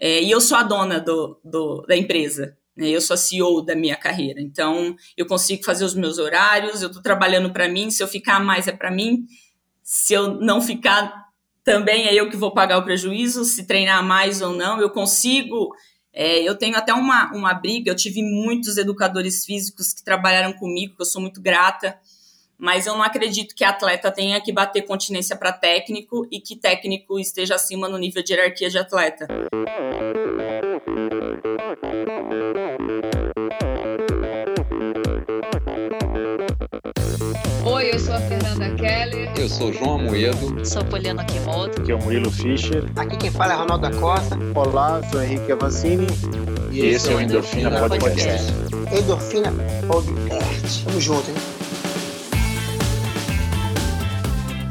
É, e eu sou a dona do, do, da empresa. Né? Eu sou a CEO da minha carreira. Então, eu consigo fazer os meus horários, eu estou trabalhando para mim. Se eu ficar mais, é para mim. Se eu não ficar, também é eu que vou pagar o prejuízo. Se treinar mais ou não, eu consigo. É, eu tenho até uma, uma briga. Eu tive muitos educadores físicos que trabalharam comigo, que eu sou muito grata mas eu não acredito que atleta tenha que bater continência para técnico e que técnico esteja acima no nível de hierarquia de atleta. Oi, eu sou a Fernanda Keller. Eu sou João Amoedo. Sou Poliana Kimoto. Aqui é o Murilo Fischer. Aqui quem fala é Ronaldo da Costa. Olá, sou Henrique Avancini. E, esse, esse é o Endorfina, Endorfina Podcast. Podcast. Endorfina Podcast. Tamo junto, hein?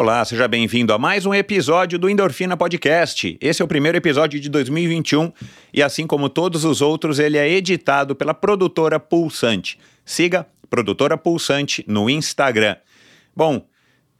Olá, seja bem-vindo a mais um episódio do Endorfina Podcast. Esse é o primeiro episódio de 2021 e, assim como todos os outros, ele é editado pela produtora Pulsante. Siga Produtora Pulsante no Instagram. Bom,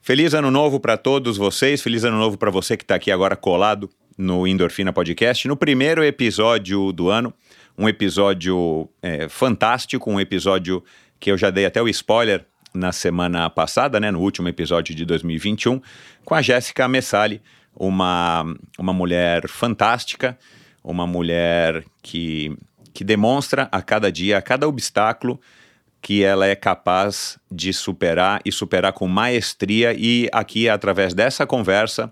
feliz ano novo para todos vocês, feliz ano novo para você que está aqui agora colado no Endorfina Podcast. No primeiro episódio do ano, um episódio é, fantástico, um episódio que eu já dei até o spoiler na semana passada, né, no último episódio de 2021, com a Jéssica Messali, uma, uma mulher fantástica, uma mulher que, que demonstra a cada dia, a cada obstáculo, que ela é capaz de superar e superar com maestria. E aqui, através dessa conversa,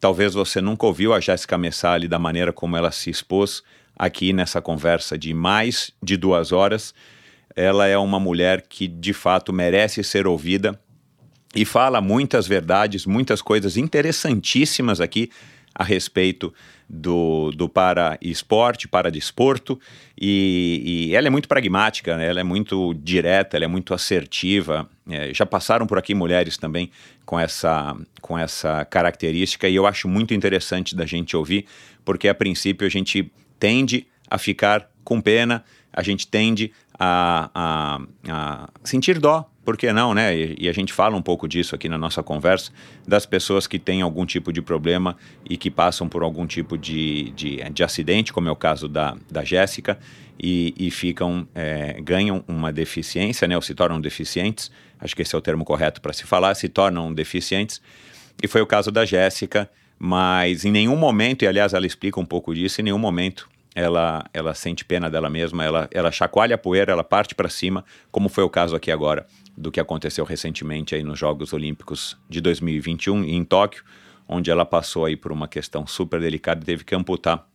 talvez você nunca ouviu a Jéssica Messali da maneira como ela se expôs aqui nessa conversa de mais de duas horas ela é uma mulher que de fato merece ser ouvida e fala muitas verdades, muitas coisas interessantíssimas aqui a respeito do, do para esporte, para desporto, e, e ela é muito pragmática, né? ela é muito direta, ela é muito assertiva. É, já passaram por aqui mulheres também com essa, com essa característica, e eu acho muito interessante da gente ouvir, porque a princípio a gente tende a ficar com pena, a gente tende a, a, a sentir dó, por que não, né? E, a gente fala um pouco disso aqui na nossa conversa, das pessoas que têm algum tipo de problema e que passam por algum tipo de, de, de acidente, como é o caso da, da Jéssica, e, e ficam, é, ganham uma deficiência, né? Ou se tornam deficientes, acho que esse é o termo correto para se falar, se tornam deficientes, e foi o caso da Jéssica, mas em nenhum momento, e aliás ela explica um pouco disso, em nenhum momento ela, ela sente pena dela mesma, ela, ela chacoalha a poeira, ela parte para cima, como foi o caso aqui agora do que aconteceu recentemente aí nos Jogos Olímpicos de 2021 em Tóquio, onde ela passou aí por uma questão super delicada e teve que amputar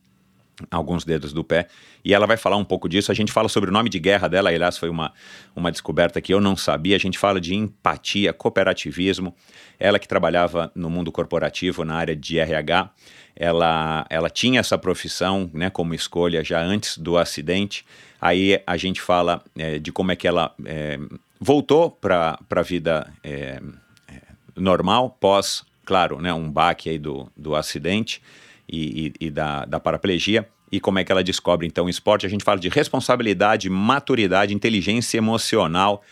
alguns dedos do pé. E ela vai falar um pouco disso. A gente fala sobre o nome de guerra dela, aliás, foi uma, uma descoberta que eu não sabia. A gente fala de empatia, cooperativismo. Ela que trabalhava no mundo corporativo na área de RH, ela, ela tinha essa profissão né, como escolha já antes do acidente. Aí a gente fala é, de como é que ela é, voltou para a vida é, é, normal, pós, claro, né, um baque aí do, do acidente e, e, e da, da paraplegia e como é que ela descobre então o esporte. A gente fala de responsabilidade, maturidade, inteligência emocional,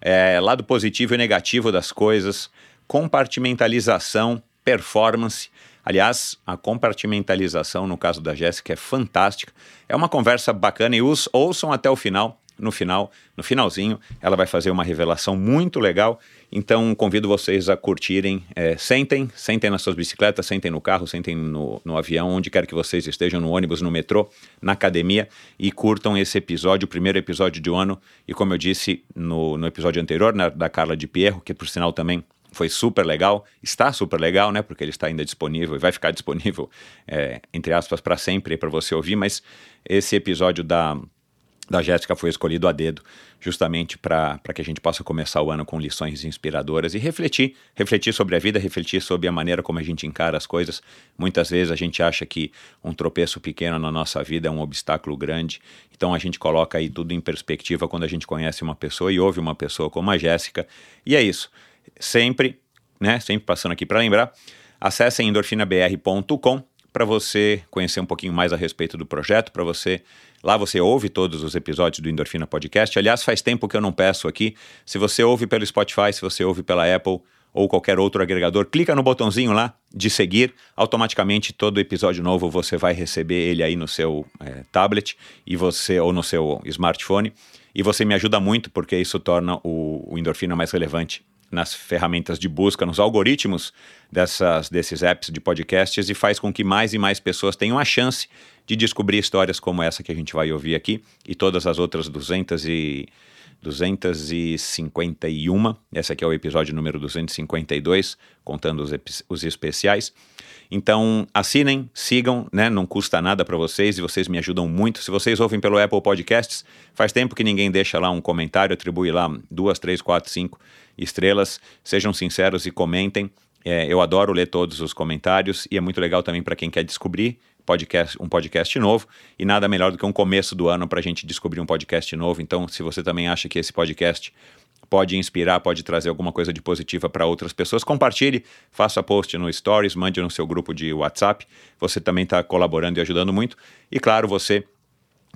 é, lado positivo e negativo das coisas, compartimentalização, performance. Aliás, a compartimentalização, no caso da Jéssica, é fantástica. É uma conversa bacana e os, ouçam até o final. No final, no finalzinho, ela vai fazer uma revelação muito legal. Então, convido vocês a curtirem. É, sentem, sentem nas suas bicicletas, sentem no carro, sentem no, no avião, onde quer que vocês estejam, no ônibus, no metrô, na academia, e curtam esse episódio, o primeiro episódio do ano. E como eu disse no, no episódio anterior, né, da Carla de Pierro, que por sinal também foi super legal, está super legal, né? Porque ele está ainda disponível e vai ficar disponível, é, entre aspas, para sempre para você ouvir. Mas esse episódio da, da Jéssica foi escolhido a dedo, justamente para que a gente possa começar o ano com lições inspiradoras e refletir, refletir sobre a vida, refletir sobre a maneira como a gente encara as coisas. Muitas vezes a gente acha que um tropeço pequeno na nossa vida é um obstáculo grande, então a gente coloca aí tudo em perspectiva quando a gente conhece uma pessoa e ouve uma pessoa como a Jéssica. E é isso. Sempre, né, sempre passando aqui para lembrar, acessem endorfinabr.com para você conhecer um pouquinho mais a respeito do projeto, para você Lá você ouve todos os episódios do Endorfina Podcast. Aliás, faz tempo que eu não peço aqui. Se você ouve pelo Spotify, se você ouve pela Apple ou qualquer outro agregador, clica no botãozinho lá de seguir. Automaticamente todo episódio novo você vai receber ele aí no seu é, tablet e você ou no seu smartphone. E você me ajuda muito porque isso torna o, o Endorfina mais relevante nas ferramentas de busca, nos algoritmos dessas, desses apps de podcasts e faz com que mais e mais pessoas tenham a chance de descobrir histórias como essa que a gente vai ouvir aqui e todas as outras 200 e 251. Esse aqui é o episódio número 252, contando os, os especiais. Então, assinem, sigam, né? Não custa nada para vocês e vocês me ajudam muito. Se vocês ouvem pelo Apple Podcasts, faz tempo que ninguém deixa lá um comentário, atribui lá duas, três, quatro, cinco estrelas. Sejam sinceros e comentem. É, eu adoro ler todos os comentários e é muito legal também para quem quer descobrir podcast, um podcast novo e nada melhor do que um começo do ano para a gente descobrir um podcast novo. Então, se você também acha que esse podcast pode inspirar, pode trazer alguma coisa de positiva para outras pessoas, compartilhe, faça post no Stories, mande no seu grupo de WhatsApp. Você também está colaborando e ajudando muito. E claro, você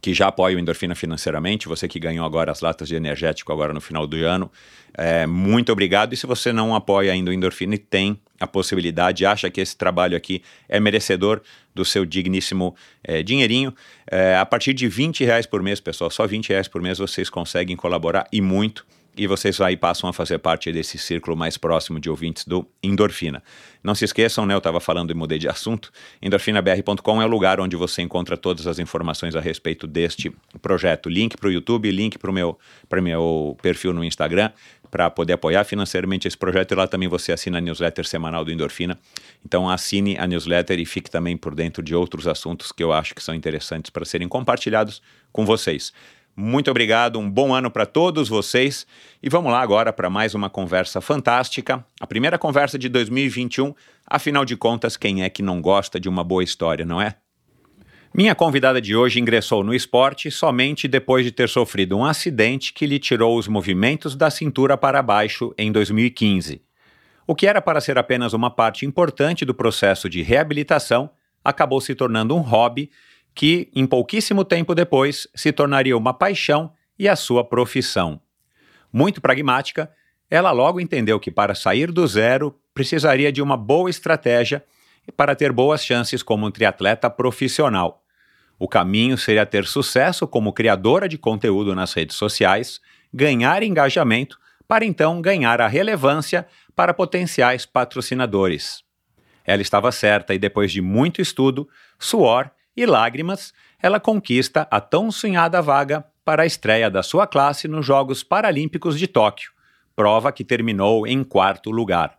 que já apoia o Endorfina financeiramente, você que ganhou agora as latas de energético agora no final do ano, é, muito obrigado. E se você não apoia ainda o Endorfina e tem a possibilidade, acha que esse trabalho aqui é merecedor do seu digníssimo é, dinheirinho, é, a partir de 20 reais por mês, pessoal, só 20 reais por mês vocês conseguem colaborar e muito e vocês aí passam a fazer parte desse círculo mais próximo de ouvintes do Endorfina. Não se esqueçam, né, eu estava falando e mudei de assunto, endorfinabr.com é o lugar onde você encontra todas as informações a respeito deste projeto. Link para o YouTube, link para o meu, meu perfil no Instagram, para poder apoiar financeiramente esse projeto e lá também você assina a newsletter semanal do Endorfina. Então assine a newsletter e fique também por dentro de outros assuntos que eu acho que são interessantes para serem compartilhados com vocês. Muito obrigado, um bom ano para todos vocês. E vamos lá agora para mais uma conversa fantástica. A primeira conversa de 2021. Afinal de contas, quem é que não gosta de uma boa história, não é? Minha convidada de hoje ingressou no esporte somente depois de ter sofrido um acidente que lhe tirou os movimentos da cintura para baixo em 2015. O que era para ser apenas uma parte importante do processo de reabilitação acabou se tornando um hobby que, em pouquíssimo tempo depois, se tornaria uma paixão e a sua profissão. Muito pragmática, ela logo entendeu que para sair do zero precisaria de uma boa estratégia para ter boas chances como um triatleta profissional. O caminho seria ter sucesso como criadora de conteúdo nas redes sociais, ganhar engajamento para então ganhar a relevância para potenciais patrocinadores. Ela estava certa e depois de muito estudo, suor e lágrimas, ela conquista a tão sonhada vaga para a estreia da sua classe nos Jogos Paralímpicos de Tóquio, prova que terminou em quarto lugar.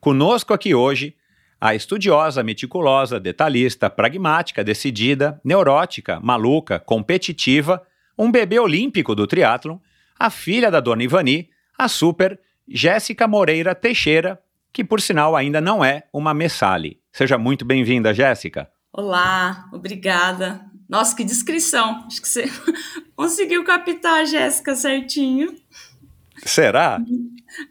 Conosco aqui hoje, a estudiosa, meticulosa, detalhista, pragmática, decidida, neurótica, maluca, competitiva, um bebê olímpico do triatlon, a filha da dona Ivani, a super Jéssica Moreira Teixeira, que por sinal ainda não é uma Messali. Seja muito bem-vinda, Jéssica. Olá, obrigada. Nossa, que descrição. Acho que você conseguiu captar a Jéssica certinho. Será?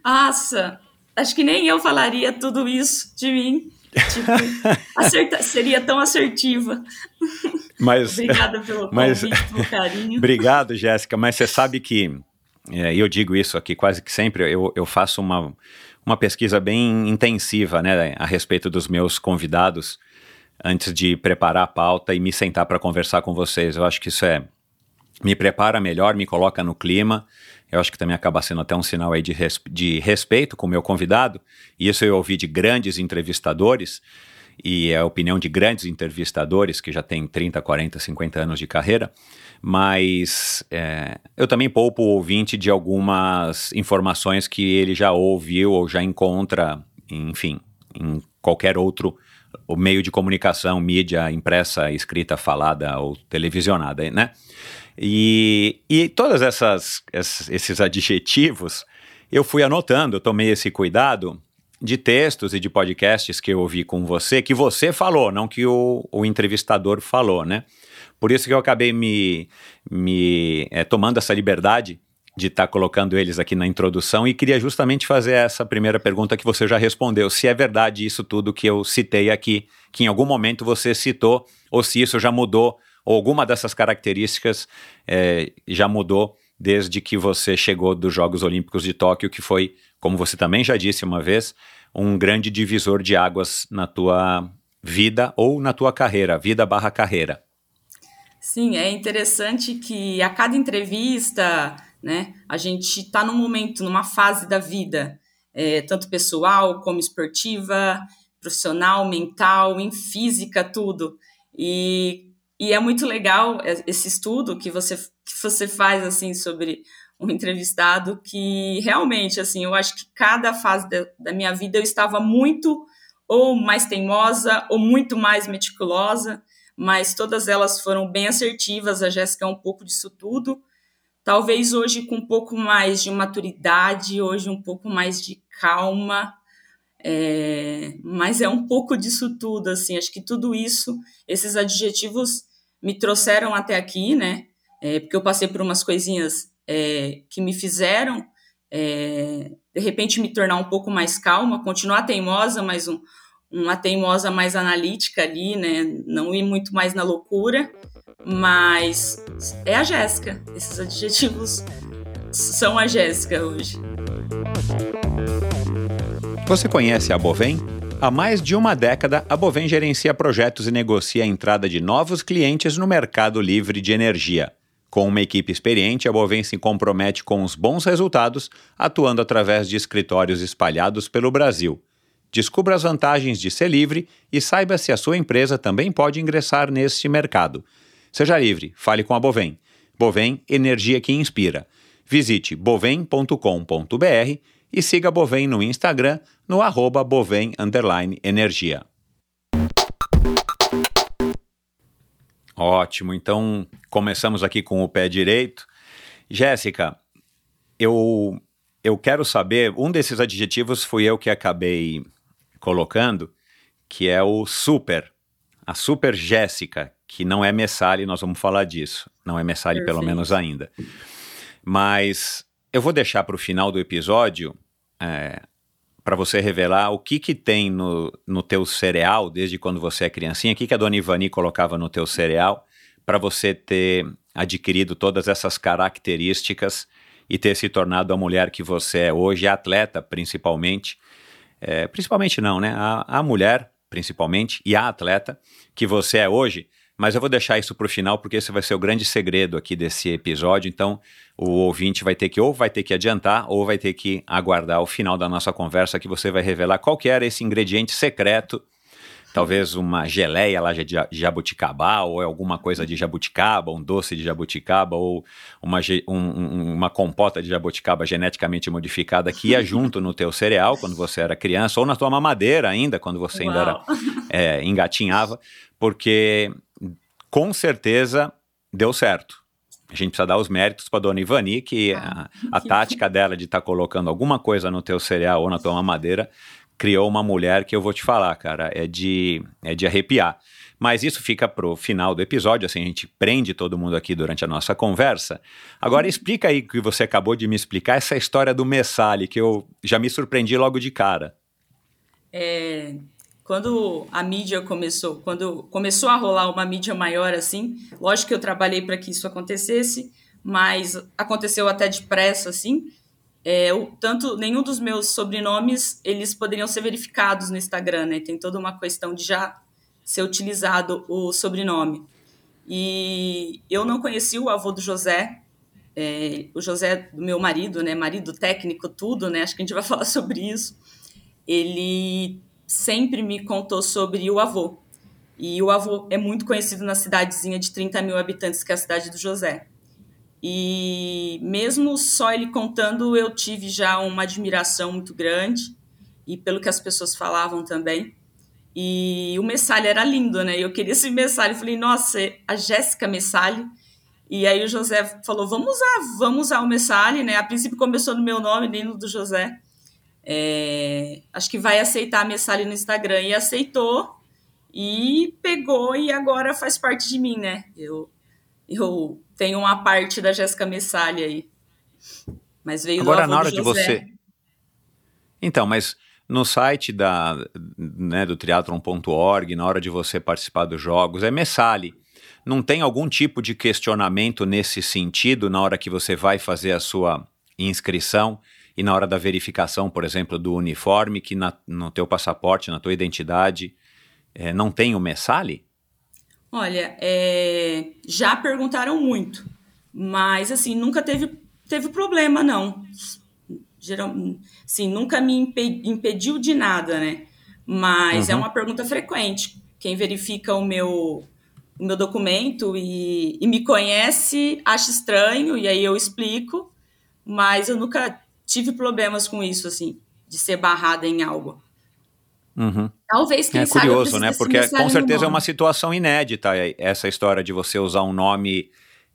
Nossa, acho que nem eu falaria tudo isso de mim. Tipo, acerta, seria tão assertiva. Mas, Obrigada pelo mas, convite, pelo carinho. Obrigado, Jéssica. Mas você sabe que, é, eu digo isso aqui quase que sempre, eu, eu faço uma, uma pesquisa bem intensiva né, a respeito dos meus convidados antes de preparar a pauta e me sentar para conversar com vocês. Eu acho que isso é me prepara melhor, me coloca no clima. Eu acho que também acaba sendo até um sinal aí de, res, de respeito com o meu convidado. E isso eu ouvi de grandes entrevistadores e é a opinião de grandes entrevistadores que já têm 30, 40, 50 anos de carreira. Mas é, eu também poupo o ouvinte de algumas informações que ele já ouviu ou já encontra, enfim, em qualquer outro o meio de comunicação, mídia impressa, escrita, falada ou televisionada, né? E, e todas essas esses adjetivos eu fui anotando, eu tomei esse cuidado de textos e de podcasts que eu ouvi com você, que você falou, não que o, o entrevistador falou, né? Por isso que eu acabei me, me é, tomando essa liberdade de estar tá colocando eles aqui na introdução e queria justamente fazer essa primeira pergunta que você já respondeu, se é verdade isso tudo que eu citei aqui, que em algum momento você citou, ou se isso já mudou, ou alguma dessas características é, já mudou desde que você chegou dos Jogos Olímpicos de Tóquio, que foi, como você também já disse uma vez, um grande divisor de águas na tua vida ou na tua carreira, vida barra carreira. Sim, é interessante que a cada entrevista, né, a gente está num momento, numa fase da vida, é, tanto pessoal como esportiva, profissional, mental, em física, tudo. E, e é muito legal esse estudo que você, que você faz assim sobre um entrevistado que realmente assim eu acho que cada fase da, da minha vida eu estava muito ou mais teimosa ou muito mais meticulosa mas todas elas foram bem assertivas. A Jéssica é um pouco disso tudo. Talvez hoje com um pouco mais de maturidade, hoje um pouco mais de calma, é, mas é um pouco disso tudo, assim. Acho que tudo isso, esses adjetivos me trouxeram até aqui, né? É, porque eu passei por umas coisinhas é, que me fizeram, é, de repente, me tornar um pouco mais calma, continuar teimosa, mas um, uma teimosa mais analítica ali, né? Não ir muito mais na loucura, mas é a Jéssica. Esses adjetivos são a Jéssica hoje. Você conhece a Bovem? Há mais de uma década, a Bovem gerencia projetos e negocia a entrada de novos clientes no mercado livre de energia. Com uma equipe experiente, a Bovem se compromete com os bons resultados, atuando através de escritórios espalhados pelo Brasil. Descubra as vantagens de ser livre e saiba se a sua empresa também pode ingressar neste mercado. Seja livre, fale com a Bovem. Bovem, energia que inspira. Visite bovem.com.br e siga a Bovem no Instagram no arroba bovem energia. Ótimo, então começamos aqui com o pé direito. Jéssica, eu, eu quero saber, um desses adjetivos fui eu que acabei colocando, que é o Super, a Super Jéssica, que não é Messali, nós vamos falar disso. Não é Messali, pelo menos ainda. Mas eu vou deixar para o final do episódio é, para você revelar o que que tem no, no teu cereal, desde quando você é criancinha, o que, que a dona Ivani colocava no teu cereal, para você ter adquirido todas essas características e ter se tornado a mulher que você é hoje, atleta principalmente, é, principalmente não, né? A, a mulher, principalmente, e a atleta que você é hoje. Mas eu vou deixar isso para o final, porque esse vai ser o grande segredo aqui desse episódio. Então, o ouvinte vai ter que, ou vai ter que adiantar, ou vai ter que aguardar o final da nossa conversa, que você vai revelar qual que era esse ingrediente secreto talvez uma geleia lá de jabuticaba, ou alguma coisa de jabuticaba, um doce de jabuticaba, ou uma, um, uma compota de jabuticaba geneticamente modificada que ia junto no teu cereal quando você era criança, ou na tua mamadeira ainda, quando você ainda era, é, engatinhava, porque com certeza deu certo. A gente precisa dar os méritos para dona Ivani, que ah, a, a tática dela de estar tá colocando alguma coisa no teu cereal ou na tua mamadeira criou uma mulher que eu vou te falar, cara, é de, é de arrepiar. Mas isso fica pro final do episódio, assim, a gente prende todo mundo aqui durante a nossa conversa. Agora explica aí que você acabou de me explicar essa história do Messali, que eu já me surpreendi logo de cara. É, quando a mídia começou, quando começou a rolar uma mídia maior assim, lógico que eu trabalhei para que isso acontecesse, mas aconteceu até depressa assim. É, tanto nenhum dos meus sobrenomes eles poderiam ser verificados no Instagram, né? Tem toda uma questão de já ser utilizado o sobrenome. E eu não conheci o avô do José, é, o José do meu marido, né? Marido técnico, tudo, né? Acho que a gente vai falar sobre isso. Ele sempre me contou sobre o avô. E o avô é muito conhecido na cidadezinha de 30 mil habitantes, que é a cidade do José. E mesmo só ele contando, eu tive já uma admiração muito grande, e pelo que as pessoas falavam também. E o Messali era lindo, né? Eu queria esse Messali. Falei, nossa, a Jéssica Messali. E aí o José falou: vamos usar, vamos usar o Messali, né? A princípio começou no meu nome, nem no do José. É, acho que vai aceitar a Messali no Instagram. E aceitou, e pegou, e agora faz parte de mim, né? Eu, eu tenho uma parte da Jéssica Messali aí. Mas veio Agora, na hora de você. Então, mas no site da, né, do triathlon.org, na hora de você participar dos jogos, é Messali. Não tem algum tipo de questionamento nesse sentido na hora que você vai fazer a sua inscrição e na hora da verificação, por exemplo, do uniforme, que na- no teu passaporte, na tua identidade, eh, não tem o Messali? Olha, é, já perguntaram muito, mas assim, nunca teve, teve problema, não. Geral, sim, nunca me impe- impediu de nada, né? Mas é Uhum. uma pergunta frequente. Quem verifica o meu, o meu documento e, e me conhece acha estranho, e aí eu explico, mas eu nunca tive problemas com isso, assim, de ser barrada em algo. Uhum. Talvez, quem É curioso, né? Porque começar com certeza é uma situação inédita essa história de você usar um nome,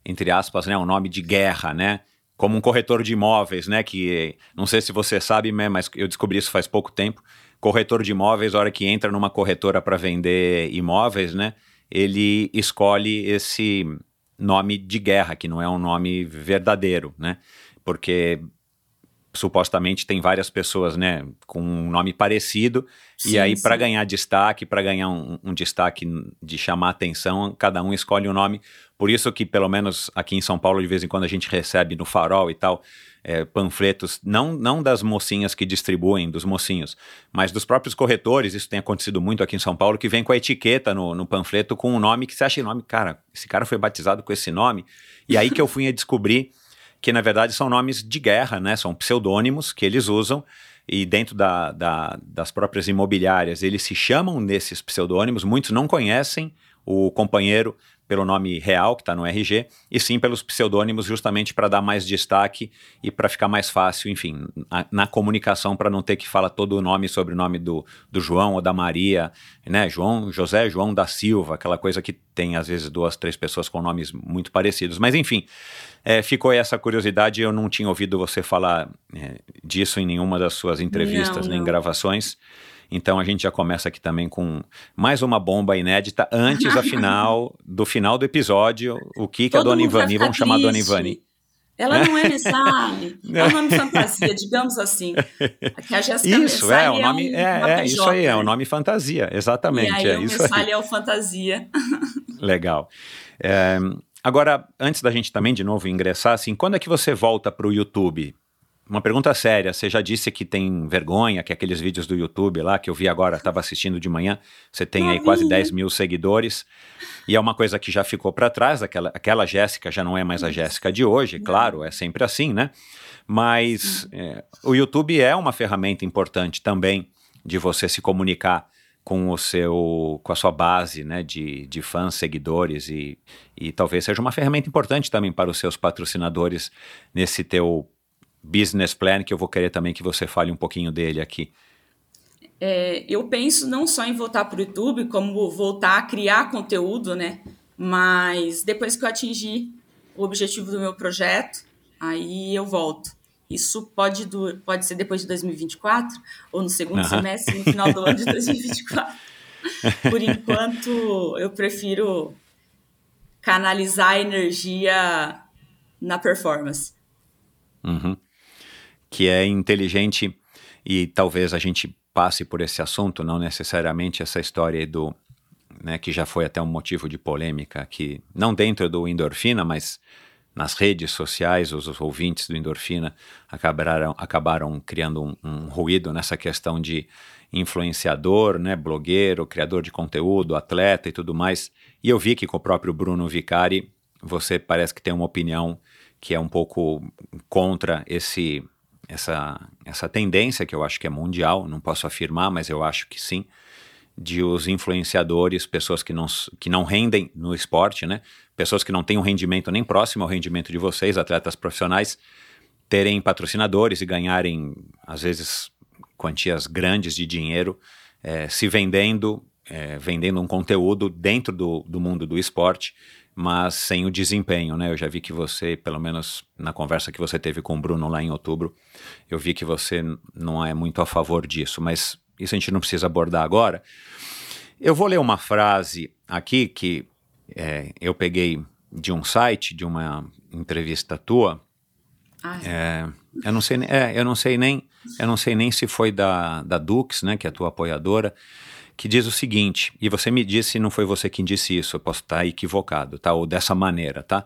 entre aspas, né? Um nome de guerra, né? Como um corretor de imóveis, né? Que não sei se você sabe, né, mas eu descobri isso faz pouco tempo. Corretor de imóveis, a hora que entra numa corretora para vender imóveis, né? Ele escolhe esse nome de guerra, que não é um nome verdadeiro, né? Porque supostamente tem várias pessoas, né, com um nome parecido, e Sim, aí para ganhar destaque, para ganhar um, um destaque de chamar atenção, cada um escolhe um nome. Por isso que pelo menos aqui em São Paulo de vez em quando a gente recebe no Farol e tal é, panfletos, não não das mocinhas que distribuem, dos mocinhos, mas dos próprios corretores. Isso tem acontecido muito aqui em São Paulo, que vem com a etiqueta no, no panfleto com um nome que você acha nome, cara, esse cara foi batizado com esse nome. E aí que eu fui a descobrir que na verdade são nomes de guerra, né? São pseudônimos que eles usam e dentro da, da- das próprias imobiliárias eles se chamam nesses pseudônimos. Muitos não conhecem o companheiro pelo nome real que está no RG e sim pelos pseudônimos justamente para dar mais destaque e para ficar mais fácil, enfim, na, na comunicação para não ter que falar todo o nome e sobrenome do, do João ou da Maria, né? João, José João da Silva, aquela coisa que tem às vezes duas, três pessoas com nomes muito parecidos. Mas enfim, é, ficou essa curiosidade. Eu não tinha ouvido você falar é, disso em nenhuma das suas entrevistas Não, nem não. gravações. Então a gente já começa aqui também com mais uma bomba inédita antes afinal do final do episódio. O que, que a dona Ivani, vamos chamar a dona triste. Ivani. Ela não é Messali, é um nome fantasia, digamos assim. Que a Jéssica Isso, Messali é, o nome um- é, uma é PJ, isso aí, é o né? nome fantasia, exatamente, E aí é o isso aí. Messali é o fantasia. Legal. É, agora, antes da gente também de novo ingressar, assim, quando é que você volta para o YouTube? Uma pergunta séria. Você já disse que tem vergonha, que aqueles vídeos do YouTube lá que eu vi agora, estava assistindo de manhã, você tem aí quase Novinha. 10 mil seguidores. E é uma coisa que já ficou para trás, aquela, aquela Jéssica já não é mais a Jéssica de hoje, claro, é sempre assim, né? Mas é, o YouTube é uma ferramenta importante também de você se comunicar com o seu com a sua base né, de, de fãs, seguidores e, e talvez seja uma ferramenta importante também para os seus patrocinadores nesse teu business plan que eu vou querer também que você fale um pouquinho dele aqui. É, eu penso não só em voltar para o YouTube, como voltar a criar conteúdo, né? Mas depois que eu atingir o objetivo do meu projeto, aí eu volto. Isso pode, pode ser depois de 2024 ou no segundo Aham. semestre, no final do ano de 2024. Por enquanto, eu prefiro canalizar a energia na performance. Uhum. Que é inteligente e talvez a gente passe por esse assunto, não necessariamente essa história do, né, que já foi até um motivo de polêmica, que não dentro do endorfina, mas nas redes sociais, os, ouvintes do endorfina acabaram, acabaram criando um, um ruído nessa questão de influenciador, né, blogueiro, criador de conteúdo, atleta e tudo mais. E eu vi que com o próprio Bruno Vicari, você parece que tem uma opinião que é um pouco contra esse essa, essa tendência que eu acho que é mundial, não posso afirmar, mas eu acho que sim, de os influenciadores, pessoas que não, que não rendem no esporte, né? Pessoas que não têm um rendimento nem próximo ao rendimento de vocês, atletas profissionais, terem patrocinadores e ganharem, às vezes, quantias grandes de dinheiro eh, se vendendo, eh, vendendo um conteúdo dentro do, do mundo do esporte, mas sem o desempenho, né? Eu já vi que você, pelo menos na conversa que você teve com o Bruno lá em outubro, eu vi que você não é muito a favor disso, mas isso a gente não precisa abordar agora. Eu vou ler uma frase aqui que é, eu peguei de um site, de uma entrevista tua. Ah, É, eu não sei, é, eu não sei nem, eu não sei nem se foi da, da Dux, né, que é a tua apoiadora, que diz o seguinte, e você me disse, não foi você quem disse isso, eu posso estar equivocado, tá? Ou dessa maneira, tá?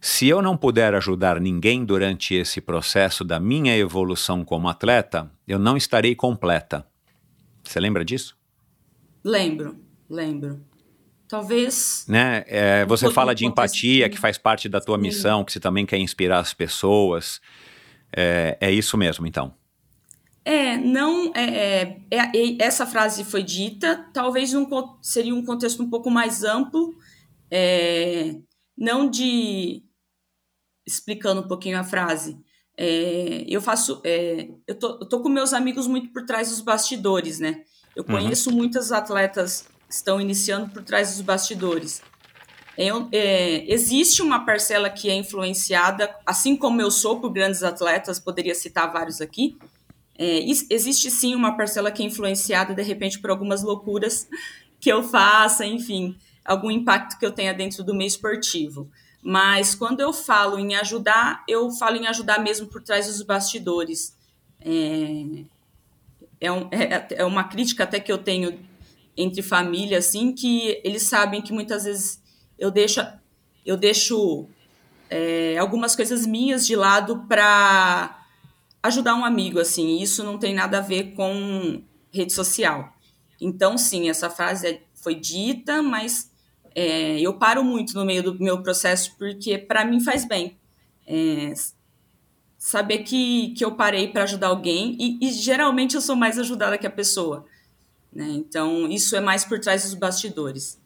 Se eu não puder ajudar ninguém durante esse processo da minha evolução como atleta, eu não estarei completa. Você lembra disso? Lembro, lembro. Talvez. Né? É, você fala de empatia, que faz parte da tua missão, que você também quer inspirar as pessoas. É, é isso mesmo, então. É, não. É, é, é- é- essa frase foi dita, talvez con- seria um contexto um pouco mais amplo, é, não de. Explicando um pouquinho a frase. Eu faço. eu, tô, eu tô com meus amigos muito por trás dos bastidores, né? Eu conheço muitas atletas estão iniciando por trás dos bastidores. Eu- é, existe uma parcela que é influenciada, assim como eu sou por grandes atletas, poderia citar vários aqui. É, is- existe sim uma parcela que é influenciada, de repente, por algumas loucuras que eu faça, enfim, algum impacto que eu tenha dentro do meio esportivo. Mas quando eu falo em ajudar, eu falo em ajudar mesmo por trás dos bastidores. É, é, um- é- é uma crítica até que eu tenho entre família, assim, que eles sabem que muitas vezes eu deixo, eu deixo é, algumas coisas minhas de lado para ajudar um amigo, assim. Isso não tem nada a ver com rede social. Então, sim, essa frase é- foi dita, mas é, eu paro muito no meio do meu processo porque para mim faz bem. É, saber que, que eu parei para ajudar alguém e, e geralmente eu sou mais ajudada que a pessoa. Né? Então, isso é mais por trás dos bastidores.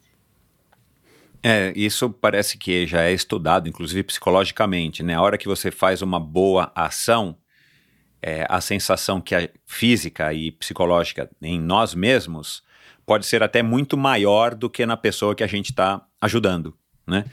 É, isso parece que já é estudado, inclusive psicologicamente, né? A hora que você faz uma boa ação, é, a sensação que a física e psicológica em nós mesmos pode ser até muito maior do que na pessoa que a gente está ajudando, né?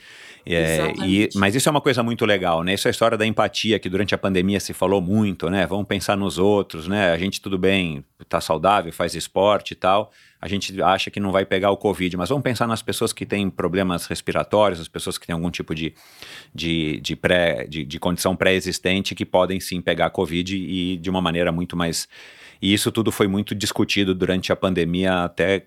É, e, mas isso é uma coisa muito legal, né? Isso é a história da empatia que durante a pandemia se falou muito, né? Vamos pensar nos outros, né? A gente tudo bem, tá saudável, faz esporte e tal. A gente acha que não vai pegar o Covid, mas vamos pensar nas pessoas que têm problemas respiratórios, as pessoas que têm algum tipo de, de, de, pré, de, de condição pré-existente que podem sim pegar Covid e de uma maneira muito mais. E isso tudo foi muito discutido durante a pandemia até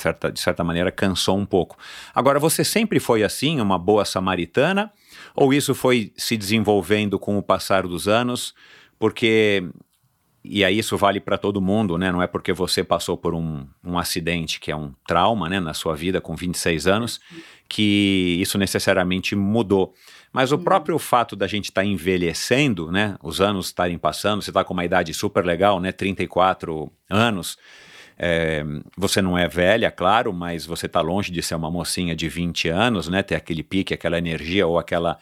certa, de certa maneira, cansou um pouco. Agora, você sempre foi assim, uma boa samaritana? Ou isso foi se desenvolvendo com o passar dos anos? Porque, e aí isso vale para todo mundo, né? Não é porque você passou por um, um acidente, que é um trauma, né, na sua vida com 26 anos, que isso necessariamente mudou. Mas o próprio fato da gente estar envelhecendo, né? Os anos estarem passando, você está com uma idade super legal, né? 34 anos. É, você não é velha, claro, mas você está longe de ser uma mocinha de 20 anos, né? Ter aquele pique, aquela energia ou aquela,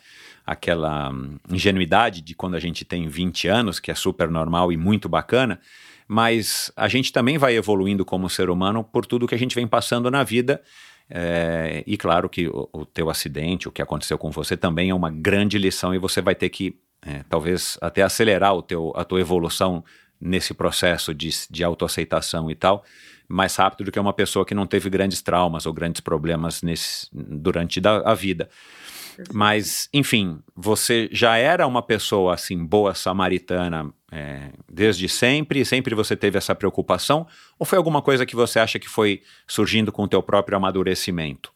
aquela hum, ingenuidade de quando a gente tem 20 anos, que é super normal e muito bacana. Mas a gente também vai evoluindo como ser humano por tudo que a gente vem passando na vida. É, e claro que o, o teu acidente, o que aconteceu com você, também é uma grande lição e você vai ter que, é, talvez, até acelerar o teu, a tua evolução nesse processo de, de autoaceitação e tal, mais rápido do que uma pessoa que não teve grandes traumas ou grandes problemas nesse, durante da, a vida. Mas, enfim, você já era uma pessoa assim, boa samaritana é, desde sempre, sempre você teve essa preocupação, ou foi alguma coisa que você acha que foi surgindo com o teu próprio amadurecimento?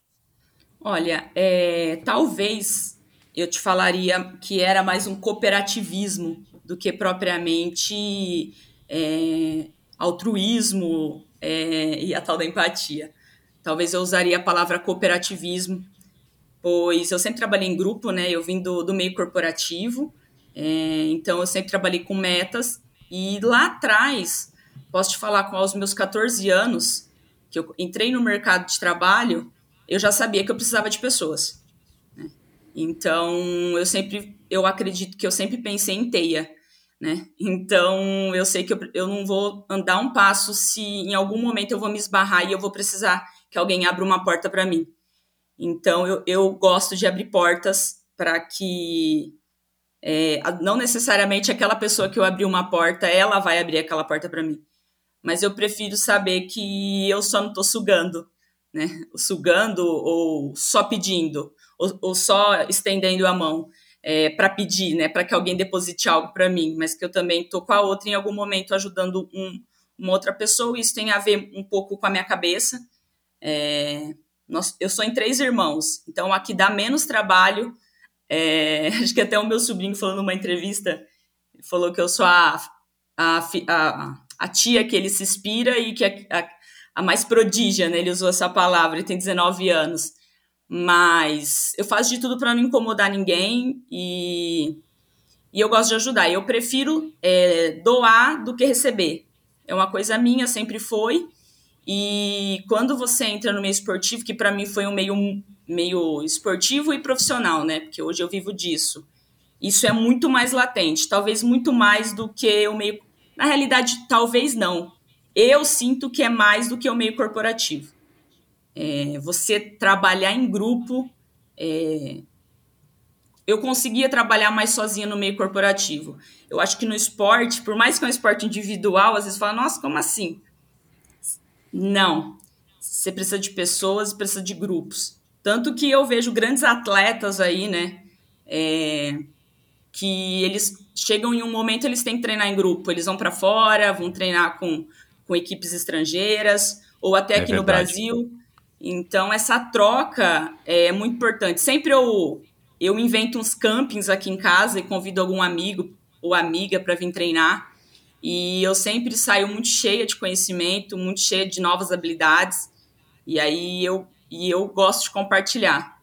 Olha, é, talvez eu te falaria que era mais um cooperativismo do que propriamente é, altruísmo é, e a tal da empatia. Talvez eu usaria a palavra cooperativismo, pois eu sempre trabalhei em grupo, né? Eu vim do, do meio corporativo, é, então eu sempre trabalhei com metas. E lá atrás, posso te falar, com aos meus 14 anos, que eu entrei no mercado de trabalho, eu já sabia que eu precisava de pessoas. Né? Então, eu sempre, eu acredito que eu sempre pensei em teia, né? Então, eu sei que eu, eu não vou andar um passo se em algum momento eu vou me esbarrar e eu vou precisar que alguém abra uma porta para mim. Então, eu, eu gosto de abrir portas para que é, não necessariamente aquela pessoa que eu abri uma porta, ela vai abrir aquela porta para mim. Mas eu prefiro saber que eu só não estou sugando, né? Sugando ou só pedindo, ou, ou só estendendo a mão é, para pedir, né? Para que alguém deposite algo para mim, mas que eu também estou com a outra em algum momento ajudando um, uma outra pessoa. Isso tem a ver um pouco com a minha cabeça. É, nós, eu sou em três irmãos, então aqui dá menos trabalho. É, acho que até o meu sobrinho falou numa entrevista, falou que eu sou a, a, a, a tia que ele se inspira e que é a, a mais prodígia, né? Ele usou essa palavra, ele tem 19 anos. Mas eu faço de tudo para não incomodar ninguém e, e eu gosto de ajudar. Eu prefiro é, doar do que receber. É uma coisa minha, sempre foi. E quando você entra no meio esportivo, que para mim foi um meio, meio esportivo e profissional, né? Porque hoje eu vivo disso. Isso é muito mais latente, talvez muito mais do que o meio. Na realidade, talvez não. Eu sinto que é mais do que o meio corporativo. É, você trabalhar em grupo. É... Eu conseguia trabalhar mais sozinha no meio corporativo. Eu acho que no esporte, por mais que é um esporte individual, às vezes fala, nossa, como assim? Não. Você precisa de pessoas, precisa de grupos. Tanto que eu vejo grandes atletas aí, né? É, que eles chegam em um momento eles têm que treinar em grupo. Eles vão para fora, vão treinar com, com equipes estrangeiras ou até é aqui verdade. no Brasil. Então essa troca é muito importante. Sempre eu eu invento uns campings aqui em casa e convido algum amigo ou amiga para vir treinar. E eu sempre saio muito cheia de conhecimento, muito cheia de novas habilidades. E aí eu, e eu gosto de compartilhar.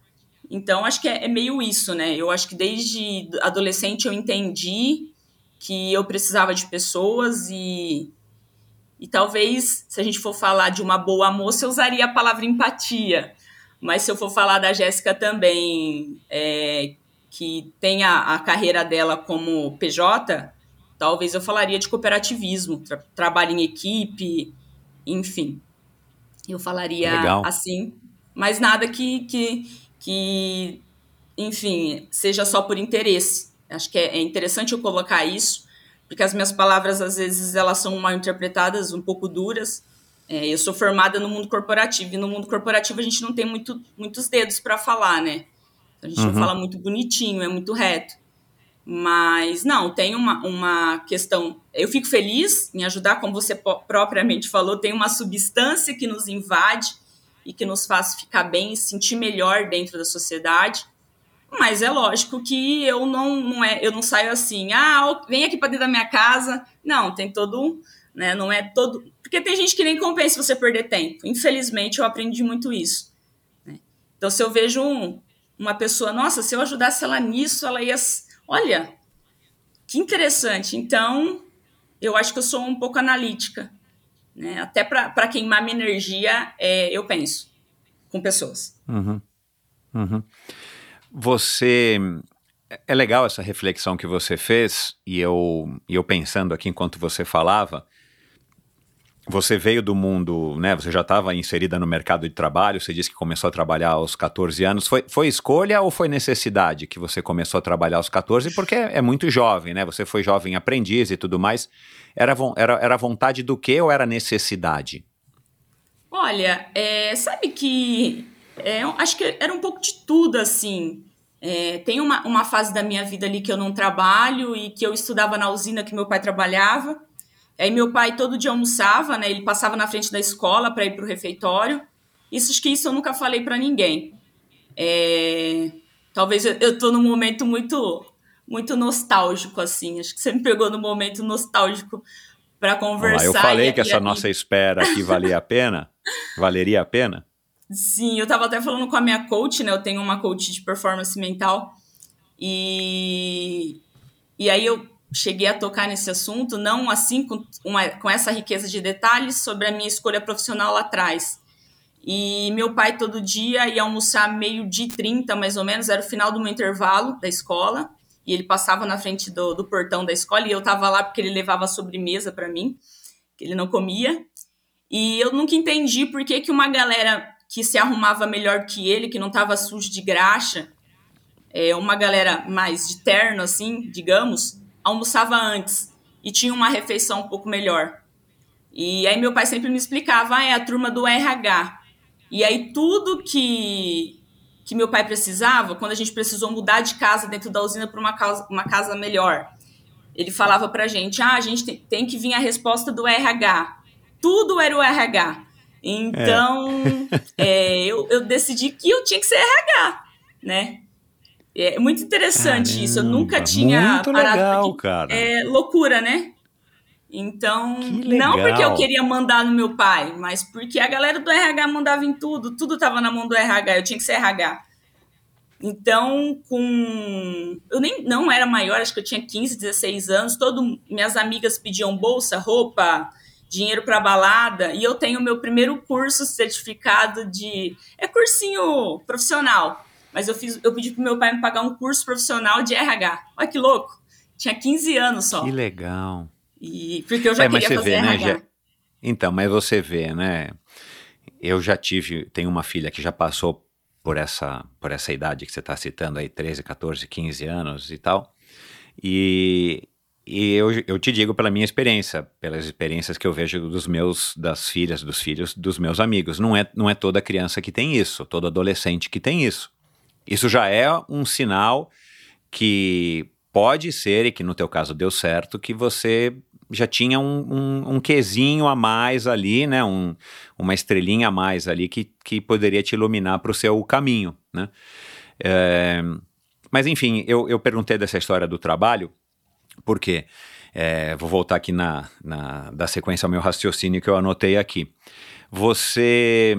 Então, acho que é, é meio isso, né? Eu acho que desde adolescente eu entendi que eu precisava de pessoas e, e talvez, se a gente for falar de uma boa moça, eu usaria a palavra empatia. Mas se eu for falar da Jéssica também, é, que tem a, a carreira dela como PJ, talvez eu falaria de cooperativismo, tra trabalho em equipe, enfim. Eu falaria Legal. assim, mas nada que, que, que, enfim, seja só por interesse. Acho que é, é interessante eu colocar isso, porque as minhas palavras, às vezes, elas são mal interpretadas, um pouco duras. É, eu sou formada no mundo corporativo, e no mundo corporativo a gente não tem muito, muitos dedos para falar, né? A gente uhum. não fala muito bonitinho, é muito reto. Mas não, tem uma, uma questão. Eu fico feliz em ajudar, como você propriamente falou, tem uma substância que nos invade e que nos faz ficar bem e sentir melhor dentro da sociedade. Mas é lógico que eu não, não é, eu não saio assim, ah, vem aqui para dentro da minha casa. Não, tem todo, né, não é todo, porque tem gente que nem compensa você perder tempo. Infelizmente, eu aprendi muito isso. Né? Então, se eu vejo um, uma pessoa, nossa, se eu ajudasse ela nisso, ela ia Olha, que interessante. Então, eu acho que eu sou um pouco analítica. Né? Até para queimar minha energia, é, eu penso com pessoas. Uhum. Uhum. Você. É legal essa reflexão que você fez, e eu, eu pensando aqui enquanto você falava, você veio do mundo, né? Você já estava inserida no mercado de trabalho, você disse que começou a trabalhar aos 14 anos. Foi, foi escolha ou foi necessidade que você começou a trabalhar aos 14? Porque é, muito jovem, né? Você foi jovem aprendiz e tudo mais. Era, era, era vontade do que ou era necessidade? Olha, é, sabe que é, acho que era um pouco de tudo, assim. É, tem uma, uma fase da minha vida ali que eu não trabalho e que eu estudava na usina que meu pai trabalhava. Aí meu pai todo dia almoçava, né? Ele passava na frente da escola para ir para o refeitório. Isso acho que isso eu nunca falei para ninguém. É... Talvez eu, eu tô num momento muito muito nostálgico assim. Acho que você me pegou no momento nostálgico para conversar. eu falei que essa nossa espera aqui valia a pena. Valeria a pena? Sim, eu estava até falando com a minha coach, né? Eu tenho uma coach de performance mental. E e aí eu cheguei a tocar nesse assunto, não assim com, uma, com essa riqueza de detalhes sobre a minha escolha profissional lá atrás. E meu pai todo dia ia almoçar meio de 30, mais ou menos, era o final do meu intervalo da escola, e ele passava na frente do, do portão da escola, e eu tava lá porque ele levava sobremesa para mim, que ele não comia. E eu nunca entendi por que, que uma galera que se arrumava melhor que ele, que não estava sujo de graxa, é, uma galera mais de terno, assim, digamos, almoçava antes e tinha uma refeição um pouco melhor. E aí meu pai sempre me explicava, ah, é a turma do RH. E aí tudo que, que meu pai precisava, quando a gente precisou mudar de casa dentro da usina para uma casa, uma casa melhor, ele falava pra gente, ah, a gente tem, tem que vir a resposta do RH. Tudo era o RH. Então, é. É, eu, eu decidi que eu tinha que ser RH, né? É muito interessante Caramba, isso. Eu nunca tinha muito parado legal, porque cara. É loucura, né? Então, não porque eu queria mandar no meu pai, mas porque a galera do RH mandava em tudo, tudo tava na mão do RH, eu tinha que ser RH. Então, com. Eu nem não era maior, acho que eu tinha 15, 16 anos, todo minhas amigas pediam bolsa, roupa, dinheiro para balada, e eu tenho meu primeiro curso certificado de. É cursinho profissional, mas eu, fiz, eu pedi pro meu pai me pagar um curso profissional de RH. Olha que louco! Tinha 15 anos só. Que legal. E, porque eu já É, queria fazer vê, né, RH. já- Então, mas você vê, né? Eu já tive, tenho uma filha que já passou por essa, por essa idade que você está citando aí, 13, 14, 15 anos e tal. E, e eu, eu te digo pela minha experiência, pelas experiências que eu vejo dos meus, das filhas, dos filhos, dos meus amigos. Não é, não é toda criança que tem isso, todo adolescente que tem isso. Isso já é um sinal que pode ser, e que no teu caso deu certo, que você já tinha um, um, um quesinho a mais ali, né? Um, uma estrelinha a mais ali que, que poderia te iluminar para o seu caminho, né? É, mas enfim, eu, eu perguntei dessa história do trabalho, porque é, vou voltar aqui na, na da sequência ao meu raciocínio que eu anotei aqui. Você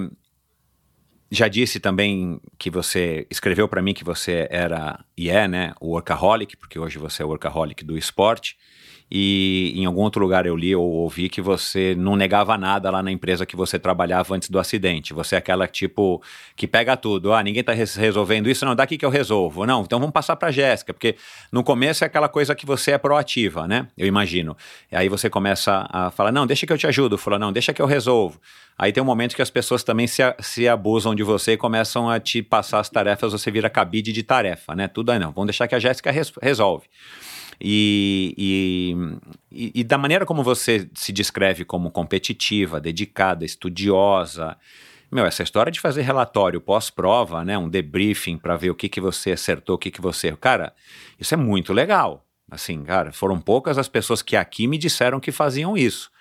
já disse também que você escreveu para mim que você era e é, né, o workaholic, porque hoje você é o workaholic do esporte. E em algum outro lugar eu li ou ouvi que você não negava nada lá na empresa que você trabalhava antes do acidente. Você é aquela tipo que pega tudo. Ah, ninguém tá res- resolvendo isso, não, daqui que eu resolvo. Não, então vamos passar para Jéssica, porque no começo é aquela coisa que você é proativa, né? Eu imagino. E aí você começa a falar: "Não, deixa que eu te ajudo". Fala: "Não, deixa que eu resolvo". Aí tem um momento que as pessoas também se, se abusam de você e começam a te passar as tarefas, você vira cabide de tarefa, né? Tudo aí não. Vamos deixar que a Jéssica res- resolve. E, e, e- da maneira como você se descreve como competitiva, dedicada, estudiosa, meu, essa história de fazer relatório pós-prova, né, um debriefing para ver o que, que você acertou, o que, que você. Cara, isso é muito legal. Assim, cara, foram poucas as pessoas que aqui me disseram que faziam isso.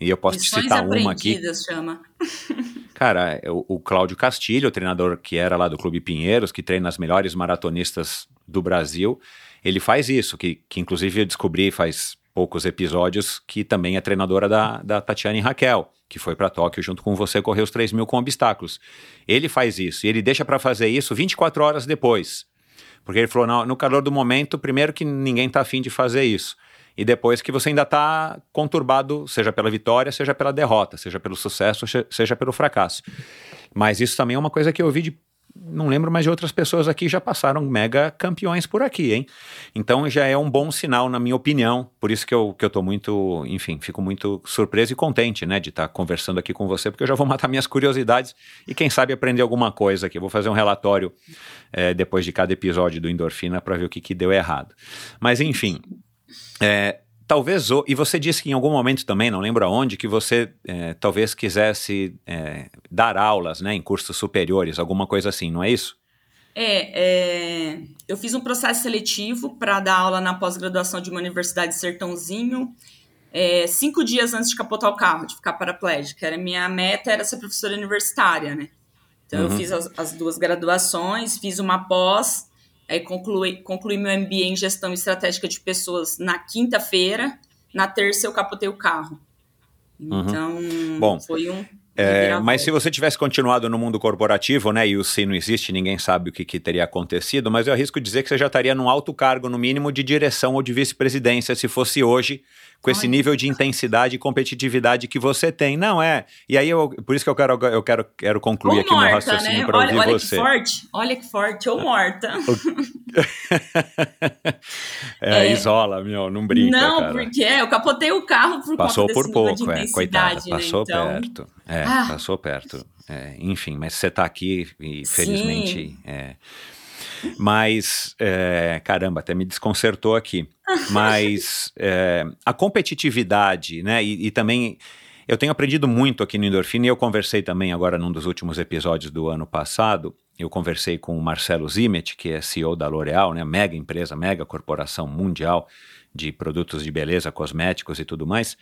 E eu posso te Lições citar uma aqui. chama. Cara, o, o Cláudio Castilho, o treinador que era lá do Clube Pinheiros, que treina as melhores maratonistas do Brasil, ele faz isso, que, que inclusive eu descobri faz poucos episódios, que também é treinadora da, da Tatiane Raquel, que foi para Tóquio junto com você correr os 3 mil com obstáculos. Ele faz isso, e ele deixa para fazer isso 24 horas depois. Porque ele falou, no, calor do momento, primeiro que ninguém tá afim de fazer isso. E depois que você ainda está conturbado, seja pela vitória, seja pela derrota, seja pelo sucesso, se- seja pelo fracasso. Mas isso também é uma coisa que eu ouvi de. Não lembro mais de outras pessoas aqui já passaram mega campeões por aqui, hein? Então já é um bom sinal, na minha opinião. Por isso que eu, que eu tô muito, enfim, fico muito surpreso e contente, né, de estar conversando aqui com você, porque eu já vou matar minhas curiosidades e quem sabe aprender alguma coisa aqui. Vou fazer um relatório eh, depois de cada episódio do Endorfina para ver o que, que deu errado. Mas enfim, é, talvez, e você disse que em algum momento também, não lembro aonde, que você é, talvez quisesse é, dar aulas né, em cursos superiores, alguma coisa assim, não é isso? É, é, eu fiz um processo seletivo para dar aula na pós-graduação de uma universidade de Sertãozinho, é, cinco dias antes de capotar o carro, de ficar paraplégica. Era minha meta era ser professora universitária, né? Então eu Uhum. fiz as, as duas graduações, fiz uma pós, aí concluí, concluí meu MBA em gestão estratégica de pessoas na quinta-feira, na terça eu capotei o carro. Então, Uhum. Bom, foi um. É, mas se você tivesse continuado no mundo corporativo, né, e o se não existe, ninguém sabe o que, que teria acontecido, mas eu arrisco dizer que você já estaria num alto cargo, no mínimo, de direção ou de vice-presidência, se fosse hoje, com esse Olha. nível de intensidade e competitividade que você tem. Não é. E aí, eu, por isso que eu quero, eu quero, quero concluir Ou aqui o meu morta, raciocínio né? para Olha, ouvir olha você. que forte, olha que forte, ou morta. é, É. isola, meu, não brinca, não, cara. porque é, eu capotei o carro por Passou por pouco, é, coitada, né? passou Então, perto. É, Ah. passou perto. É, enfim, mas você está aqui e Sim. felizmente. é. Mas, é, caramba, até me desconcertou aqui. Mas é, a competitividade, né? E, e também eu tenho aprendido muito aqui no Endorfina e eu conversei também agora num dos últimos episódios do ano passado. Eu conversei com o Marcelo Zimet, que é CEO da L'Oréal, né? Mega empresa, mega corporação mundial de produtos de beleza, cosméticos e tudo mais.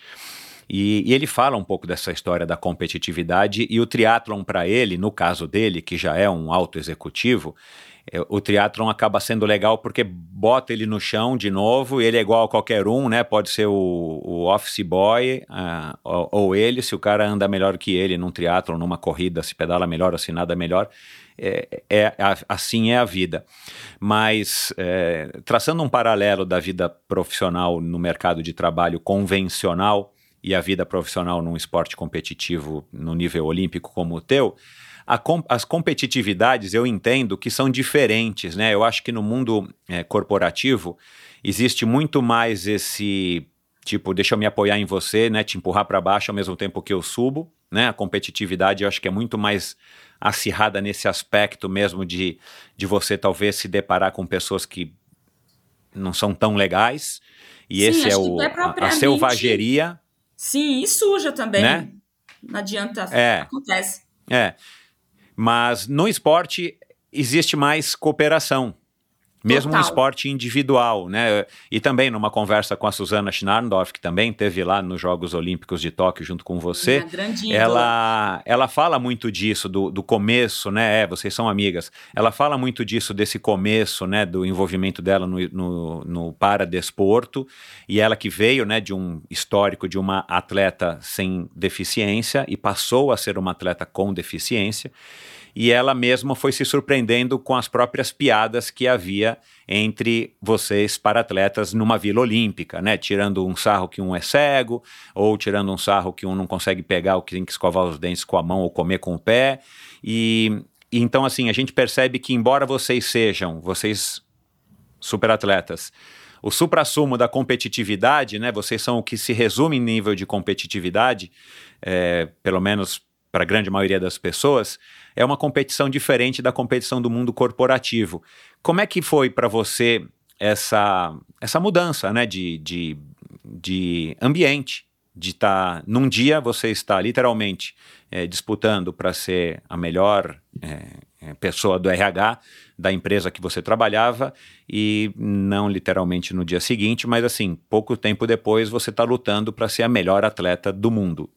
E, e ele fala um pouco dessa história da competitividade e o triatlon para ele, no caso dele, que já é um alto executivo, o triatlon acaba sendo legal porque bota ele no chão de novo, ele é igual a qualquer um, né? Pode ser o, o office boy ah, ou, ou ele, se o cara anda melhor que ele num triatlon, numa corrida, se pedala melhor ou se nada melhor, é, é- a- assim é a vida. Mas é, traçando um paralelo da vida profissional no mercado de trabalho convencional e a vida profissional num esporte competitivo no nível olímpico como o teu, com- as competitividades eu entendo que são diferentes, né? Eu acho que no mundo eh, corporativo existe muito mais esse tipo, deixa eu me apoiar em você, né? Te empurrar para baixo ao mesmo tempo que eu subo, né? A competitividade eu acho que é muito mais acirrada nesse aspecto mesmo de, de você talvez se deparar com pessoas que não são tão legais. E Sim, esse é o é a- selvageria, Sim, e suja também. Né? Não adianta. É. Acontece. É. Mas no esporte existe mais cooperação. Mesmo Total. esporte individual, né? E também numa conversa com a Susana Schnarndorf, que também teve lá nos Jogos Olímpicos de Tóquio junto com você, ela, ela fala muito disso, do, do começo, né? É, vocês são amigas. Ela fala muito disso, desse começo, né? Do envolvimento dela no, no, no paradesporto. E ela que veio, né? De um histórico de uma atleta sem deficiência e passou a ser uma atleta com deficiência. E ela mesma foi se surpreendendo com as próprias piadas que havia entre vocês para-atletas numa Vila Olímpica, né? Tirando um sarro que um é cego, ou tirando um sarro que um não consegue pegar, ou que tem que escovar os dentes com a mão ou comer com o pé. E, e então, assim, a gente percebe que, embora vocês sejam, vocês superatletas, o suprassumo da competitividade, né? Vocês são o que se resume em nível de competitividade, é, pelo menos para a grande maioria das pessoas, é uma competição diferente da competição do mundo corporativo. Como é que foi para você essa, essa mudança né, de, de, de ambiente? De estar num dia você está literalmente é, disputando para ser a melhor é, é, pessoa do RH da empresa que você trabalhava e não literalmente no dia seguinte, mas assim, pouco tempo depois você está lutando para ser a melhor atleta do mundo.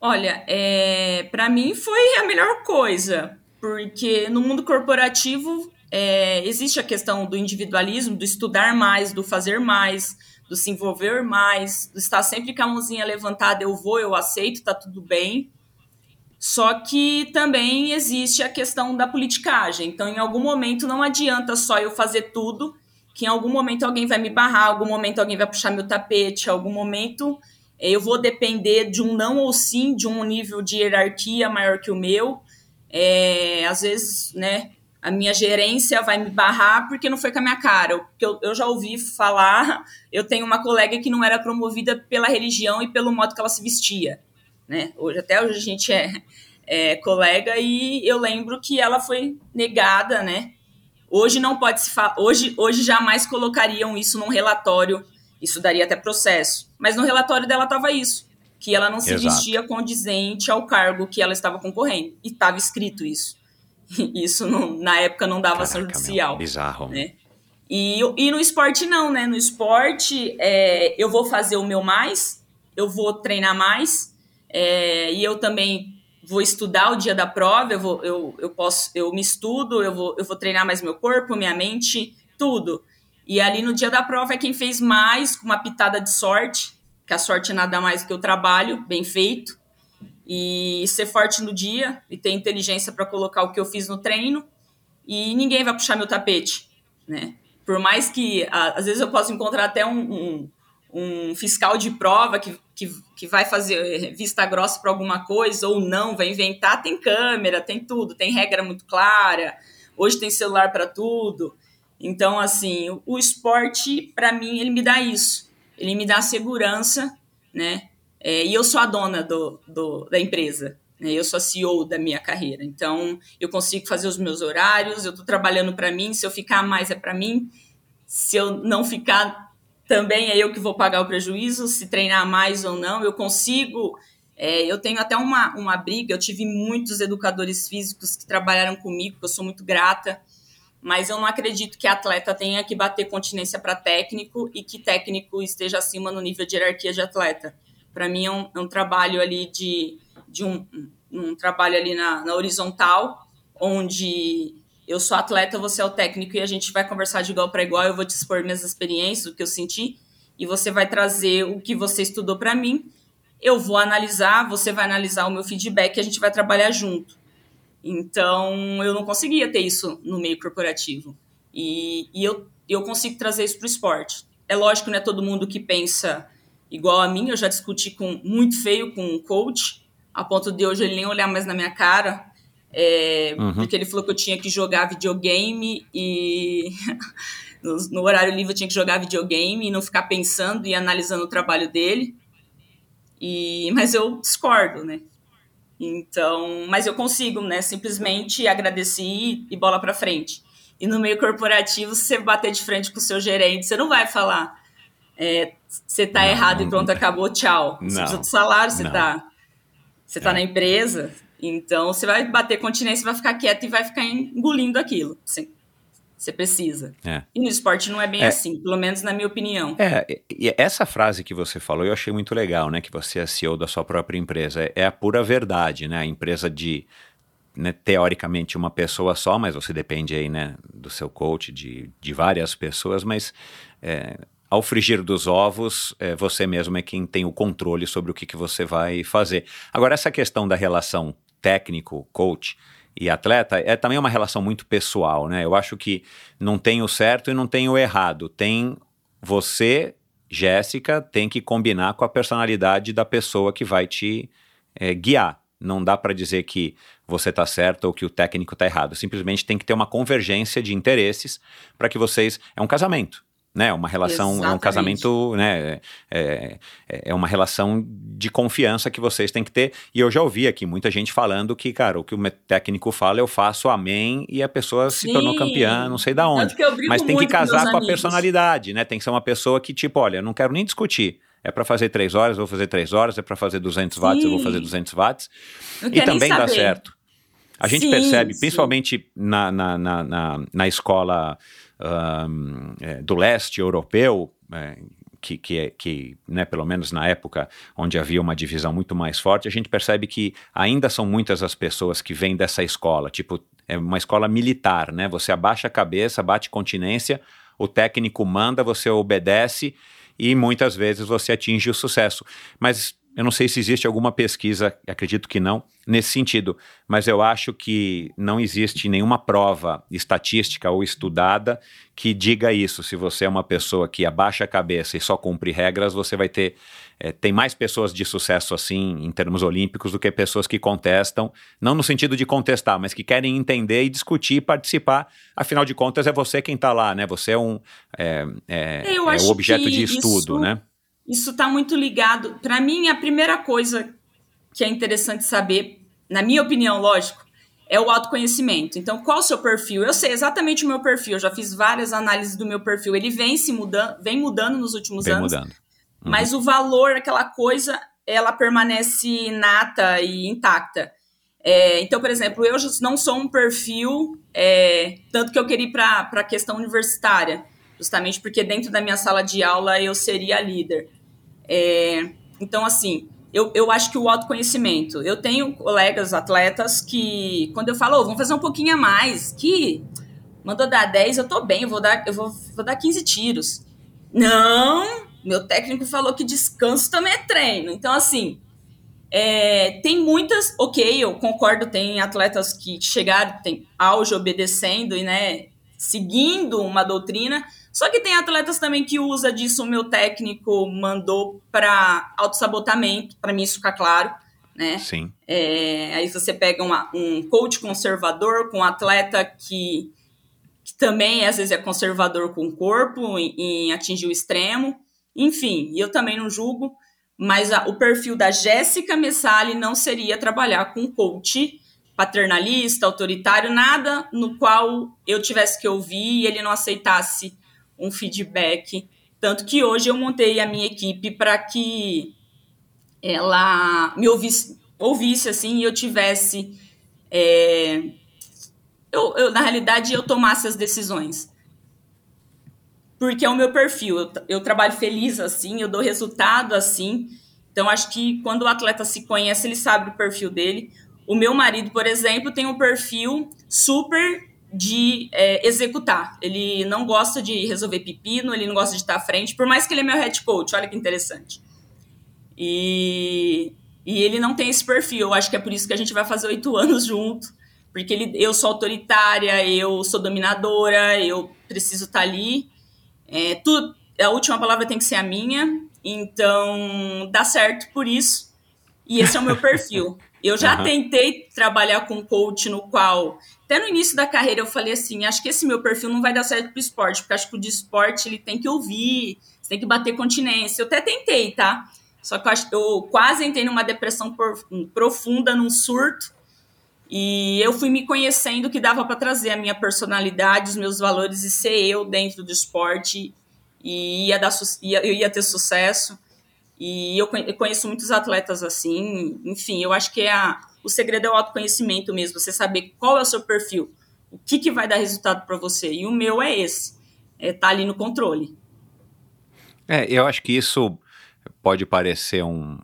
Olha, é, para mim foi a melhor coisa, porque no mundo corporativo é, existe a questão do individualismo, do estudar mais, do fazer mais, do se envolver mais, do estar sempre com a mãozinha levantada, eu vou, eu aceito, tá tudo bem. Só que também existe a questão da politicagem. Então, em algum momento, não adianta só eu fazer tudo, que em algum momento alguém vai me barrar, algum momento alguém vai puxar meu tapete, algum momento eu vou depender de um não ou sim, de um nível de hierarquia maior que o meu. É, às vezes, né, a minha gerência vai me barrar porque não foi com a minha cara. Eu, eu já ouvi falar, eu tenho uma colega que não era promovida pela religião e pelo modo que ela se vestia. Né? Hoje, até hoje a gente é, é colega e eu lembro que ela foi negada, né? Hoje não pode se hoje, hoje jamais colocariam isso num relatório, isso daria até processo. Mas no relatório dela estava isso, que ela não se Exato. vestia condizente ao cargo que ela estava concorrendo. E estava escrito isso. Isso não- na época não dava ação Caraca, meu, judicial. bizarro. né? E, e no esporte não, né? No esporte é, eu vou fazer o meu mais, eu vou treinar mais, é, e eu também vou estudar o dia da prova, eu, vou, eu, eu posso, eu me estudo, eu vou, eu vou treinar mais meu corpo, minha mente, tudo. E ali no dia da prova é quem fez mais, com uma pitada de sorte, que a sorte é nada mais do que o trabalho bem feito, e ser forte no dia, e ter inteligência para colocar o que eu fiz no treino, e ninguém vai puxar meu tapete, né? Por mais que, às vezes eu posso encontrar até um, um, um fiscal de prova que, que, que vai fazer vista grossa para alguma coisa ou não, vai inventar, tem câmera, tem tudo, tem regra muito clara, hoje tem celular para tudo. Então, assim, o, esporte, para mim, ele me dá isso. Ele me dá segurança, né? É, e eu sou a dona do, do, da empresa, né? eu sou a CEO da minha carreira. Então, eu consigo fazer os meus horários, eu estou trabalhando para mim, se eu ficar mais é para mim, se eu não ficar também é eu que vou pagar o prejuízo, se treinar mais ou não, eu consigo. É, eu tenho até uma, uma briga, eu tive muitos educadores físicos que trabalharam comigo, que eu sou muito grata, mas eu não acredito que atleta tenha que bater continência para técnico e que técnico esteja acima no nível de hierarquia de atleta. Para mim é um, é um, trabalho ali de, de um, um trabalho ali na, na horizontal, onde eu sou atleta, você é o técnico e a gente vai conversar de igual para igual. Eu vou te expor minhas experiências, o que eu senti, e você vai trazer o que você estudou para mim. Eu vou analisar, você vai analisar o meu feedback e a gente vai trabalhar junto. Então, eu não conseguia ter isso no meio corporativo. E, e eu, eu consigo trazer isso para o esporte. É lógico, não é todo mundo que pensa igual a mim. Eu já discuti com muito feio com um coach, a ponto de hoje ele nem olhar mais na minha cara é, uhum. Porque ele falou que eu tinha que jogar videogame e no, no, horário livre eu tinha que jogar videogame e não ficar pensando e analisando o trabalho dele. E, mas eu discordo, né? Então, mas eu consigo, né? Simplesmente agradecer e bola para frente. E no meio corporativo, se você bater de frente com o seu gerente, você não vai falar é, você tá não, errado e pronto, acabou, tchau. Não, você precisa do salário, você não. tá. Você tá é. na empresa, então, você vai bater continência, vai ficar quieto e vai ficar engolindo aquilo. Sim. Você precisa. É. E no esporte não é bem é. assim, pelo menos na minha opinião. É, e essa frase que você falou eu achei muito legal, né? Que você é CEO da sua própria empresa. É a pura verdade, né? A empresa de, né, teoricamente, uma pessoa só, mas você depende aí, né, do seu coach, de, de várias pessoas, mas é, ao frigir dos ovos, é, você mesmo é quem tem o controle sobre o que, que você vai fazer. Agora, essa questão da relação técnico, coach e atleta é também uma relação muito pessoal, né? Eu acho que não tem o certo e não tem o errado. Tem você, Jéssica, tem que combinar com a personalidade da pessoa que vai te é, guiar. Não dá para dizer que você está certo ou que o técnico está errado. Simplesmente tem que ter uma convergência de interesses para que vocês. É um casamento né? Uma relação, Exatamente. é um casamento, né? É, é, é, uma relação de confiança que vocês têm que ter. E eu já ouvi aqui muita gente falando que, cara, o que o técnico fala, eu faço amém e a pessoa Sim. se tornou campeã, não sei da onde. Mas tem que casar com a personalidade, né? Tem que ser uma pessoa que, tipo, olha, eu não quero nem discutir. É para fazer três horas, eu vou fazer três horas. É para fazer 200 Sim. watts, eu vou fazer 200 watts. e também dá certo. A gente sim, percebe, sim. principalmente na, na, na, na escola um, é, do leste europeu, é, que, que, é, que né, pelo menos na época onde havia uma divisão muito mais forte, a gente percebe que ainda são muitas as pessoas que vêm dessa escola, tipo, é uma escola militar, né? Você abaixa a cabeça, bate continência, o técnico manda, você obedece e muitas vezes você atinge o sucesso. Mas eu não sei se existe alguma pesquisa, acredito que não, nesse sentido, mas eu acho que não existe nenhuma prova estatística ou estudada que diga isso. Se você é uma pessoa que abaixa a cabeça e só cumpre regras, você vai ter. É, tem mais pessoas de sucesso assim, em termos olímpicos, do que pessoas que contestam, não no sentido de contestar, mas que querem entender e discutir e participar. Afinal de contas, é você quem está lá, né? Você é um. É, é, é o objeto de estudo, isso... né? Isso está muito ligado. Para mim, a primeira coisa que é interessante saber, na minha opinião, lógico, é o autoconhecimento. Então, qual o seu perfil? Eu sei exatamente o meu perfil, eu já fiz várias análises do meu perfil. Ele vem se mudando, vem mudando nos últimos vem anos. Mudando. Uhum. Mas o valor, aquela coisa, ela permanece inata e intacta. É, então, por exemplo, eu não sou um perfil, é, tanto que eu queria ir para a questão universitária, justamente porque dentro da minha sala de aula eu seria líder. É, então, assim, eu, eu acho que o autoconhecimento. Eu tenho colegas atletas que, quando eu falo, oh, vamos fazer um pouquinho a mais, que mandou dar 10, eu tô bem, eu vou dar, eu vou, vou dar 15 tiros. Não, meu técnico falou que descanso também é treino. Então, assim, é, tem muitas, ok, eu concordo, tem atletas que chegaram, tem auge obedecendo e, né, seguindo uma doutrina, só que tem atletas também que usa disso, o meu técnico mandou para autossabotamento, para mim isso ficar claro, né? Sim. É, aí você pega uma, um coach conservador com um atleta que, que também às vezes é conservador com o corpo em, em atingir o extremo. Enfim, eu também não julgo, mas a, o perfil da Jéssica Messali não seria trabalhar com coach paternalista, autoritário, nada no qual eu tivesse que ouvir e ele não aceitasse um feedback. Tanto que hoje eu montei a minha equipe para que ela me ouvisse, ouvisse assim e eu tivesse. É, eu, eu, na realidade, eu tomasse as decisões. Porque é o meu perfil. Eu, eu trabalho feliz assim, eu dou resultado assim. Então, acho que quando o atleta se conhece, ele sabe o perfil dele. O meu marido, por exemplo, tem um perfil super de é, executar. Ele não gosta de resolver pepino, ele não gosta de estar à frente, por mais que ele é meu head coach, olha que interessante. E, e ele não tem esse perfil. Eu acho que é por isso que a gente vai fazer oito anos junto. Porque ele, eu sou autoritária, eu sou dominadora, eu preciso estar ali. É, tudo, a última palavra tem que ser a minha. Então, dá certo por isso. E esse é o meu perfil. Eu já uhum. tentei trabalhar com coach no qual, até no início da carreira, eu falei assim: acho que esse meu perfil não vai dar certo pro esporte, porque acho que o de esporte ele tem que ouvir, tem que bater continência. Eu até tentei, tá? Só que eu, eu quase entrei numa depressão profunda, num surto. E eu fui me conhecendo que dava para trazer a minha personalidade, os meus valores e ser eu dentro do esporte. E ia dar, eu ia ter sucesso. E eu conheço muitos atletas assim. Enfim, eu acho que é a, o segredo é o autoconhecimento mesmo. Você saber qual é o seu perfil, o que, que vai dar resultado para você. E o meu é esse: é tá ali no controle. É, eu acho que isso pode parecer um,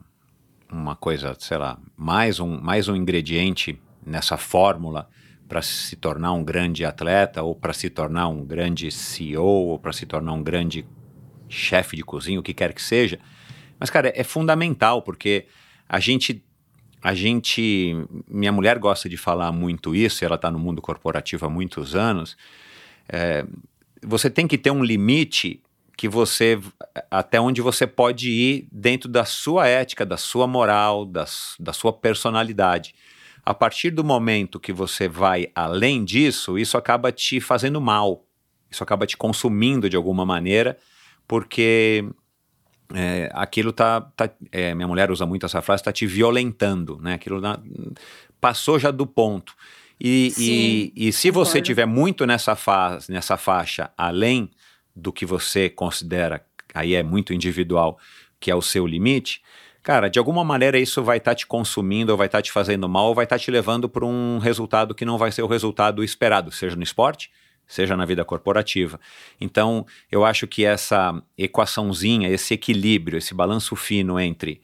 uma coisa, sei lá, mais um, mais um ingrediente nessa fórmula para se tornar um grande atleta ou para se tornar um grande CEO ou para se tornar um grande chefe de cozinha, o que quer que seja. Mas, cara, é fundamental, porque a gente. A gente. Minha mulher gosta de falar muito isso, ela está no mundo corporativo há muitos anos. É, você tem que ter um limite que você. até onde você pode ir dentro da sua ética, da sua moral, da, da sua personalidade. A partir do momento que você vai além disso, isso acaba te fazendo mal. Isso acaba te consumindo de alguma maneira, porque é, aquilo tá, tá é, minha mulher usa muito essa frase, está te violentando, né? Aquilo na, passou já do ponto. E, Sim, e, e se concordo. você tiver muito nessa, fase, nessa faixa, além do que você considera, aí é muito individual, que é o seu limite, cara, de alguma maneira isso vai estar tá te consumindo, ou vai estar tá te fazendo mal, ou vai estar tá te levando para um resultado que não vai ser o resultado esperado, seja no esporte, seja na vida corporativa. Então, eu acho que essa equaçãozinha, esse equilíbrio, esse balanço fino entre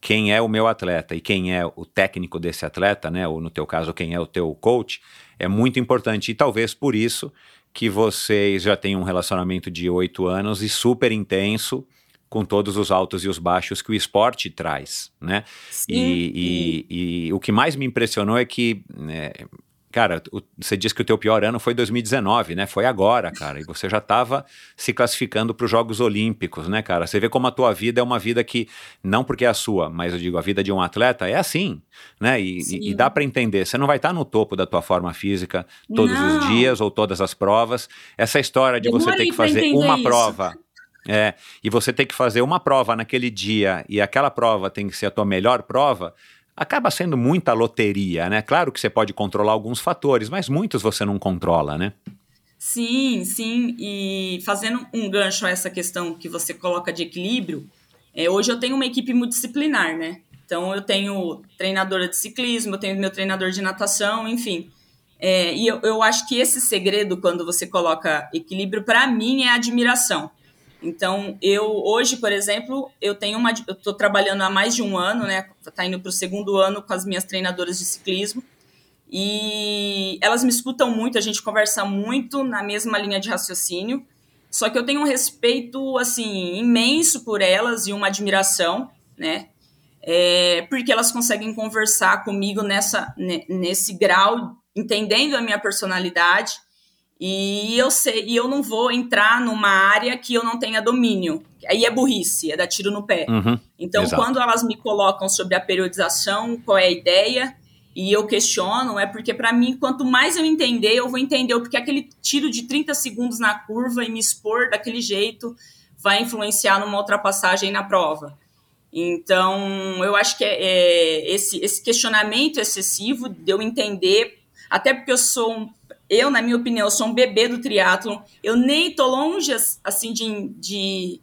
quem é o meu atleta e quem é o técnico desse atleta, né, ou no teu caso, quem é o teu coach, é muito importante. E talvez por isso que vocês já têm um relacionamento de oito anos e super intenso, com todos os altos e os baixos que o esporte traz, né? Sim. E, e, e, o que mais me impressionou é que né, Cara, o, você disse que o teu pior ano foi 2019, né? Foi agora, cara. E você já estava se classificando para os Jogos Olímpicos, né, cara? Você vê como a tua vida é uma vida que, não porque é a sua, mas eu digo, a vida de um atleta é assim, né? E, e, e dá para entender. Você não vai estar tá no topo da tua forma física todos não. os dias ou todas as provas. Essa história de você ter que fazer uma isso. prova é, e você ter que fazer uma prova naquele dia e aquela prova tem que ser a tua melhor prova, acaba sendo muita loteria, né? Claro que você pode controlar alguns fatores, mas muitos você não controla, né? Sim, sim. E fazendo um gancho a essa questão que você coloca de equilíbrio, é, hoje eu tenho uma equipe multidisciplinar, né? Então eu tenho treinadora de ciclismo, eu tenho meu treinador de natação, enfim. É, e eu, eu acho que esse segredo, quando você coloca equilíbrio, para mim é admiração. Então, eu hoje, por exemplo, eu tenho uma. Eu estou trabalhando há mais de um ano, né? Está indo para o segundo ano com as minhas treinadoras de ciclismo. E elas me escutam muito, a gente conversa muito na mesma linha de raciocínio. Só que eu tenho um respeito, assim, imenso por elas e uma admiração, né? É, porque elas conseguem conversar comigo nessa, nesse grau, entendendo a minha personalidade e eu sei, e eu não vou entrar numa área que eu não tenha domínio. Aí é burrice, é dar tiro no pé. Uhum, então, exato. quando elas me colocam sobre a periodização, qual é a ideia, e eu questiono, é porque para mim, quanto mais eu entender, eu vou entender porque aquele tiro de 30 segundos na curva e me expor daquele jeito vai influenciar numa ultrapassagem na prova. Então, eu acho que é, é esse, esse questionamento excessivo de eu entender, até porque eu sou um, eu, na minha opinião, sou um bebê do triatlon, eu nem tô longe, assim, de, de,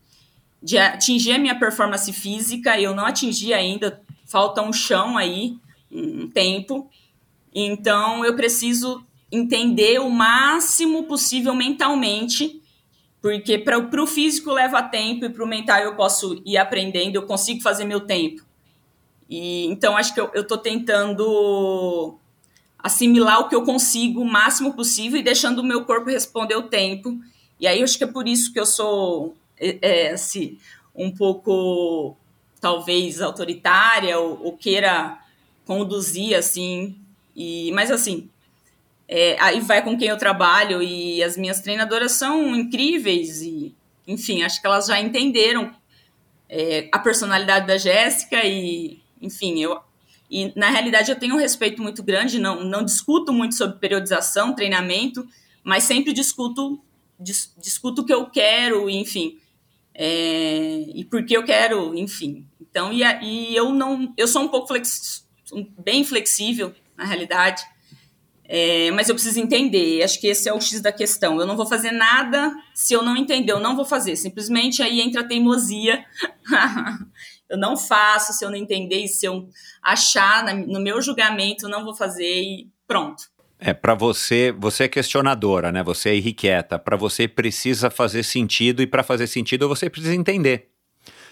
de atingir a minha performance física, eu não atingi ainda, falta um chão aí, um tempo, então eu preciso entender o máximo possível mentalmente, porque para o físico leva tempo e para o mental eu posso ir aprendendo, eu consigo fazer meu tempo. E então acho que eu estou tentando assimilar o que eu consigo o máximo possível e deixando o meu corpo responder o tempo. E aí eu acho que é por isso que eu sou é, é, assim, um pouco talvez autoritária ou, ou queira conduzir assim. E, mas assim, é, aí vai com quem eu trabalho e as minhas treinadoras são incríveis e, enfim, acho que elas já entenderam é, a personalidade da Jéssica e, enfim, eu e na realidade eu tenho um respeito muito grande, não, não discuto muito sobre periodização, treinamento, mas sempre discuto dis, discuto o que eu quero, enfim, é, e por que eu quero, enfim. Então, e, e eu não, eu sou um pouco flex, bem flexível na realidade. É, mas eu preciso entender, acho que esse é o X da questão. Eu não vou fazer nada se eu não entender, eu não vou fazer. Simplesmente aí entra a teimosia. eu não faço se eu não entender e se eu achar no meu julgamento, não vou fazer e pronto. É, para você, você é questionadora, né? Você é irrequieta. Para você precisa fazer sentido e para fazer sentido você precisa entender.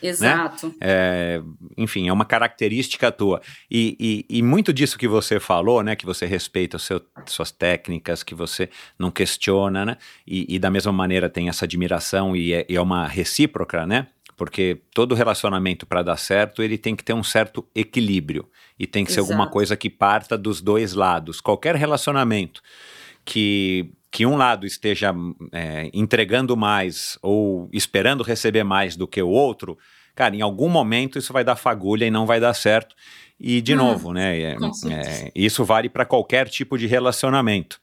Né? Exato. Né? É, enfim, é uma característica tua. E, e, e, muito disso que você falou, né? Que você respeita o seu, suas técnicas, que você não questiona, né? E, e da mesma maneira tem essa admiração e é, e é uma recíproca, né? Porque todo relacionamento para dar certo, ele tem que ter um certo equilíbrio. E tem que Exato. ser alguma coisa que parta dos dois lados. Qualquer relacionamento que que um lado esteja é, entregando mais ou esperando receber mais do que o outro, cara, em algum momento isso vai dar fagulha e não vai dar certo. E, de hum, novo, né, é, é, isso vale para qualquer tipo de relacionamento.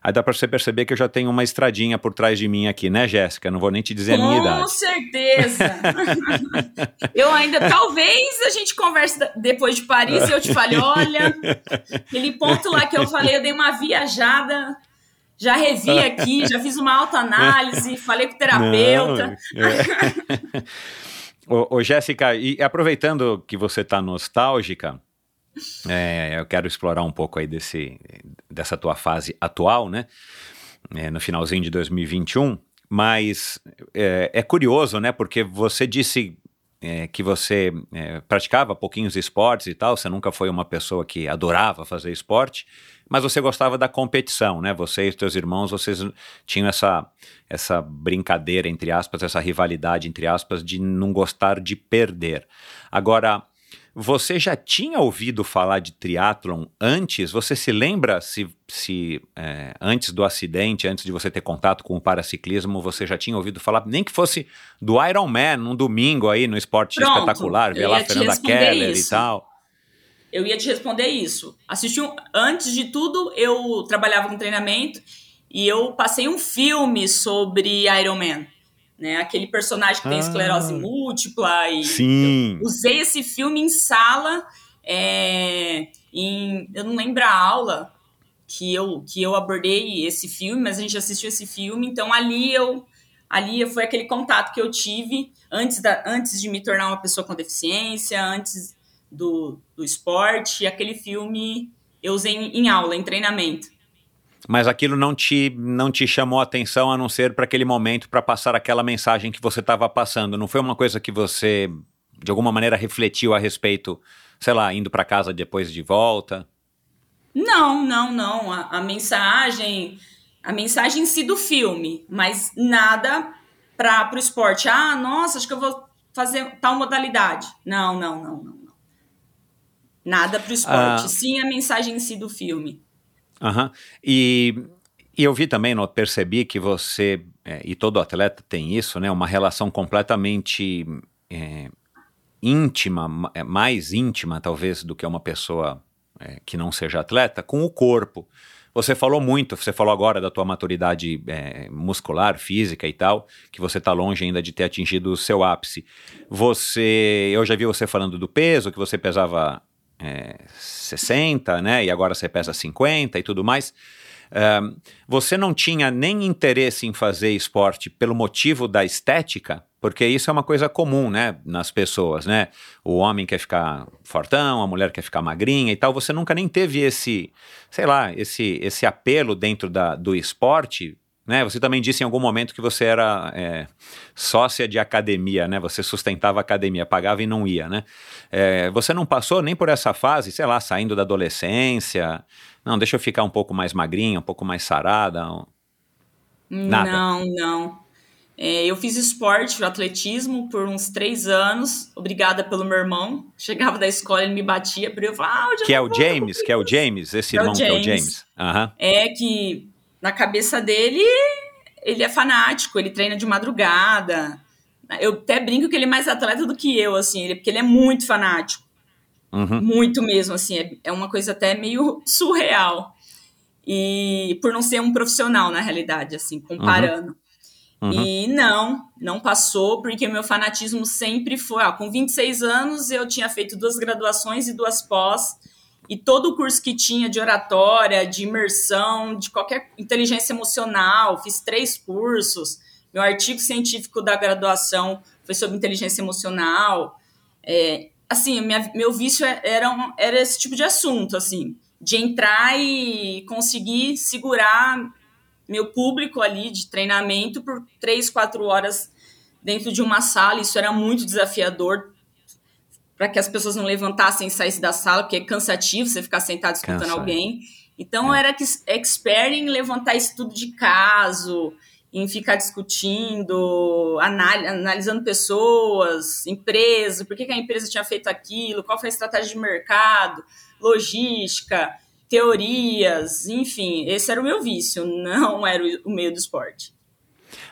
Aí dá para você perceber que eu já tenho uma estradinha por trás de mim aqui, né, Jéssica? Não vou nem te dizer Com a minha idade. Com certeza! eu ainda, talvez a gente converse depois de Paris e eu te fale, olha, aquele ponto lá que eu falei, eu dei uma viajada já revi aqui, já fiz uma autoanálise, falei com o terapeuta. Não, é. ô, ô, Jéssica, e aproveitando que você está nostálgica, é, eu quero explorar um pouco aí desse, dessa tua fase atual, né? É, no finalzinho de 2021, mas é, é curioso, né? Porque você disse é, que você é, praticava pouquinhos esportes e tal, você nunca foi uma pessoa que adorava fazer esporte, mas você gostava da competição, né? Você e os teus irmãos, vocês tinham essa, essa brincadeira, entre aspas, essa rivalidade, entre aspas, de não gostar de perder. Agora, você já tinha ouvido falar de triatlon antes? Você se lembra se, se é, antes do acidente, antes de você ter contato com o paraciclismo, você já tinha ouvido falar, nem que fosse do Ironman, num domingo aí no esporte Pronto, espetacular, ver lá a Fernanda Keller isso. e tal? Eu ia te responder isso. Assisti um, antes de tudo, eu trabalhava com treinamento e eu passei um filme sobre Iron Man. Né, aquele personagem que ah, tem esclerose múltipla e sim. usei esse filme em sala é, em, eu não lembro a aula que eu, que eu abordei esse filme, mas a gente assistiu esse filme, então ali eu ali foi aquele contato que eu tive antes, da, antes de me tornar uma pessoa com deficiência, antes do, do esporte. Aquele filme eu usei em, em aula, em treinamento. Mas aquilo não te, não te chamou a atenção a não ser para aquele momento para passar aquela mensagem que você estava passando. Não foi uma coisa que você, de alguma maneira, refletiu a respeito, sei lá, indo para casa depois de volta? Não, não, não. A, a, mensagem, a mensagem em si do filme, mas nada para o esporte. Ah, nossa, acho que eu vou fazer tal modalidade. Não, não, não, não. Nada para o esporte, ah. sim a mensagem em si do filme. Aham. E, e eu vi também, não, percebi que você, é, e todo atleta tem isso, né? Uma relação completamente é, íntima, é, mais íntima talvez do que uma pessoa é, que não seja atleta, com o corpo. Você falou muito, você falou agora da tua maturidade é, muscular, física e tal, que você está longe ainda de ter atingido o seu ápice. Você, eu já vi você falando do peso, que você pesava é, 60, né? E agora você pesa 50 e tudo mais. Um, você não tinha nem interesse em fazer esporte pelo motivo da estética? Porque isso é uma coisa comum, né, nas pessoas, né? O homem quer ficar fortão, a mulher quer ficar magrinha e tal. Você nunca nem teve esse, sei lá, esse, esse apelo dentro da, do esporte né? Você também disse em algum momento que você era é, sócia de academia, né? Você sustentava a academia, pagava e não ia, né? É, você não passou nem por essa fase, sei lá, saindo da adolescência? Não, deixa eu ficar um pouco mais magrinha, um pouco mais sarada? Nada. Não, não. É, eu fiz esporte, atletismo, por uns três anos, obrigada pelo meu irmão. Chegava da escola, ele me batia, por eu falava, ah, Que é o James, que é o James, esse é irmão que é o James. Uhum. É que na cabeça dele, ele é fanático, ele treina de madrugada. Eu até brinco que ele é mais atleta do que eu, assim, ele, porque ele é muito fanático. Uhum. Muito mesmo, assim, é, é uma coisa até meio surreal. E por não ser um profissional, na realidade, assim, comparando. Uhum. Uhum. E não, não passou, porque meu fanatismo sempre foi. Ó, com 26 anos, eu tinha feito duas graduações e duas pós e todo o curso que tinha de oratória, de imersão, de qualquer inteligência emocional, fiz três cursos. Meu artigo científico da graduação foi sobre inteligência emocional. É, assim, minha, meu vício é, era, era esse tipo de assunto, assim, de entrar e conseguir segurar meu público ali de treinamento por três, quatro horas dentro de uma sala. Isso era muito desafiador para que as pessoas não levantassem e saíssem da sala, porque é cansativo você ficar sentado escutando Cansa. alguém. Então, é. eu era expert em levantar estudo de caso, em ficar discutindo, analisando pessoas, empresas, por que, que a empresa tinha feito aquilo, qual foi a estratégia de mercado, logística, teorias, enfim, esse era o meu vício, não era o meio do esporte.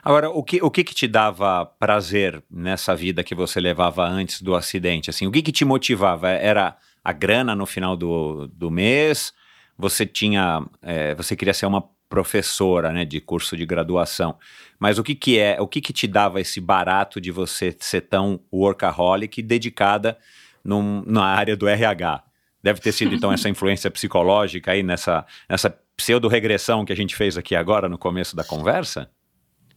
Agora, o que, o que, que te dava prazer nessa vida que você levava antes do acidente? Assim, o que, que te motivava? Era a grana no final do, do mês? Você tinha, é, você queria ser uma professora, né, de curso de graduação. Mas o que que é, o que que te dava esse barato de você ser tão workaholic e dedicada num, na área do RH? Deve ter sido então essa influência psicológica aí nessa, nessa pseudo regressão que a gente fez aqui agora no começo da conversa?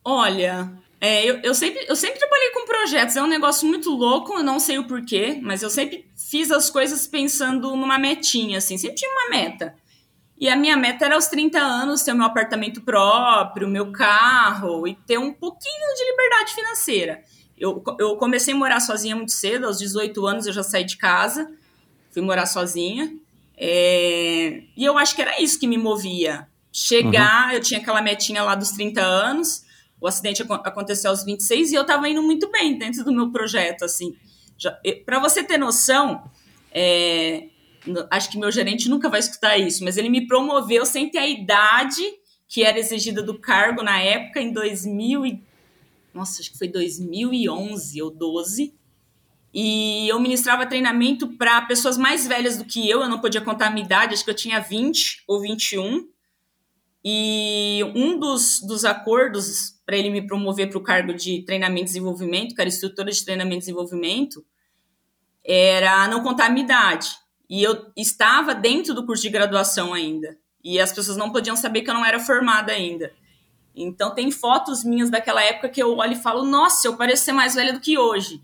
Olha, é, eu, eu, sempre, eu sempre trabalhei com projetos, é um negócio muito louco, eu não sei o porquê, mas eu sempre fiz as coisas pensando numa metinha, assim, sempre tinha uma meta. E a minha meta era aos 30 anos ter o meu apartamento próprio, meu carro e ter um pouquinho de liberdade financeira. Eu, eu comecei a morar sozinha muito cedo, aos 18 anos eu já saí de casa, fui morar sozinha. É, e eu acho que era isso que me movia. Chegar, uhum. eu tinha aquela metinha lá dos 30 anos, o acidente aconteceu aos 26 e eu estava indo muito bem dentro do meu projeto, assim. Para você ter noção, é, acho que meu gerente nunca vai escutar isso, mas ele me promoveu sem ter a idade que era exigida do cargo na época, em 2000 e, nossa, acho que foi 2011 ou 12. E eu ministrava treinamento para pessoas mais velhas do que eu, eu não podia contar a minha idade, acho que eu tinha 20 ou 21. E um dos, dos acordos para ele me promover para o cargo de treinamento e desenvolvimento, que era instrutora de treinamento e desenvolvimento, era não contar a minha idade. E eu estava dentro do curso de graduação ainda. E as pessoas não podiam saber que eu não era formada ainda. Então tem fotos minhas daquela época que eu olho e falo, nossa, eu pareço ser mais velha do que hoje.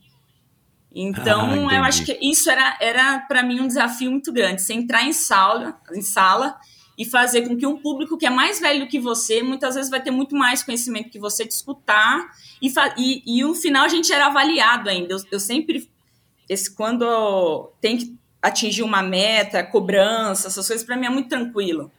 Então, ah, eu acho que isso era, era para mim um desafio muito grande. Você entrar em sala, em sala e fazer com que um público que é mais velho que você, muitas vezes vai ter muito mais conhecimento que você de escutar, e, e, e no final a gente era avaliado ainda. Eu, eu sempre, esse, quando tem que atingir uma meta, cobrança, essas coisas, para mim é muito tranquilo.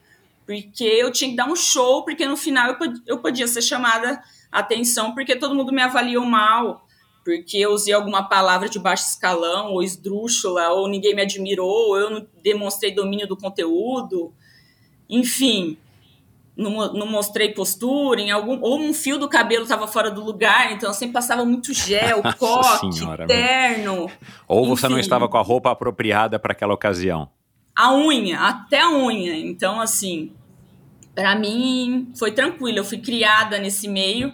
Porque eu tinha que dar um show, porque no final eu, eu podia ser chamada atenção, porque todo mundo me avaliou mal, porque eu usei alguma palavra de baixo escalão, ou esdrúxula, ou ninguém me admirou, ou eu não demonstrei domínio do conteúdo enfim, não, não, mostrei postura, em algum, ou um fio do cabelo estava fora do lugar, então eu sempre passava muito gel, coque, senhora, terno. Ou você enfim. não estava com a roupa apropriada para aquela ocasião. A unha, até a unha. Então, assim, para mim foi tranquilo. Eu fui criada nesse meio,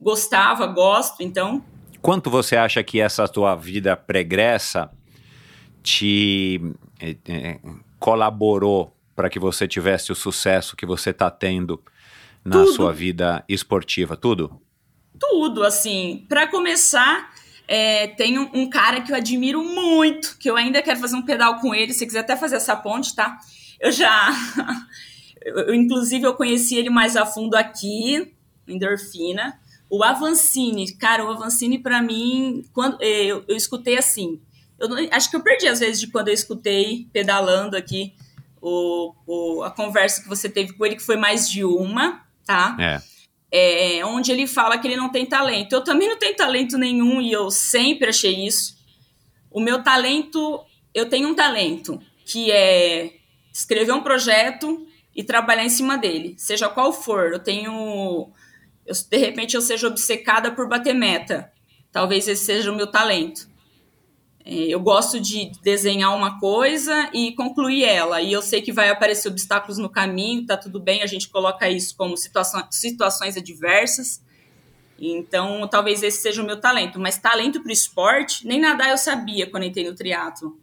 gostava, gosto, então. Quanto você acha que essa tua vida pregressa te eh, eh, colaborou para que você tivesse o sucesso que você está tendo na Tudo. sua vida esportiva? Tudo? Tudo, assim. Para começar, é, tem um, um cara que eu admiro muito, que eu ainda quero fazer um pedal com ele. Se quiser até fazer essa ponte, tá? Eu já. eu, inclusive, eu conheci ele mais a fundo aqui, em Endorfina. O Avancini, cara, o Avancini, para mim, quando é, eu, eu escutei assim. Eu não- acho que eu perdi às vezes de quando eu escutei pedalando aqui o, o- a conversa que você teve com ele, que foi mais de uma, tá? É. é, onde ele fala que ele não tem talento. Eu também não tenho talento nenhum e eu sempre achei isso. O meu talento, eu tenho um talento que é escrever um projeto e trabalhar em cima dele, seja qual for. Eu tenho, eu, de repente eu seja obcecada por bater meta. Talvez esse seja o meu talento. É, Eu gosto de desenhar uma coisa e concluir ela. E eu sei que vai aparecer obstáculos no caminho, tá tudo bem, a gente coloca isso como situação, situações adversas. Então, talvez esse seja o meu talento. Mas talento para o esporte, nem nadar eu sabia quando entrei no triatlo.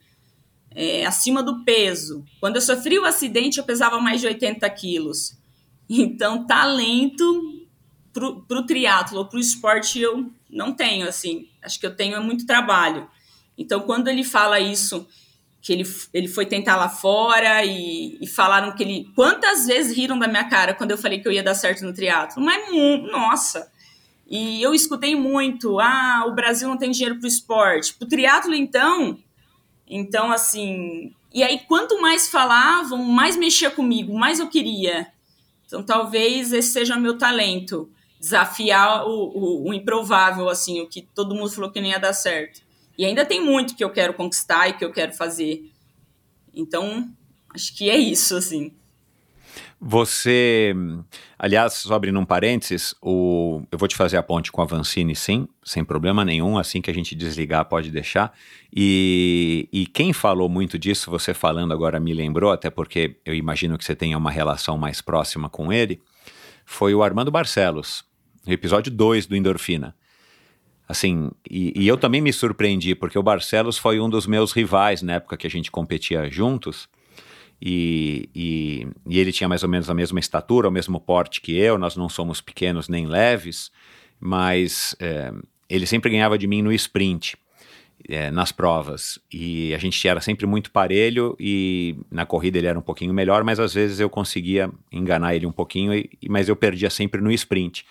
É, acima do peso. Quando eu sofri o acidente, eu pesava mais de 80 quilos. Então, talento para o triatlo ou para o esporte eu não tenho, assim. Acho que eu tenho muito trabalho. Então, quando ele fala isso, que ele, ele foi tentar lá fora e, e falaram que ele. Quantas vezes riram da minha cara quando eu falei que eu ia dar certo no triatlo? Mas, nossa! E eu escutei muito: ah, o Brasil não tem dinheiro para o esporte. Para o triatlo, então. Então, assim. E aí, quanto mais falavam, mais mexia comigo, mais eu queria. Então, talvez esse seja meu talento. Desafiar o, o, o improvável, assim, o que todo mundo falou que não ia dar certo. E ainda tem muito que eu quero conquistar e que eu quero fazer. Então, acho que é isso, assim. Você, aliás, só abrindo um parênteses, o, eu vou te fazer a ponte com a Vancini, sim, sem problema nenhum. Assim que a gente desligar, pode deixar. E, e quem falou muito disso, você falando agora me lembrou, até porque eu imagino que você tenha uma relação mais próxima com ele, foi o Armando Barcelos, no episódio 2 do Endorfina. Assim, e, e eu também me surpreendi, porque o Barcelos foi um dos meus rivais na época que a gente competia juntos. E, e, e ele tinha mais ou menos a mesma estatura, o mesmo porte que eu, nós não somos pequenos nem leves, mas é, ele sempre ganhava de mim no sprint, é, nas provas. E a gente era sempre muito parelho e na corrida ele era um pouquinho melhor, mas às vezes eu conseguia enganar ele um pouquinho, e, mas eu perdia sempre no sprint.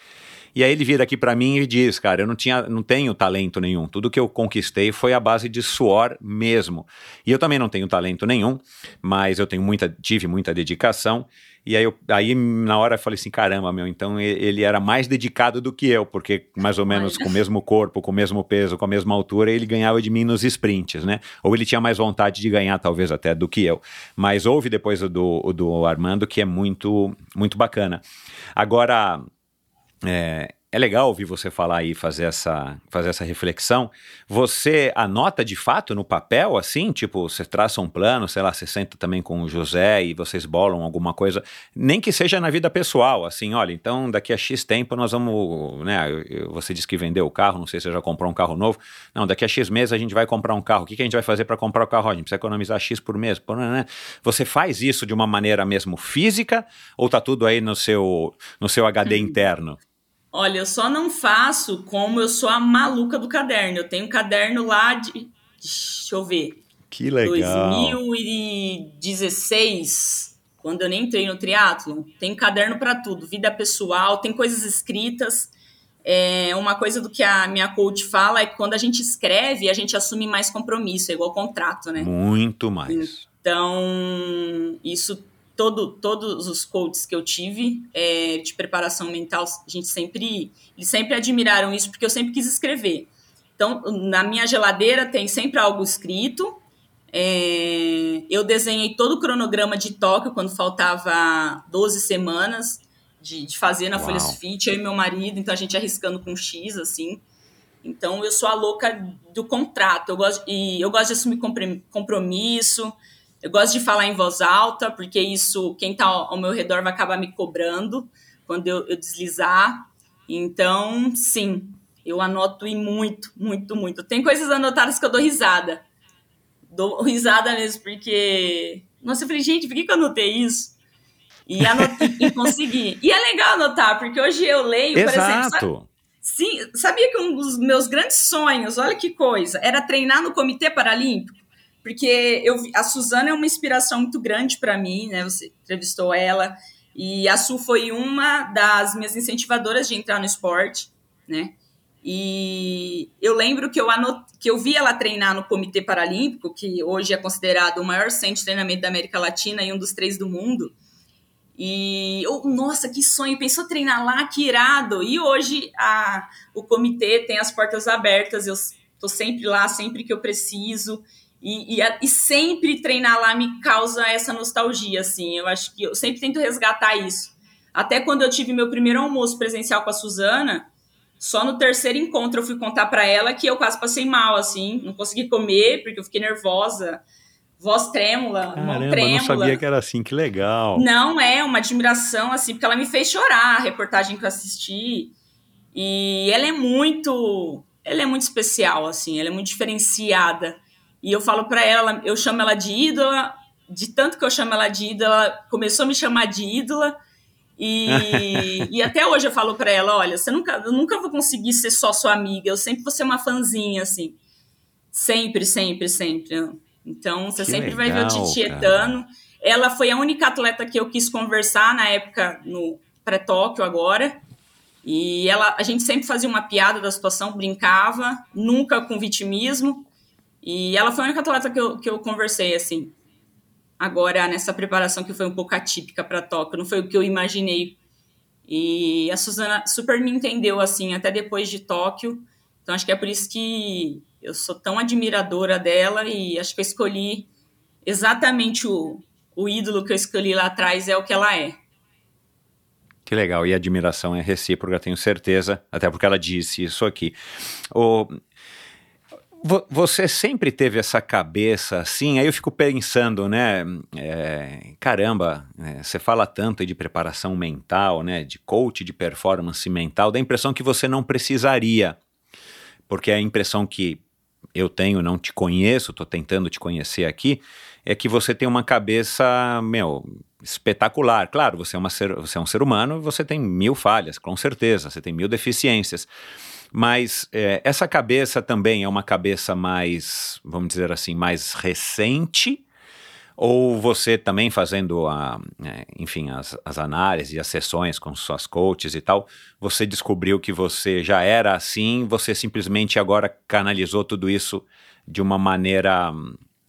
E aí ele vira aqui para mim e diz, cara, eu não tinha, não tenho talento nenhum. Tudo que eu conquistei foi a base de suor mesmo. E eu também não tenho talento nenhum, mas eu tenho muita, tive muita dedicação. E aí, eu, aí na hora eu falei assim, caramba, meu, então ele era mais dedicado do que eu, porque mais ou menos com o mesmo corpo, com o mesmo peso, com a mesma altura, ele ganhava de mim nos sprints, né? Ou ele tinha mais vontade de ganhar, talvez até, do que eu. Mas houve depois do, do Armando, que é muito, muito bacana. Agora, é, é legal ouvir você falar aí, fazer essa, fazer essa reflexão. Você anota de fato no papel, assim? Tipo, você traça um plano, sei lá, você senta também com o José e vocês bolam alguma coisa, nem que seja na vida pessoal, assim, olha, então daqui a X tempo nós vamos, né, você disse que vendeu o carro, não sei se você já comprou um carro novo, não, daqui a X meses a gente vai comprar um carro, o que, que a gente vai fazer para comprar o carro? A gente precisa economizar X por mês, pô, né? Você faz isso de uma maneira mesmo física ou tá tudo aí no seu, no seu HD interno? Olha, eu só não faço como eu sou a maluca do caderno. Eu tenho um caderno lá de. Deixa eu ver. Que 2016, quando eu nem entrei no triatlo, tem caderno para tudo, vida pessoal, tem coisas escritas. É, uma coisa do que a minha coach fala é que quando a gente escreve, a gente assume mais compromisso, é igual contrato, né? Muito mais. Então, isso todo, todos os coaches que eu tive é, de preparação mental, a gente sempre, eles sempre admiraram isso porque eu sempre quis escrever. Então, na minha geladeira tem sempre algo escrito. É, eu desenhei todo o cronograma de Tóquio quando faltava 12 semanas de, de fazer na Uau. Folha Sulfite, eu e meu marido, então a gente arriscando com X, assim. Então, eu sou a louca do contrato. Eu gosto, e eu gosto de assumir compromisso. Eu gosto de falar em voz alta, porque isso, quem está ao meu redor vai acabar me cobrando quando eu, eu deslizar. Então, sim, eu anoto e muito, muito, muito. Tem coisas anotadas que eu dou risada. Dou risada mesmo, porque. Nossa, eu falei, gente, por que, que eu anotei isso? E, anotei, e consegui. E é legal anotar, porque hoje eu leio, Exato. por exemplo. Sabe, sim, sabia que um dos meus grandes sonhos, olha que coisa, era treinar no Comitê Paralímpico? Porque eu a Suzana é uma inspiração muito grande para mim, né? Você entrevistou ela e a Su foi uma das minhas incentivadoras de entrar no esporte, né? E eu lembro que eu anot... que eu vi ela treinar no Comitê Paralímpico, que hoje é considerado o maior centro de treinamento da América Latina e um dos três do mundo. E oh, nossa, que sonho! Pensou treinar lá, que irado! E hoje a, o comitê tem as portas abertas, eu estou sempre lá, sempre que eu preciso. E, e, e, sempre treinar lá me causa essa nostalgia, assim. Eu acho que eu sempre tento resgatar isso. Até quando eu tive meu primeiro almoço presencial com a Suzana, só no terceiro encontro eu fui contar para ela que eu quase passei mal, assim. Não consegui comer porque eu fiquei nervosa. Voz trêmula, Caramba, mão trêmula. não sabia que era assim, que legal. Não, é uma admiração, assim, porque ela me fez chorar a reportagem que eu assisti. E ela é muito. Ela é muito especial, assim, ela é muito diferenciada. E eu falo para ela, eu chamo ela de ídola, de tanto que eu chamo ela de ídola, ela começou a me chamar de ídola. E, e até hoje eu falo para ela, olha, você nunca, eu nunca vou conseguir ser só sua amiga, eu sempre vou ser uma fãzinha, assim. Sempre, sempre, sempre. Então, você Que sempre vai ver legal, o Titi cara. Etano. Ela foi a única atleta que eu quis conversar na época, no pré-tóquio agora. E ela, a gente sempre fazia uma piada da situação, brincava, nunca com vitimismo. E ela foi a única atleta que eu, que eu conversei, assim. Agora, nessa preparação que foi um pouco atípica para Tóquio, não foi o que eu imaginei. E a Suzana super me entendeu, assim, até depois de Tóquio. Então, acho que é por isso que eu sou tão admiradora dela e acho que eu escolhi exatamente o, o ídolo que eu escolhi lá atrás é o que ela é. Que legal, e a admiração é recíproca, tenho certeza, até porque ela disse isso aqui. O, você sempre teve essa cabeça assim? Aí eu fico pensando, né? é, caramba, é, você fala tanto de preparação mental, né? De coach de performance mental, dá a impressão que você não precisaria, porque a impressão que eu tenho, não te conheço, estou tentando te conhecer aqui, é que você tem uma cabeça, meu, espetacular. Claro, você é, ser, você é um ser humano e você tem mil falhas, com certeza, você tem mil deficiências. Mas é, essa cabeça também é uma cabeça mais, vamos dizer assim, mais recente? Ou você também fazendo, a, é, enfim, as, as análises e as sessões com suas coaches e tal, você descobriu que você já era assim, você simplesmente agora canalizou tudo isso de uma maneira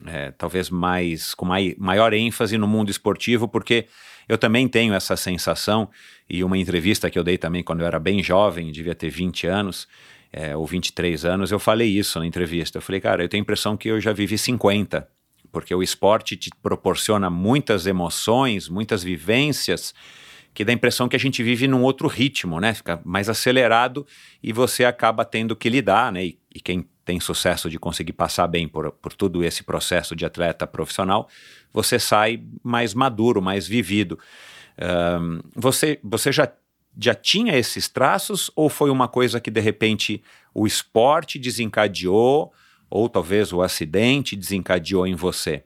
é, talvez mais com mai, maior ênfase no mundo esportivo, porque eu também tenho essa sensação, e uma entrevista que eu dei também quando eu era bem jovem, devia ter 20 anos, é, ou 23 anos, eu falei isso na entrevista. Eu falei, cara, eu tenho a impressão que eu já vivi 50, porque o esporte te proporciona muitas emoções, muitas vivências, que dá a impressão que a gente vive num outro ritmo, né? Fica mais acelerado e você acaba tendo que lidar, né? E, e quem tem sucesso de conseguir passar bem por, por todo esse processo de atleta profissional, você sai mais maduro, mais vivido. Um, você, você já, já tinha esses traços ou foi uma coisa que de repente o esporte desencadeou ou talvez o acidente desencadeou em você?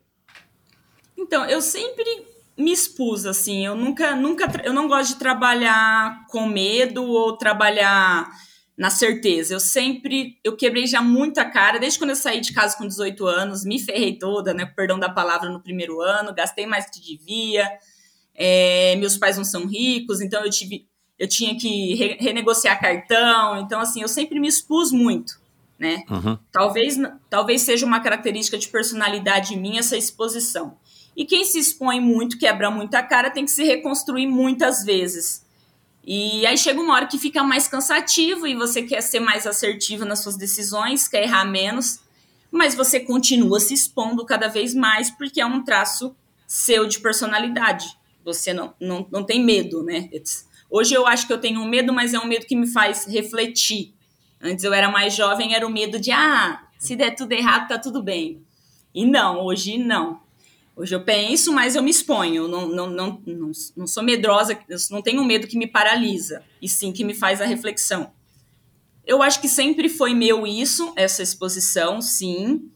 Então, eu sempre me expus, assim, eu nunca, nunca, eu não gosto de trabalhar com medo ou trabalhar na certeza. Eu sempre, eu quebrei já muita cara, desde quando eu saí de casa com 18 anos, me ferrei toda, né, perdão da palavra, no primeiro ano, gastei mais do que devia, é, meus pais não são ricos, então eu tive, eu tinha que re renegociar cartão, então assim, eu sempre me expus muito, né, uhum. talvez, talvez seja uma característica de personalidade minha essa exposição. E quem se expõe muito, quebra muita cara, tem que se reconstruir muitas vezes. E aí chega uma hora que fica mais cansativo e você quer ser mais assertivo nas suas decisões, quer errar menos, mas você continua se expondo cada vez mais porque é um traço seu de personalidade. Você não, não, não tem medo, né? Hoje eu acho que eu tenho um medo, mas é um medo que me faz refletir. Antes eu era mais jovem, era o medo de, ah, se der tudo errado, tá tudo bem. E não, hoje não. Hoje eu penso, mas eu me exponho. Não, não, não, não, não sou medrosa, não tenho medo que me paralisa, e sim que me faz a reflexão. Eu acho que sempre foi meu isso, essa exposição, sim.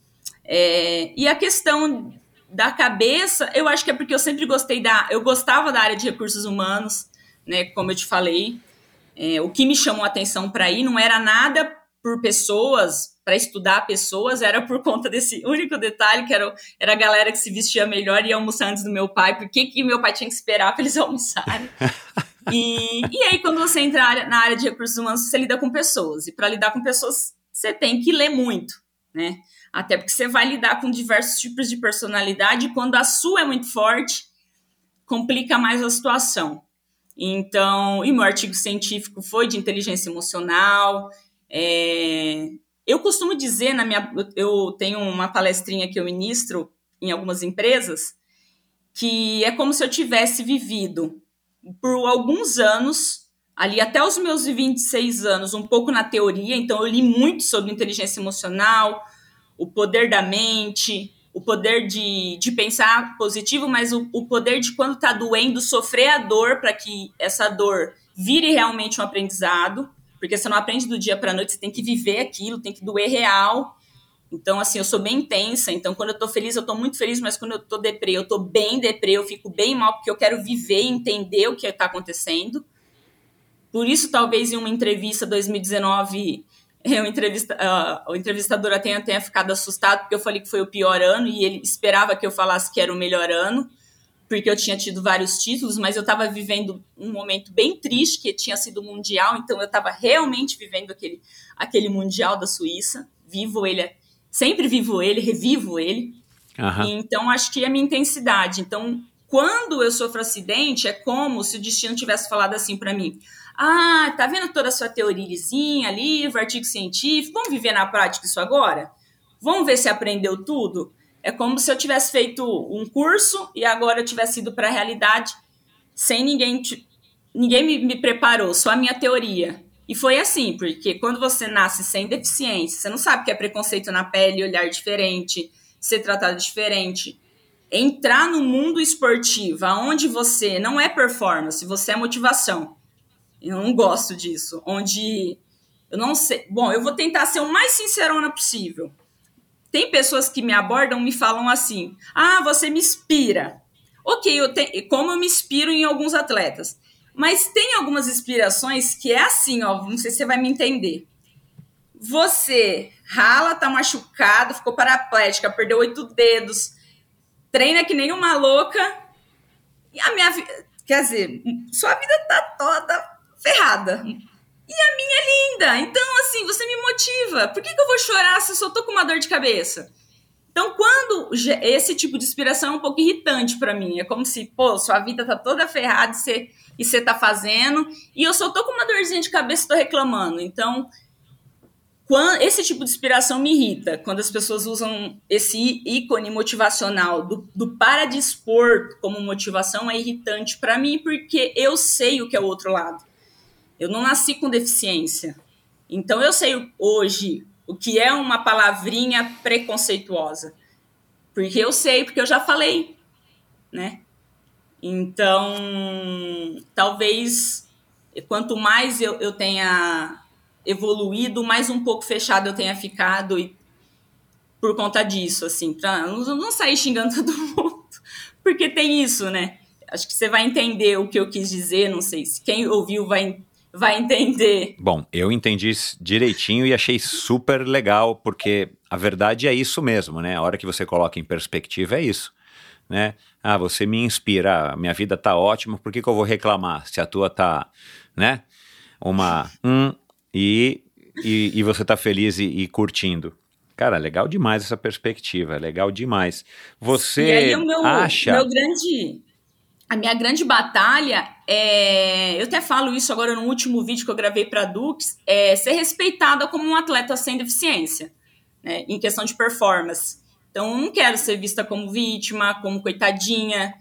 É, e a questão da cabeça, eu acho que é porque eu sempre gostei da. Eu gostava da área de recursos humanos, né? Como eu te falei. É, o que me chamou a atenção para ir não era nada por pessoas, para estudar pessoas, era por conta desse único detalhe, que era, era a galera que se vestia melhor e almoçar antes do meu pai, porque que meu pai tinha que esperar para eles almoçarem. E, e aí, quando você entra na área de recursos humanos, você lida com pessoas. E para lidar com pessoas, você tem que ler muito, né? Até porque você vai lidar com diversos tipos de personalidade. Quando a sua é muito forte, complica mais a situação. Então, e meu artigo científico foi de inteligência emocional. É, eu costumo dizer na minha. Eu tenho uma palestrinha que eu ministro em algumas empresas que é como se eu tivesse vivido por alguns anos, ali até os meus 26 anos, um pouco na teoria, então eu li muito sobre inteligência emocional, o poder da mente, o poder de, de pensar positivo, mas o, o poder de quando está doendo, sofrer a dor para que essa dor vire realmente um aprendizado, porque você não aprende do dia para noite, você tem que viver aquilo, tem que doer real. Então, assim, eu sou bem intensa. Então, quando eu tô feliz, eu tô muito feliz, mas quando eu tô deprê, eu tô bem deprê, eu fico bem mal, porque eu quero viver e entender o que tá acontecendo. Por isso, talvez em uma entrevista 2019, eu entrevista, uh, o entrevistador tenha, tenha ficado assustado, porque eu falei que foi o pior ano e ele esperava que eu falasse que era o melhor ano, porque eu tinha tido vários títulos, mas eu estava vivendo um momento bem triste, que tinha sido mundial, então eu estava realmente vivendo aquele, aquele mundial da Suíça, vivo ele sempre vivo ele, revivo ele. Uhum. Então, acho que é a minha intensidade. Então, quando eu sofro acidente, é como se o destino tivesse falado assim para mim: Ah, tá vendo toda a sua teoriazinha, livro, artigo científico? Vamos viver na prática isso agora? Vamos ver se aprendeu tudo? É como se eu tivesse feito um curso e agora eu tivesse ido para a realidade sem ninguém. Ninguém me, me preparou, só a minha teoria. E foi assim, porque quando você nasce sem deficiência, você não sabe que é preconceito na pele, olhar diferente, ser tratado diferente. Entrar no mundo esportivo, onde você não é performance, você é motivação. Eu não gosto disso. Onde eu não sei. Bom, eu vou tentar ser o mais sincerona possível. Tem pessoas que me abordam me falam assim: ah, você me inspira. Ok, eu te... como eu me inspiro em alguns atletas. Mas tem algumas inspirações que é assim, ó, não sei se você vai me entender. Você rala, tá machucado, ficou paraplética, perdeu oito dedos, treina que nem uma louca, e a minha vida, quer dizer, sua vida tá toda ferrada. E a minha é linda. Então, assim, você me motiva. Por que, que eu vou chorar se eu só tô com uma dor de cabeça? Então, quando esse tipo de inspiração é um pouco irritante para mim, é como se, pô, sua vida tá toda ferrada e você tá fazendo, e eu só tô com uma dorzinha de cabeça e tô reclamando. Então, quando, esse tipo de inspiração me irrita, quando as pessoas usam esse ícone motivacional do, do para dispor como motivação, é irritante para mim, porque eu sei o que é o outro lado. Eu não nasci com deficiência. Então, eu sei hoje o que é uma palavrinha preconceituosa. Porque eu sei, porque eu já falei, né? Então, talvez quanto mais eu, eu tenha evoluído, mais um pouco fechado eu tenha ficado e por conta disso, assim, pra não, não sair xingando todo mundo, porque tem isso, né? Acho que você vai entender o que eu quis dizer, não sei se quem ouviu vai, vai entender. Bom, eu entendi direitinho e achei super legal, porque a verdade é isso mesmo, né? A hora que você coloca em perspectiva é isso né? Ah, você me inspira, minha vida tá ótima, por que, que eu vou reclamar se a tua tá, né? Uma um e, e, e você tá feliz e, e, curtindo. Cara, legal demais essa perspectiva, legal demais. Você e aí, o meu, acha... meu grande, a minha grande batalha é, eu até falo isso agora no último vídeo que eu gravei para Dux, é ser respeitada como um atleta sem deficiência, né, em questão de performance. Então, eu não quero ser vista como vítima, como coitadinha.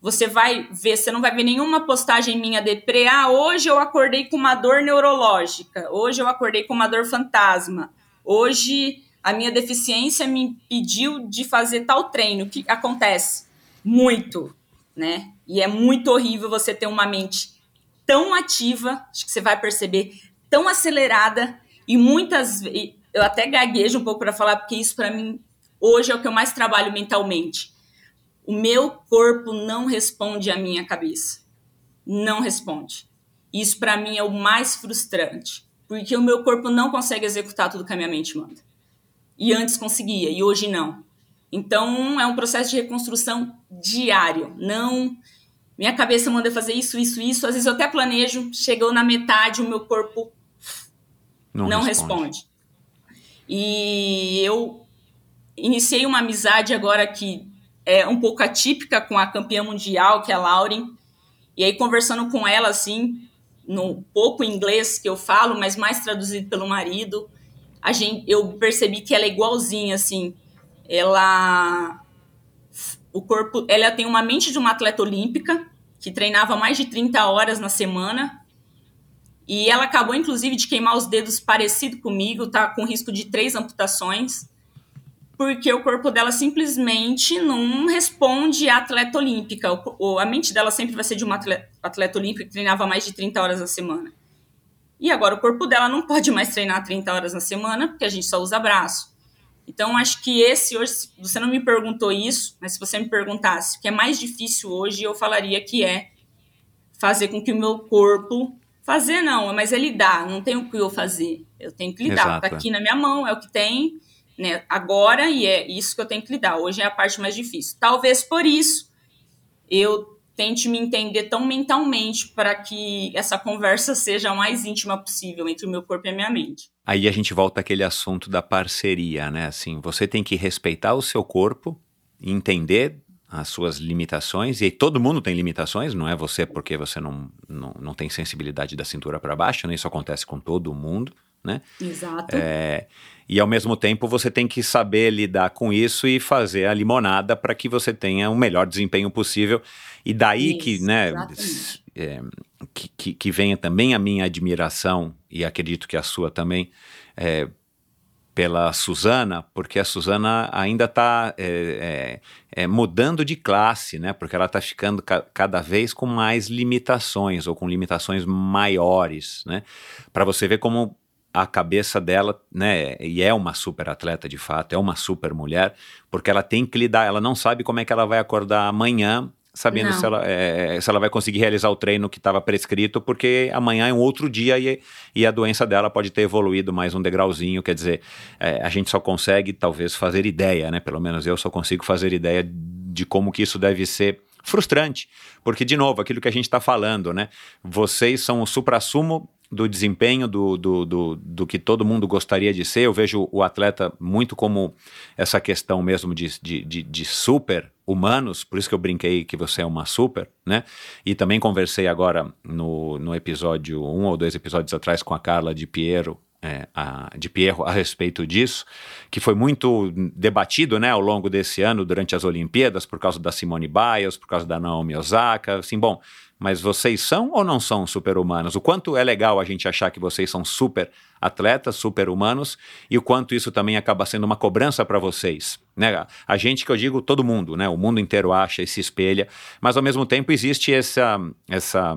Você vai ver, você não vai ver nenhuma postagem minha deprê. Ah, hoje eu acordei com uma dor neurológica. Hoje eu acordei com uma dor fantasma. Hoje a minha deficiência me impediu de fazer tal treino. O que acontece? muito, né? E é muito horrível você ter uma mente tão ativa, acho que você vai perceber, tão acelerada e muitas eu até gaguejo um pouco para falar porque isso para mim hoje é o que eu mais trabalho mentalmente. O meu corpo não responde à minha cabeça. Não responde. Isso para mim é o mais frustrante, porque o meu corpo não consegue executar tudo que a minha mente manda. E antes conseguia, e hoje não. Então é um processo de reconstrução diário. Não minha cabeça manda fazer isso, isso, isso. Às vezes eu até planejo, chegou na metade, o meu corpo não, não responde. responde. E eu iniciei uma amizade agora que é um pouco atípica com a campeã mundial, que é a Lauren. E aí, conversando com ela, assim, no pouco inglês que eu falo, mas mais traduzido pelo marido, a gente, eu percebi que ela é igualzinha, assim. Ela. O corpo. Ela tem uma mente de uma atleta olímpica, que treinava mais de 30 horas na semana. E ela acabou, inclusive, de queimar os dedos parecido comigo, tá com risco de três amputações porque o corpo dela simplesmente não responde à atleta olímpica. O, a mente dela sempre vai ser de uma atleta, atleta olímpica que treinava mais de 30 horas na semana. E agora o corpo dela não pode mais treinar 30 horas na semana, porque a gente só usa braço. Então, acho que esse hoje, você não me perguntou isso, mas se você me perguntasse o que é mais difícil hoje, eu falaria que é fazer com que o meu corpo. Fazer não, mas é lidar, não tem o que eu fazer. Eu tenho que lidar. Está aqui na minha mão, é o que tem né, agora e é isso que eu tenho que lidar. Hoje é a parte mais difícil. Talvez por isso eu tente me entender tão mentalmente para que essa conversa seja a mais íntima possível entre o meu corpo e a minha mente. Aí a gente volta àquele assunto da parceria, né? Assim, você tem que respeitar o seu corpo, entender as suas limitações, e todo mundo tem limitações, não é você porque você não, não, não tem sensibilidade da cintura para baixo, né? Isso acontece com todo mundo, né? Exato. É, e ao mesmo tempo você tem que saber lidar com isso e fazer a limonada para que você tenha o melhor desempenho possível. E daí isso, que, né, é, que, que, que, venha também a minha admiração, e acredito que a sua também, é, pela Suzana, porque a Suzana ainda está é, é, é, mudando de classe, né? Porque ela está ficando ca cada vez com mais limitações ou com limitações maiores, né? Para você ver como a cabeça dela, né, e é uma super atleta de fato, é uma super mulher, porque ela tem que lidar, ela não sabe como é que ela vai acordar amanhã, sabendo se ela, é, se ela vai conseguir realizar o treino que estava prescrito, porque amanhã é um outro dia e, e a doença dela pode ter evoluído mais um degrauzinho, quer dizer, é, a gente só consegue talvez fazer ideia, né, pelo menos eu só consigo fazer ideia de como que isso deve ser frustrante, porque de novo, aquilo que a gente está falando, né, vocês são o supra-sumo do desempenho do, do, do, do, que todo mundo gostaria de ser. Eu vejo o atleta muito como essa questão mesmo de, de, de, de super humanos, por isso que eu brinquei que você é uma super, né? E também conversei agora no, no episódio, um ou dois episódios atrás, com a Carla de Piero, é, a, de Pierro a respeito disso, que foi muito debatido né, ao longo desse ano, durante as Olimpíadas, por causa da Simone Biles, por causa da Naomi Osaka, assim, bom, mas vocês são ou não são super-humanos? O quanto é legal a gente achar que vocês são super atletas, super-humanos, e o quanto isso também acaba sendo uma cobrança para vocês. Né? A gente que eu digo, todo mundo, né? o mundo inteiro acha e se espelha, mas ao mesmo tempo existe essa, essa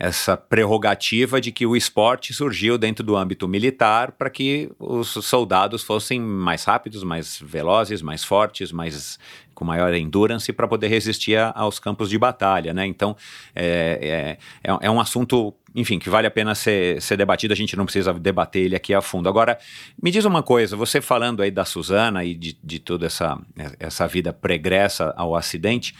essa prerrogativa de que o esporte surgiu dentro do âmbito militar para que os soldados fossem mais rápidos, mais velozes, mais fortes, mais com maior endurance para poder resistir a, aos campos de batalha, né? Então é, é, é, é, um assunto, enfim, que vale a pena ser, ser debatido. A gente não precisa debater ele aqui a fundo. Agora, me diz uma coisa: você falando aí da Suzana e de, de toda essa essa vida pregressa ao acidente.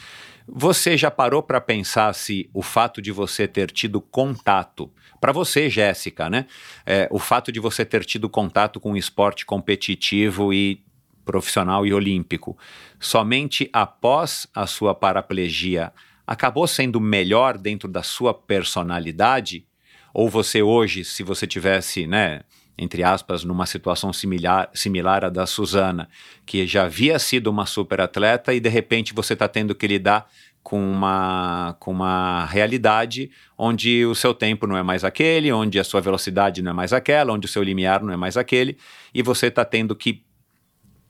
Você já parou para pensar se o fato de você ter tido contato, para você, Jéssica, né? É, o fato de você ter tido contato com um esporte competitivo e profissional e olímpico, somente após a sua paraplegia, acabou sendo melhor dentro da sua personalidade? Ou você hoje, se você tivesse, né, entre aspas, numa situação similar, similar à da Suzana, que já havia sido uma super atleta e de repente você está tendo que lidar com uma, com uma realidade onde o seu tempo não é mais aquele, onde a sua velocidade não é mais aquela, onde o seu limiar não é mais aquele, e você está tendo que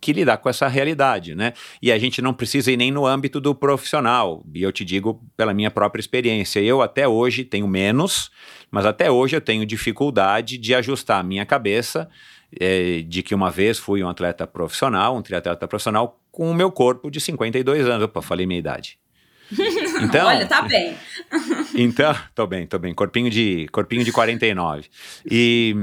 que lidar com essa realidade, né? E a gente não precisa ir nem no âmbito do profissional. E eu te digo pela minha própria experiência. Eu até hoje tenho menos, mas até hoje eu tenho dificuldade de ajustar a minha cabeça é, de que uma vez fui um atleta profissional, um triatleta profissional, com o meu corpo de 52 anos. Opa, falei minha idade. Então, Olha, tá bem. então, tô bem, tô bem. Corpinho de, corpinho de 49. E,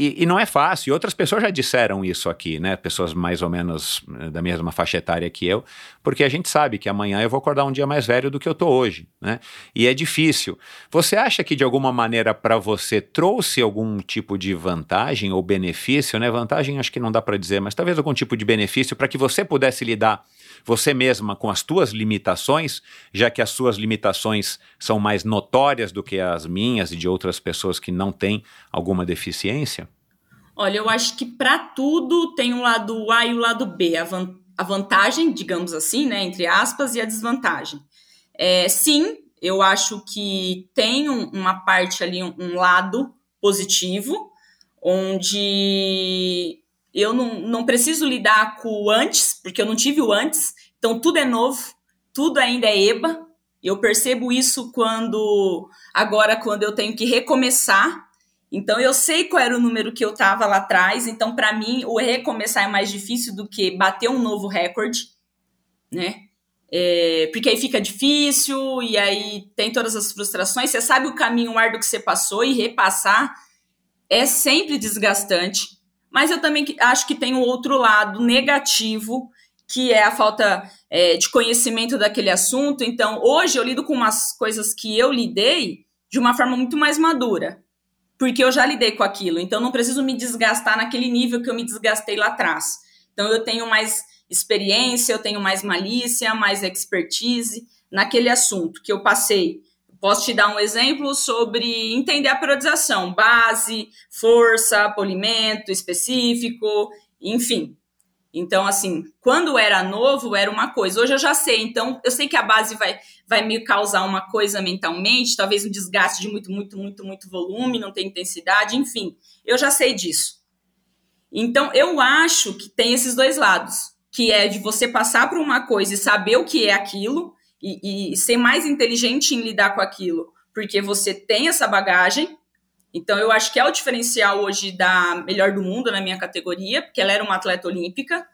e, e, não é fácil. E outras pessoas já disseram isso aqui, né? Pessoas mais ou menos eh, da mesma faixa etária que eu, porque a gente sabe que amanhã eu vou acordar um dia mais velho do que eu tô hoje, né? E é difícil. Você acha que de alguma maneira para você trouxe algum tipo de vantagem ou benefício, né? Vantagem acho que não dá para dizer, mas talvez algum tipo de benefício para que você pudesse lidar você mesma com as tuas limitações, já que as suas limitações são mais notórias do que as minhas e de outras pessoas que não têm alguma deficiência? Olha, eu acho que para tudo tem um lado A e o lado B. A, van a vantagem, digamos assim, né, entre aspas, e a desvantagem. É, sim, eu acho que tem um, uma parte ali, um, um lado positivo, onde eu não, não preciso lidar com o antes, porque eu não tive o antes, então tudo é novo, tudo ainda é EBA. Eu percebo isso quando agora quando eu tenho que recomeçar. Então eu sei qual era o número que eu estava lá atrás, então para mim o recomeçar é mais difícil do que bater um novo recorde, né? É, porque aí fica difícil e aí tem todas as frustrações. Você sabe o caminho árduo que você passou e repassar é sempre desgastante. Mas eu também acho que tem um outro lado negativo, que é a falta é, de conhecimento daquele assunto. Então, hoje eu lido com umas coisas que eu lidei de uma forma muito mais madura, porque eu já lidei com aquilo. Então, não preciso me desgastar naquele nível que eu me desgastei lá atrás. Então, eu tenho mais experiência, eu tenho mais malícia, mais expertise naquele assunto que eu passei Posso te dar um exemplo sobre entender a periodização, base, força, polimento específico, enfim. Então, assim, quando era novo, era uma coisa. Hoje eu já sei. Então, eu sei que a base vai, vai me causar uma coisa mentalmente, talvez um desgaste de muito, muito, muito, muito volume, não tem intensidade, enfim. Eu já sei disso. Então, eu acho que tem esses dois lados, que é de você passar por uma coisa e saber o que é aquilo, e, e ser mais inteligente em lidar com aquilo, porque você tem essa bagagem. Então, eu acho que é o diferencial hoje da melhor do mundo na minha categoria, porque ela era uma atleta olímpica.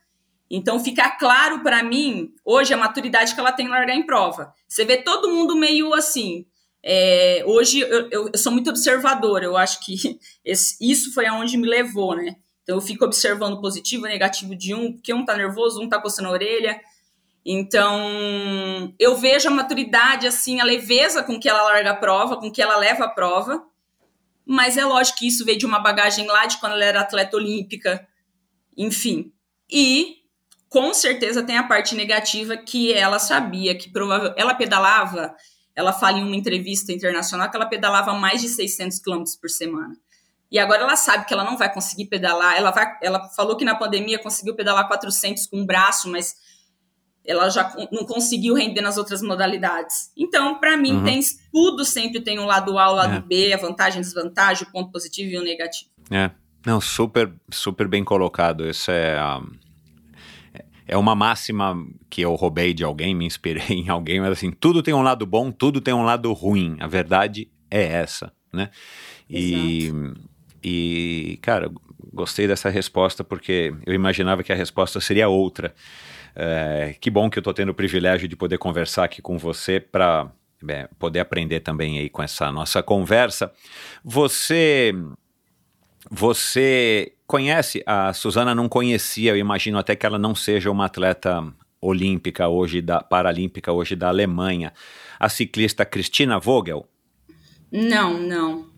Então, fica claro para mim, hoje, a maturidade que ela tem em largar em prova. Você vê todo mundo meio assim. É, hoje, eu, eu, eu, sou muito observadora, eu acho que esse, isso foi aonde me levou, né? Então, eu fico observando positivo negativo de um, porque um tá nervoso, um tá coçando a orelha. Então, eu vejo a maturidade, assim, a leveza com que ela larga a prova, com que ela leva a prova. Mas é lógico que isso veio de uma bagagem lá de quando ela era atleta olímpica, enfim. E com certeza tem a parte negativa que ela sabia que provável ela pedalava, ela fala em uma entrevista internacional que ela pedalava mais de 600 quilômetros por semana. E agora ela sabe que ela não vai conseguir pedalar. Ela vai, ela falou que na pandemia conseguiu pedalar 400 com o braço, mas ela já não conseguiu render nas outras modalidades. Então, para mim, uhum. tem tudo sempre tem um lado A, o lado é. B, a vantagem, desvantagem, o ponto positivo e o negativo. É, não, super, super bem colocado. Isso é é uma máxima que eu roubei de alguém, me inspirei em alguém, mas assim, tudo tem um lado bom, tudo tem um lado ruim. A verdade é essa, né? E, e cara, gostei dessa resposta porque eu imaginava que a resposta seria outra. É, que bom que eu estou tendo o privilégio de poder conversar aqui com você para é, poder aprender também aí com essa nossa conversa. Você você conhece a Suzana? Não conhecia. Eu imagino até que ela não seja uma atleta olímpica hoje da paralímpica hoje da Alemanha. A ciclista Cristina Vogel. Não, não.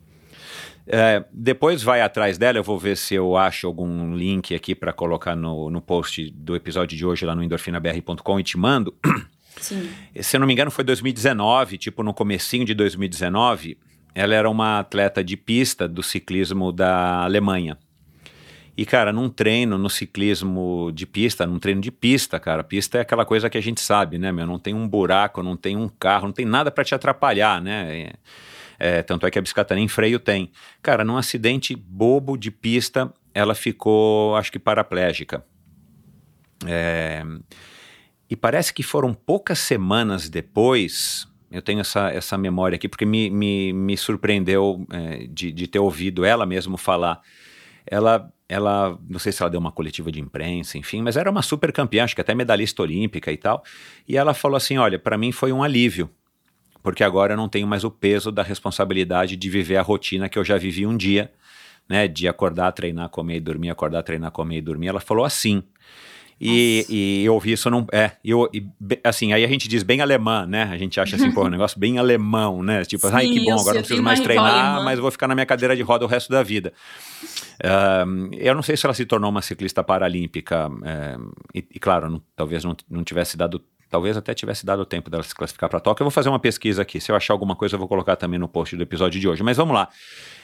É, depois vai atrás dela, eu vou ver se eu acho algum link aqui para colocar no, no post do episódio de hoje lá no endorfinabr.com e te mando. Sim. Se eu não me engano, foi 2019, tipo no comecinho de 2019, ela era uma atleta de pista do ciclismo da Alemanha. E, cara, num treino, no ciclismo de pista, num treino de pista, cara, pista é aquela coisa que a gente sabe, né, meu? Não tem um buraco, não tem um carro, não tem nada para te atrapalhar, né? É é, tanto é que a bicicleta nem freio tem. Cara, num acidente bobo de pista, ela ficou, acho que paraplégica. É, e parece que foram poucas semanas depois. Eu tenho essa, essa memória aqui, porque me, me, me surpreendeu é, de, de ter ouvido ela mesmo falar. Ela ela, não sei se ela deu uma coletiva de imprensa, enfim, mas era uma super campeã, acho que até medalhista olímpica e tal. E ela falou assim: olha, para mim foi um alívio, porque agora eu não tenho mais o peso da responsabilidade de viver a rotina que eu já vivi um dia, né? De acordar, treinar, comer e dormir, acordar, treinar, comer e dormir. Ela falou assim. E, e, eu ouvi isso não. É, eu, e, assim, aí a gente diz bem alemã, né? A gente acha assim, pô, um negócio bem alemão, né? Tipo, Sim, ai que bom, agora não preciso mais treinar, mas vou ficar na minha cadeira de roda o resto da vida. Uh, eu não sei se ela se tornou uma ciclista paralímpica, uh, e, e, claro, não, talvez não, não tivesse dado talvez até tivesse dado tempo dela se classificar para Tóquio. Eu vou fazer uma pesquisa aqui. Se eu achar alguma coisa, eu vou colocar também no post do episódio de hoje. Mas vamos lá.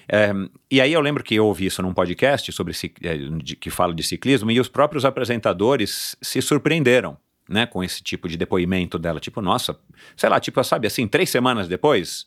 É, e aí eu lembro que eu ouvi isso num podcast sobre é, que fala de ciclismo e os próprios apresentadores se surpreenderam. Né, com esse tipo de depoimento dela, tipo, nossa, sei lá, tipo, sabe assim, três semanas depois,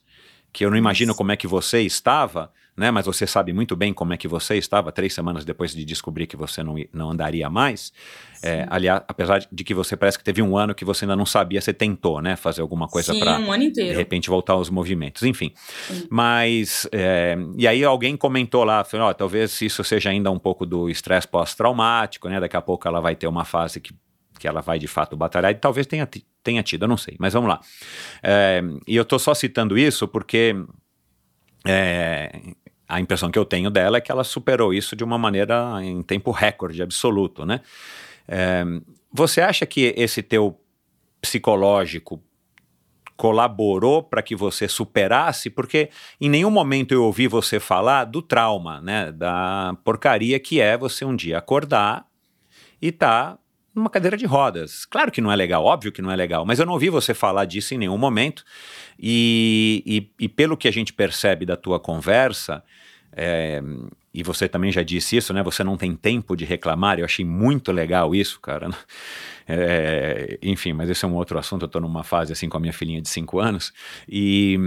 que eu não imagino como é que você estava, né? Mas você sabe muito bem como é que você estava três semanas depois de descobrir que você não, não andaria mais. É, aliás, apesar de que você parece que teve um ano que você ainda não sabia, você tentou, né? Fazer alguma coisa para um de repente voltar aos movimentos, enfim. Sim. Mas é, e aí alguém comentou lá, falou, oh, talvez isso seja ainda um pouco do estresse pós-traumático, né? Daqui a pouco ela vai ter uma fase que que ela vai de fato batalhar, e talvez tenha, tenha tido, eu não sei, mas vamos lá. É, e eu estou só citando isso porque é, a impressão que eu tenho dela é que ela superou isso de uma maneira em tempo recorde absoluto, né? É, você acha que esse teu psicológico colaborou para que você superasse? Porque em nenhum momento eu ouvi você falar do trauma, né? Da porcaria que é você um dia acordar e tá numa cadeira de rodas. Claro que não é legal, óbvio que não é legal, mas eu não ouvi você falar disso em nenhum momento. E, e, e pelo que a gente percebe da tua conversa, é, e você também já disse isso, né? Você não tem tempo de reclamar. Eu achei muito legal isso, cara. É, enfim, mas esse é um outro assunto. Eu estou numa fase assim com a minha filhinha de 5 anos. E,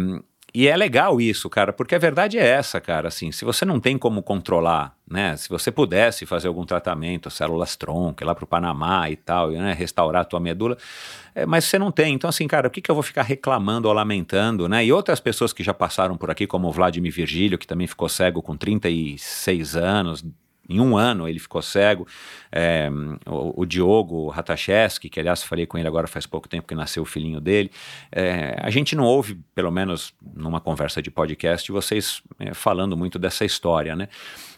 e é legal isso, cara, porque a verdade é essa, cara. Assim, se você não tem como controlar, né? Se você pudesse fazer algum tratamento, células tronco, ir lá para o Panamá e tal, né, restaurar a tua medula, é, mas você não tem. Então, assim, cara, o que, que eu vou ficar reclamando ou lamentando, né? E outras pessoas que já passaram por aqui, como o Vladimir Virgílio, que também ficou cego com 36 anos, em um ano ele ficou cego. É, o, o, Diogo Ratacheski, que aliás falei com ele agora faz pouco tempo que nasceu o filhinho dele. É, a gente não ouve, pelo menos numa conversa de podcast, vocês é, falando muito dessa história, né?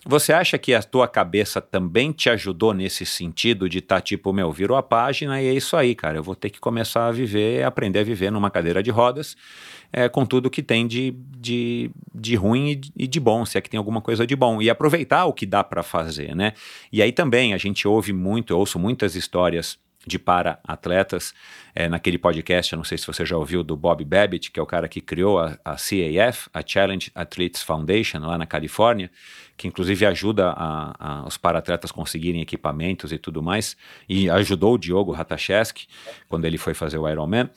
Você acha que a tua cabeça também te ajudou nesse sentido de estar tá, tipo, meu, virou a página e é isso aí, cara. Eu vou ter que começar a viver, aprender a viver numa cadeira de rodas é, com tudo que tem de, de, de ruim e de bom, se é que tem alguma coisa de bom, e aproveitar o que dá para fazer, né? E aí também a gente ouve muito, eu ouço muitas histórias de para-atletas é, naquele podcast, eu não sei se você já ouviu, do Bob Babbitt, que é o cara que criou a, a CAF, a Challenge Athletes Foundation, lá na Califórnia, que inclusive ajuda a, a, os para-atletas conseguirem equipamentos e tudo mais, e ajudou o Diogo Ratacheski quando ele foi fazer o Ironman,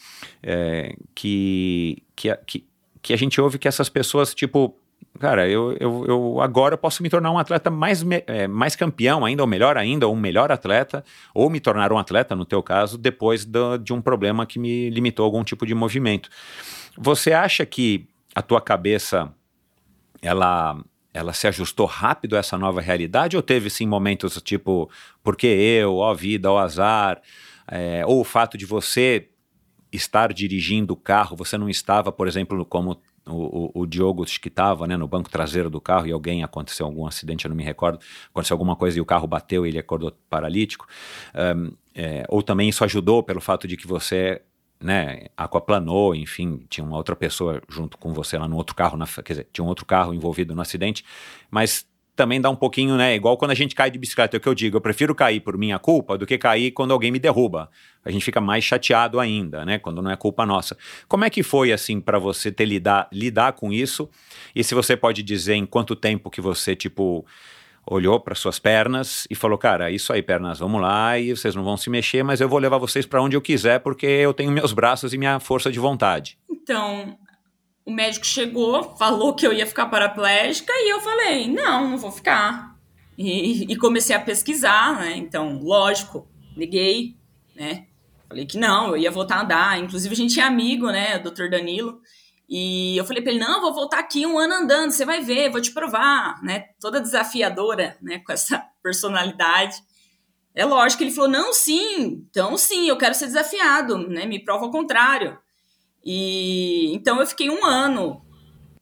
é, que, que, que, que a gente ouve que essas pessoas, tipo, cara, eu, eu, eu agora posso me tornar um atleta mais, é, mais campeão ainda, ou melhor ainda, ou um melhor atleta, ou me tornar um atleta, no teu caso, depois do, de um problema que me limitou algum tipo de movimento. Você acha que a tua cabeça, ela ela se ajustou rápido a essa nova realidade ou teve sim momentos tipo, porque eu, ó vida, ó azar, é, ou o fato de você estar dirigindo o carro, você não estava, por exemplo, como o, o, o Diogo que estava né, no banco traseiro do carro e alguém aconteceu algum acidente, eu não me recordo, aconteceu alguma coisa e o carro bateu e ele acordou paralítico. Um, é, ou também isso ajudou pelo fato de que você né, aquaplanou, enfim, tinha uma outra pessoa junto com você lá no outro carro, na, quer dizer, tinha um outro carro envolvido no acidente, mas também dá um pouquinho, né, igual quando a gente cai de bicicleta, é o que eu digo, eu prefiro cair por minha culpa do que cair quando alguém me derruba. A gente fica mais chateado ainda, né, quando não é culpa nossa. Como é que foi, assim, para você ter lidar, lidar com isso? E se você pode dizer em quanto tempo que você, tipo, olhou para suas pernas e falou: Cara, isso aí, pernas, vamos lá e vocês não vão se mexer, mas eu vou levar vocês para onde eu quiser porque eu tenho meus braços e minha força de vontade. Então, o médico chegou, falou que eu ia ficar paraplégica e eu falei: Não, não vou ficar. E, e comecei a pesquisar, né? Então, lógico, neguei, né? Falei que não, eu ia voltar a andar. Inclusive, a gente é amigo, né, doutor Danilo. E eu falei pra ele, não, vou voltar aqui um ano andando, você vai ver, vou te provar, né? Toda desafiadora, né, com essa personalidade. É lógico ele falou, não, sim, então sim, eu quero ser desafiado, né? Me prova ao contrário. E então eu fiquei um ano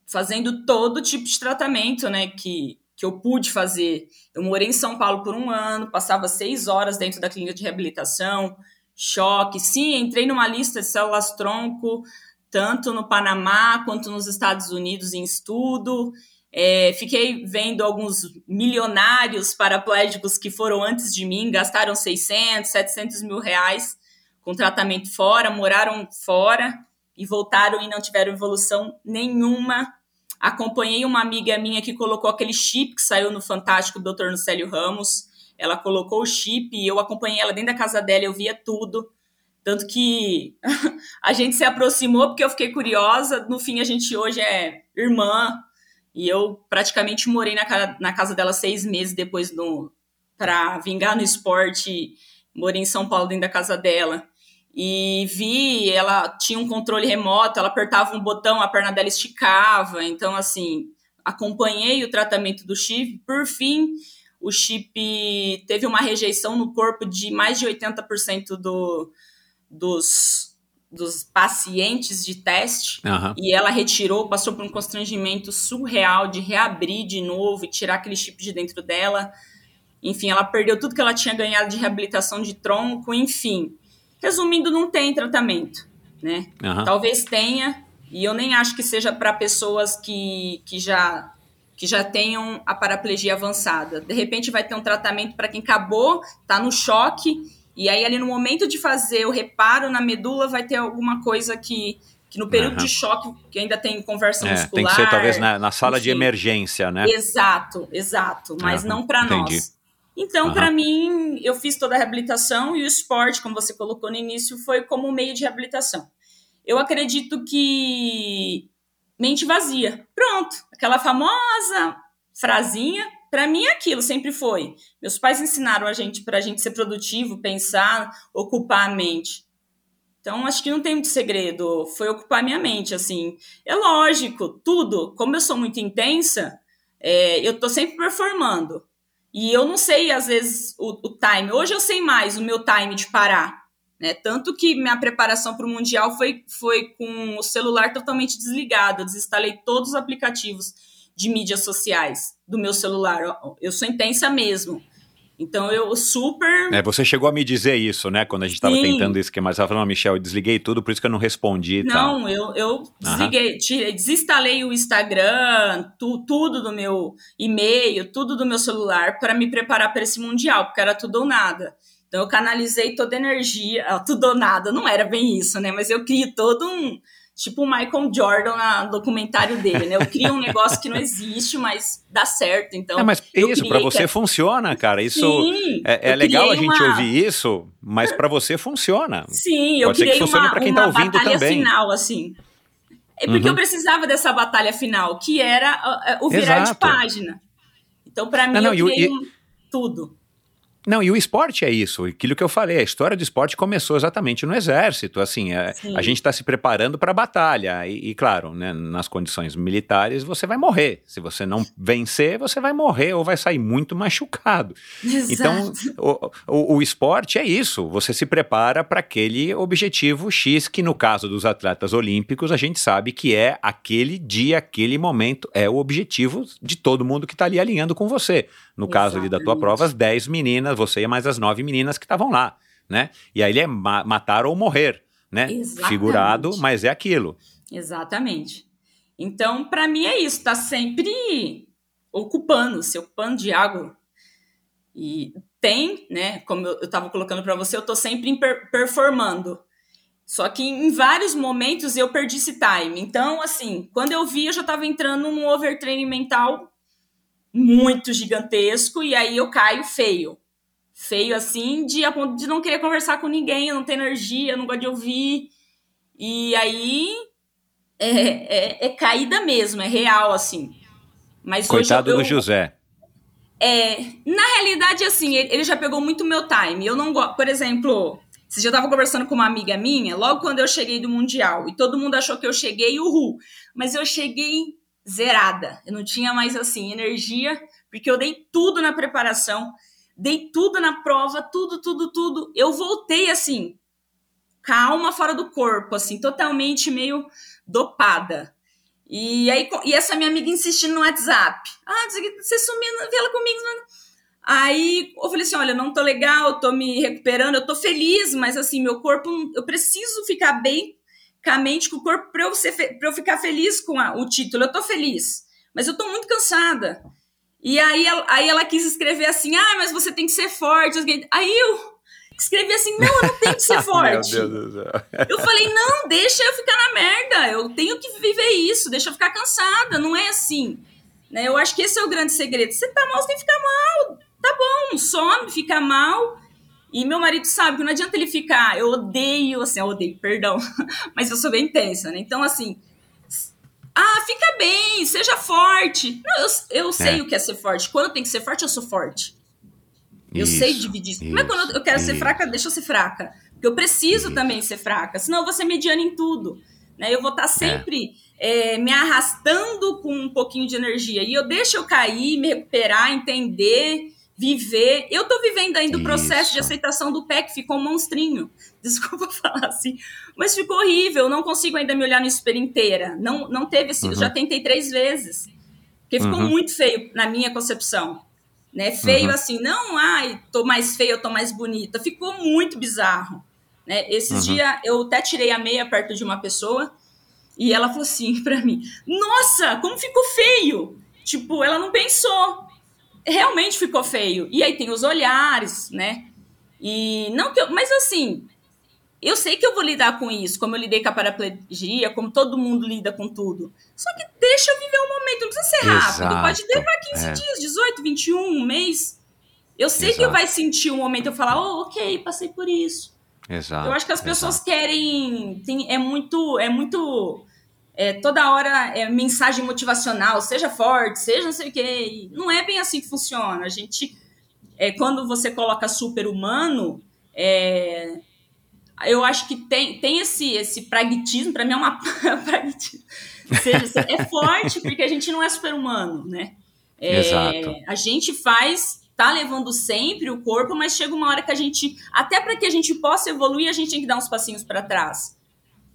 fazendo todo tipo de tratamento, né, que, que eu pude fazer. Eu morei em São Paulo por um ano, passava seis horas dentro da clínica de reabilitação, choque. Sim, entrei numa lista de células tronco, tanto no Panamá quanto nos Estados Unidos em estudo. É, fiquei vendo alguns milionários paraplégicos que foram antes de mim, gastaram 600, 700 mil reais com tratamento fora, moraram fora e voltaram e não tiveram evolução nenhuma. Acompanhei uma amiga minha que colocou aquele chip que saiu no Fantástico do Dr. Nucélio Ramos. Ela colocou o chip e eu acompanhei ela dentro da casa dela, eu via tudo. Tanto que a gente se aproximou porque eu fiquei curiosa. No fim, a gente hoje é irmã. E eu praticamente morei na, na casa dela seis meses depois para vingar no esporte. Morei em São Paulo dentro da casa dela. E vi, ela tinha um controle remoto, ela apertava um botão, a perna dela esticava. Então, assim, acompanhei o tratamento do chip. Por fim, o chip teve uma rejeição no corpo de mais de 80% do, dos, dos pacientes de teste Aham. e ela retirou, passou por um constrangimento surreal de reabrir de novo e tirar aquele chip de dentro dela. Enfim, ela perdeu tudo que ela tinha ganhado de reabilitação de tronco, enfim. Resumindo, não tem tratamento, né? Aham. Talvez tenha, e eu nem acho que seja para pessoas que, que já que já tenham a paraplegia avançada. De repente vai ter um tratamento para quem acabou, tá no choque e aí, ali no momento de fazer o reparo na medula, vai ter alguma coisa que, que no período Aham. de choque, que ainda tem conversa É, muscular. tem que ser talvez na, na sala de enfim. emergência, né? Exato, exato. Mas Aham, não para nós. Então, para mim, eu fiz toda a reabilitação e o esporte, como você colocou no início, foi como um meio de reabilitação. Eu acredito que mente vazia. Pronto, aquela famosa frasinha, para mim é aquilo, sempre foi. Meus pais ensinaram a gente para a gente ser produtivo, pensar, ocupar a mente. Então, acho que não tem muito segredo. Foi ocupar minha mente, assim. É lógico, tudo. Como eu sou muito intensa, é, eu tô sempre performando. E eu não sei, às vezes, o, o time. Hoje eu sei mais o meu time de parar. Né? Tanto que minha preparação para o Mundial foi, foi com o celular totalmente desligado. Eu desinstalei todos os aplicativos de mídias sociais do meu celular. Eu, eu sou intensa mesmo. Então eu super. É, você chegou a me dizer isso, né? Quando a gente estava tentando esquemar, você estava falando, Michel, eu desliguei tudo, por isso que eu não respondi e tal. Não, eu, eu desliguei, tirei, desinstalei o Instagram, tu- tudo do meu e-mail, tudo do meu celular para me preparar para esse mundial, porque era tudo ou nada. Então eu canalizei toda a energia, ah, tudo ou nada, não era bem isso, né? Mas eu criei todo um tipo o Michael Jordan no documentário dele, né? Eu crio um negócio que não existe, mas dá certo. Então, É, mas isso, criei pra você que- funciona, cara. Isso Sim, é, é legal a criei gente uma- ouvir isso, mas pra você funciona. Sim, eu Pode ser que criei uma, pra quem tá uma ouvindo batalha também. final, assim. É porque Uhum. eu precisava dessa batalha final, que era ah, o virar Exato. de página. Então, pra mim, Não, não, eu criei tudo. Não, e o esporte é isso. Aquilo que eu falei, a história do esporte começou exatamente no exército. Assim, é, Sim. a gente está se preparando para a batalha. E, e, claro, né, nas condições militares, você vai morrer. Se você não vencer, você vai morrer ou vai sair muito machucado. Então, Exato. o, o, o esporte é isso. Você se prepara para aquele objetivo X, que no caso dos atletas olímpicos, a gente sabe que é aquele dia, aquele momento, é o objetivo de todo mundo que está ali alinhando com você. No caso ali da tua Exatamente. prova, as 10 meninas, você e mais as 9 meninas que estavam lá, né? E aí ele é ma- matar ou morrer, né? Exatamente. Figurado, mas é aquilo. Exatamente. Então, pra mim é isso, tá sempre ocupando, se ocupando de água. E tem, né, como eu, eu tava colocando pra você, eu tô sempre em per- performando. Só que em vários momentos eu perdi esse time. Então, assim, quando eu vi, eu já tava entrando num overtraining mental muito gigantesco e aí eu caio feio. Feio assim, de a ponto de não querer conversar com ninguém, eu não tenho energia, não gosto de ouvir. E aí é, é, é caída mesmo, é real, assim. Mas Coitado eu, do José. É, na realidade, assim, ele, ele já pegou muito meu time. Eu não gosto, por exemplo, se já tava conversando com uma amiga minha, logo quando eu cheguei do Mundial, e todo mundo achou que eu cheguei, uhul. Mas eu cheguei zerada. Eu não tinha mais, assim, energia, porque eu dei tudo na preparação, dei tudo na prova, tudo, tudo, tudo. Eu voltei, assim, calma fora do corpo, assim, totalmente meio dopada. E aí, e essa minha amiga insistindo no WhatsApp. Ah, você sumiu, ela comigo. Aí eu falei assim: olha, não tô legal, tô me recuperando, eu tô feliz, mas assim, meu corpo, eu preciso ficar bem com a mente, com o corpo, pra eu, ser, pra eu ficar feliz com a, o título. Eu tô feliz, mas eu tô muito cansada. E aí, aí ela quis escrever assim: ah, mas você tem que ser forte. Aí eu escrevi assim: não, eu não tenho que ser forte. Meu Deus do céu. Eu falei: não, deixa eu ficar na merda, eu tenho que viver isso, deixa eu ficar cansada, não é assim. Né? Eu acho que esse é o grande segredo. Você tá mal, você tem que ficar mal. Tá bom, some, fica mal. E meu marido sabe que não adianta ele ficar. Eu odeio, assim, eu odeio, perdão, mas eu sou bem intensa, né? Então, assim, ah, fica bem, seja forte. Não, eu, eu sei é. o que é ser forte. Quando tem que ser forte, eu sou forte. Eu isso, sei dividir. Isso, Mas quando eu quero isso. ser fraca, deixa eu ser fraca. Porque eu preciso isso. também ser fraca. Senão eu vou ser mediana em tudo. Né? Eu vou estar tá sempre é. É, me arrastando com um pouquinho de energia. E eu deixo eu cair, me recuperar, entender, viver. Eu tô vivendo ainda o processo de aceitação do pé, que ficou um monstrinho. Desculpa falar assim. Mas ficou horrível. Não consigo ainda me olhar no espelho inteira. Não, não teve assim. Uhum. Eu já tentei três vezes. Porque ficou uhum. muito feio na minha concepção né? Feio uhum. assim, não, ai, tô mais feia, tô mais bonita. Ficou muito bizarro, né? Esses uhum. dias eu até tirei a meia perto de uma pessoa e ela falou assim para mim: "Nossa, como ficou feio!" Tipo, ela não pensou. Realmente ficou feio. E aí tem os olhares, né? E não que eu, mas assim, eu sei que eu vou lidar com isso, como eu lidei com a paraplegia, como todo mundo lida com tudo. Só que deixa eu viver um momento, não precisa ser rápido. Exato. Pode demorar 15 é. dias, 18, 21, um mês. Eu sei Exato. que eu vai sentir um momento eu falar, oh, ok, passei por isso. Exato. Eu acho que as pessoas Exato. querem. Tem, é muito. É muito. É, toda hora é mensagem motivacional, seja forte, seja não sei o quê. Não é bem assim que funciona. A gente. É, quando você coloca super-humano, é, eu acho que tem, tem esse, esse pragmatismo, para mim é uma pragmatismo. Seja, é forte porque a gente não é super-humano, né? É, Exato. A gente faz, tá levando sempre o corpo, mas chega uma hora que a gente, até para que a gente possa evoluir, a gente tem que dar uns passinhos para trás.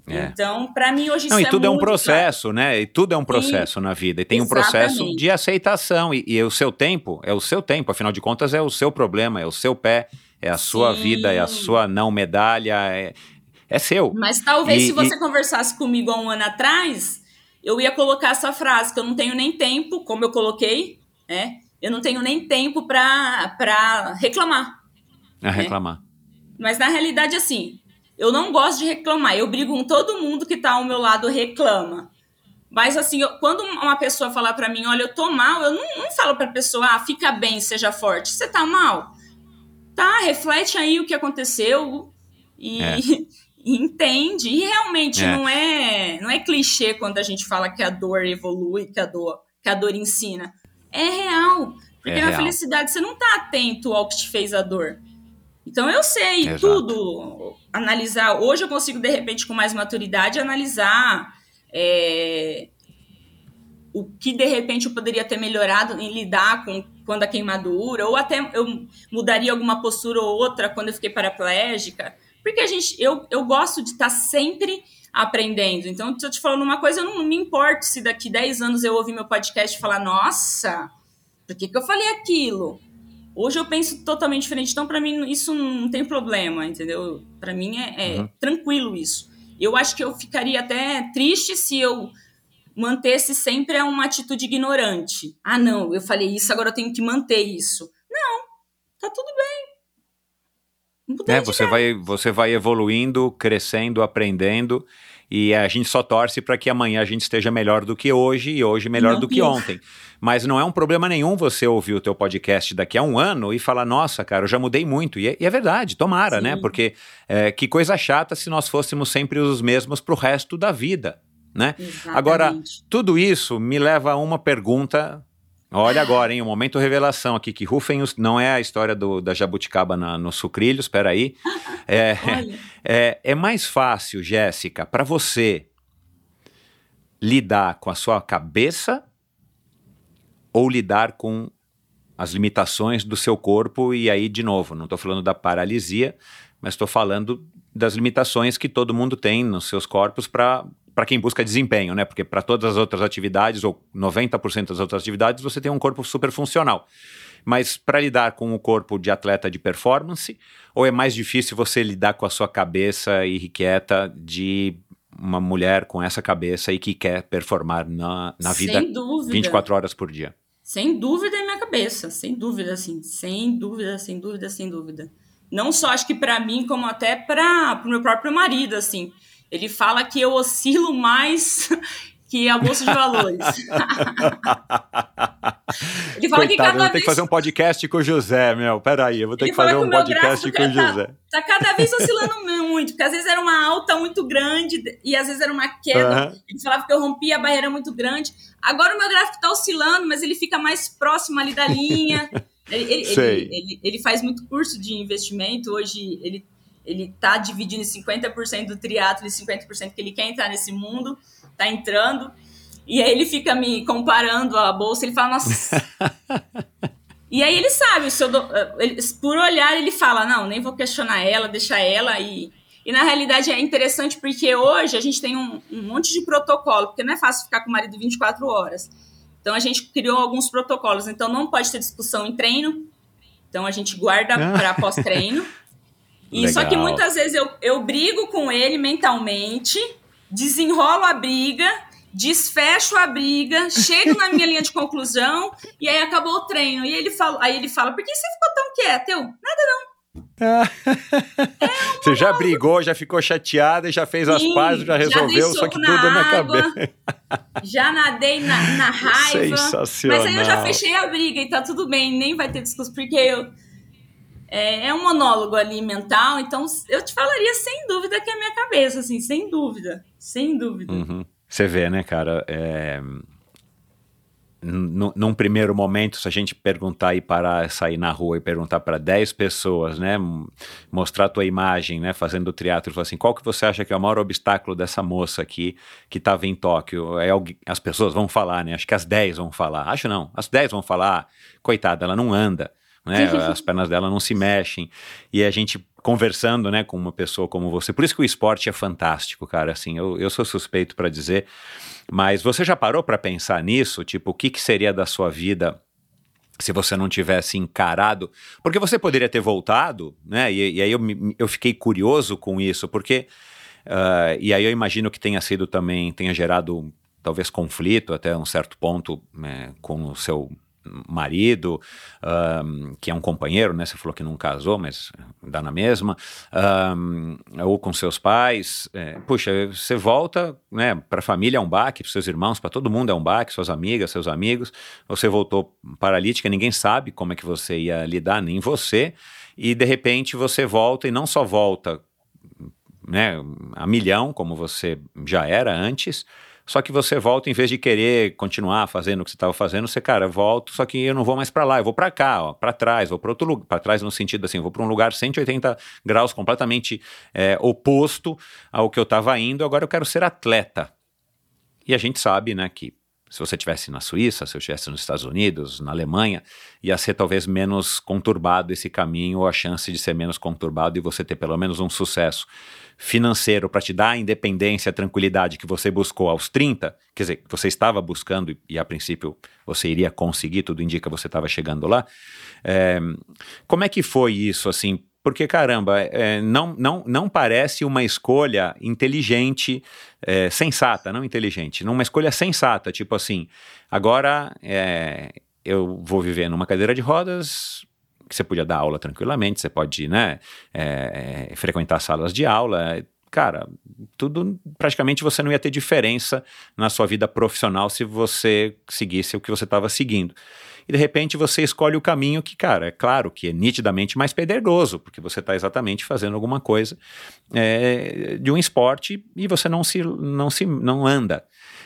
É. Então, para mim hoje Não, isso e tudo é, é um processo, claro. né? E tudo é um processo na vida. E tem Exatamente. um processo de aceitação. E, e o seu tempo é o seu tempo, afinal de contas, é o seu problema, é o seu pé é a sua Sim. vida, é a sua não medalha, é, é seu. Mas talvez e, se você e... conversasse comigo há um ano atrás, eu ia colocar essa frase, que eu não tenho nem tempo, como eu coloquei, né? Eu não tenho nem tempo para reclamar. A né? reclamar. Mas na realidade, assim, eu não gosto de reclamar. Eu brigo com todo mundo que tá ao meu lado reclama. Mas assim, eu, quando uma pessoa falar para mim, olha, eu tô mal, eu não, não falo pra pessoa, ah, fica bem, seja forte. Você tá mal? tá, reflete aí o que aconteceu e, é. e entende. E realmente é. não é não é clichê quando a gente fala que a dor evolui, que a dor, que a dor ensina. É real. Porque é na real. felicidade você não tá atento ao que te fez a dor. Então eu sei Exato. tudo, analisar. Hoje eu consigo, de repente, com mais maturidade, analisar é, o que de repente eu poderia ter melhorado em lidar com quando a queimadura, ou até eu mudaria alguma postura ou outra quando eu fiquei paraplégica. Porque a gente, eu, eu gosto de estar sempre aprendendo. Então, se eu te falando uma coisa, eu não, me importo se daqui 10 anos eu ouvir meu podcast e falar, nossa, por que, que eu falei aquilo? Hoje eu penso totalmente diferente. Então, para mim, isso não tem problema, entendeu? Para mim é, é uhum. tranquilo isso. Eu acho que eu ficaria até triste se eu manter-se sempre uma atitude ignorante. Ah, não, eu falei isso, agora eu tenho que manter isso. Não, tá tudo bem. É, você vai, você vai evoluindo, crescendo, aprendendo e a gente só torce para que amanhã a gente esteja melhor do que hoje e hoje melhor não do que ontem. Mas não é um problema nenhum você ouvir o teu podcast daqui a um ano e falar, nossa, cara, eu já mudei muito. E é, e é verdade, tomara, né? Sim. né? Porque é, que coisa chata se nós fôssemos sempre os mesmos para o resto da vida né? Agora, tudo isso me leva a uma pergunta Olha agora, hein? O momento revelação aqui, que rufem os. Não é a história do, da jabuticaba na, no sucrilhos, peraí. É, é, é mais fácil, Jéssica, para você lidar com a sua cabeça ou lidar com as limitações do seu corpo? E aí, de novo, não estou falando da paralisia, mas estou falando das limitações que todo mundo tem nos seus corpos para para quem busca desempenho, né? Porque para todas as outras atividades, ou 90% das outras atividades, você tem um corpo super funcional. Mas para lidar com o corpo de atleta de performance, ou é mais difícil você lidar com a sua cabeça irrequieta de uma mulher com essa cabeça e que quer performar na, na vida Sem dúvida. 24 horas por dia? Sem dúvida em minha cabeça, sem dúvida, assim, sem dúvida, sem dúvida, sem dúvida. Não só acho que para mim, como até para o meu próprio marido, assim. Ele fala que eu oscilo mais que a bolsa de valores. ele fala Coitado, que eu cada vou ter vez que fazer um podcast com o José, meu. Peraí, eu vou ter Ele que fazer que um podcast com o tá- José. Tá cada vez oscilando muito, porque às vezes era uma alta muito grande e às vezes era uma queda. Aham. Ele falava que eu rompia a barreira muito grande. Agora o meu gráfico tá oscilando, mas ele fica mais próximo ali da linha. Ele, ele, ele- ele faz muito curso de investimento. Hoje ele, ele tá dividindo em 50% do triatlo e 50% que ele quer entrar nesse mundo, tá entrando. E aí ele fica me comparando a bolsa, ele fala, nossa. e aí ele sabe, se eu dou- ele- por olhar ele fala, não, nem vou questionar ela, deixar ela e. E na realidade é interessante porque hoje a gente tem um, um monte de protocolo, porque não é fácil ficar com o marido 24 horas. Então a gente criou alguns protocolos. Então não pode ter discussão em treino. Então a gente guarda para pós-treino. E só que muitas vezes eu, eu brigo com ele mentalmente, desenrolo a briga, desfecho a briga, chego na minha linha de conclusão e aí acabou o treino. E ele fala, aí ele fala: "Por que você ficou tão quieto?" Eu: "Nada não." Você já brigou, já ficou chateada, já fez as Sim, pazes, já já resolveu, só soco que na tudo na água. cabeça. Já nadei na, na raiva. Sensacional. Mas aí eu já fechei a briga e tá tudo bem, nem vai ter discussão, porque eu. É, é um monólogo ali mental, então eu te falaria sem dúvida que é a minha cabeça, assim, sem dúvida. Sem dúvida. Uhum. Você vê, né, cara? é, num, primeiro momento, se a gente perguntar e parar, sair na rua e perguntar para 10 pessoas, né, mostrar a tua imagem, né, fazendo teatro, e falar assim, qual que você acha que é o maior obstáculo dessa moça aqui que estava em Tóquio? É as pessoas vão falar, né? Acho que as 10 vão falar. Acho não, as 10 vão falar, "Ah, coitada, ela não anda. Né, as pernas dela não se mexem e a gente conversando né, com uma pessoa como você. Por isso que o esporte é fantástico, cara. Assim, eu, eu sou suspeito para dizer, mas você já parou para pensar nisso? Tipo, o que, que seria da sua vida se você não tivesse encarado? Porque você poderia ter voltado, né? E, e aí eu, eu fiquei curioso com isso, porque. ah, e aí eu imagino que tenha sido também, tenha gerado talvez conflito até um certo ponto né, com o seu marido, ahm, que é um companheiro, né? Você falou que não casou, mas dá na mesma, ahm, ou com seus pais. É, puxa, você volta, né? Para a família é um baque, para seus irmãos, para todo mundo é um baque, suas amigas, seus amigos. Você voltou paralítica, ninguém sabe como é que você ia lidar, nem você. E de repente você volta e não só volta né, a milhão, como você já era antes. Só que você volta, em vez de querer continuar fazendo o que você estava fazendo, você, cara, volto, só que eu não vou mais para lá, eu vou para cá, ó, para trás, vou para outro lugar, para trás no sentido assim, vou para um lugar 180 graus completamente é, oposto ao que eu estava indo, agora eu quero ser atleta. E a gente sabe, né, que se você estivesse na Suíça, se eu estivesse nos Estados Unidos, na Alemanha, ia ser talvez menos conturbado esse caminho, ou a chance de ser menos conturbado e você ter pelo menos um sucesso financeiro para te dar a independência, a tranquilidade que você buscou aos 30, quer dizer, que você estava buscando e, e a princípio você iria conseguir, tudo indica que você estava chegando lá. É, como é que foi isso, assim? Porque, caramba, é, não, não, não parece uma escolha inteligente, é, sensata, não inteligente, uma escolha sensata, tipo assim, agora é, eu vou viver numa cadeira de rodas, que você podia dar aula tranquilamente, você pode né, é, é, frequentar salas de aula, cara, tudo praticamente você não ia ter diferença na sua vida profissional se você seguisse o que você estava seguindo. E de repente você escolhe o caminho que, cara, é claro que é nitidamente mais pedregoso, porque você está exatamente fazendo alguma coisa é, de um esporte e você não se, não se não anda.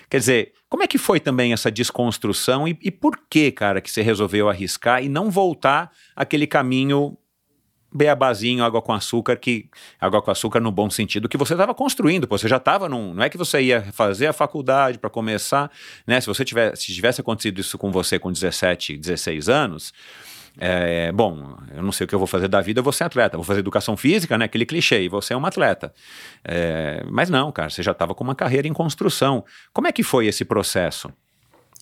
Quer dizer, como é que foi também essa desconstrução e, e por que, cara, que você resolveu arriscar e não voltar aquele caminho beabazinho, água com açúcar, que água com açúcar no bom sentido, que você estava construindo, pô, você já estava num, não é que você ia fazer a faculdade para começar, né? Se você tivesse, se tivesse acontecido isso com você com 17, 16 anos, é, bom, eu não sei o que eu vou fazer da vida, eu vou ser atleta, vou fazer educação física, né? Aquele clichê, e você é um atleta. É, mas não, cara, você já estava com uma carreira em construção. Como é que foi esse processo?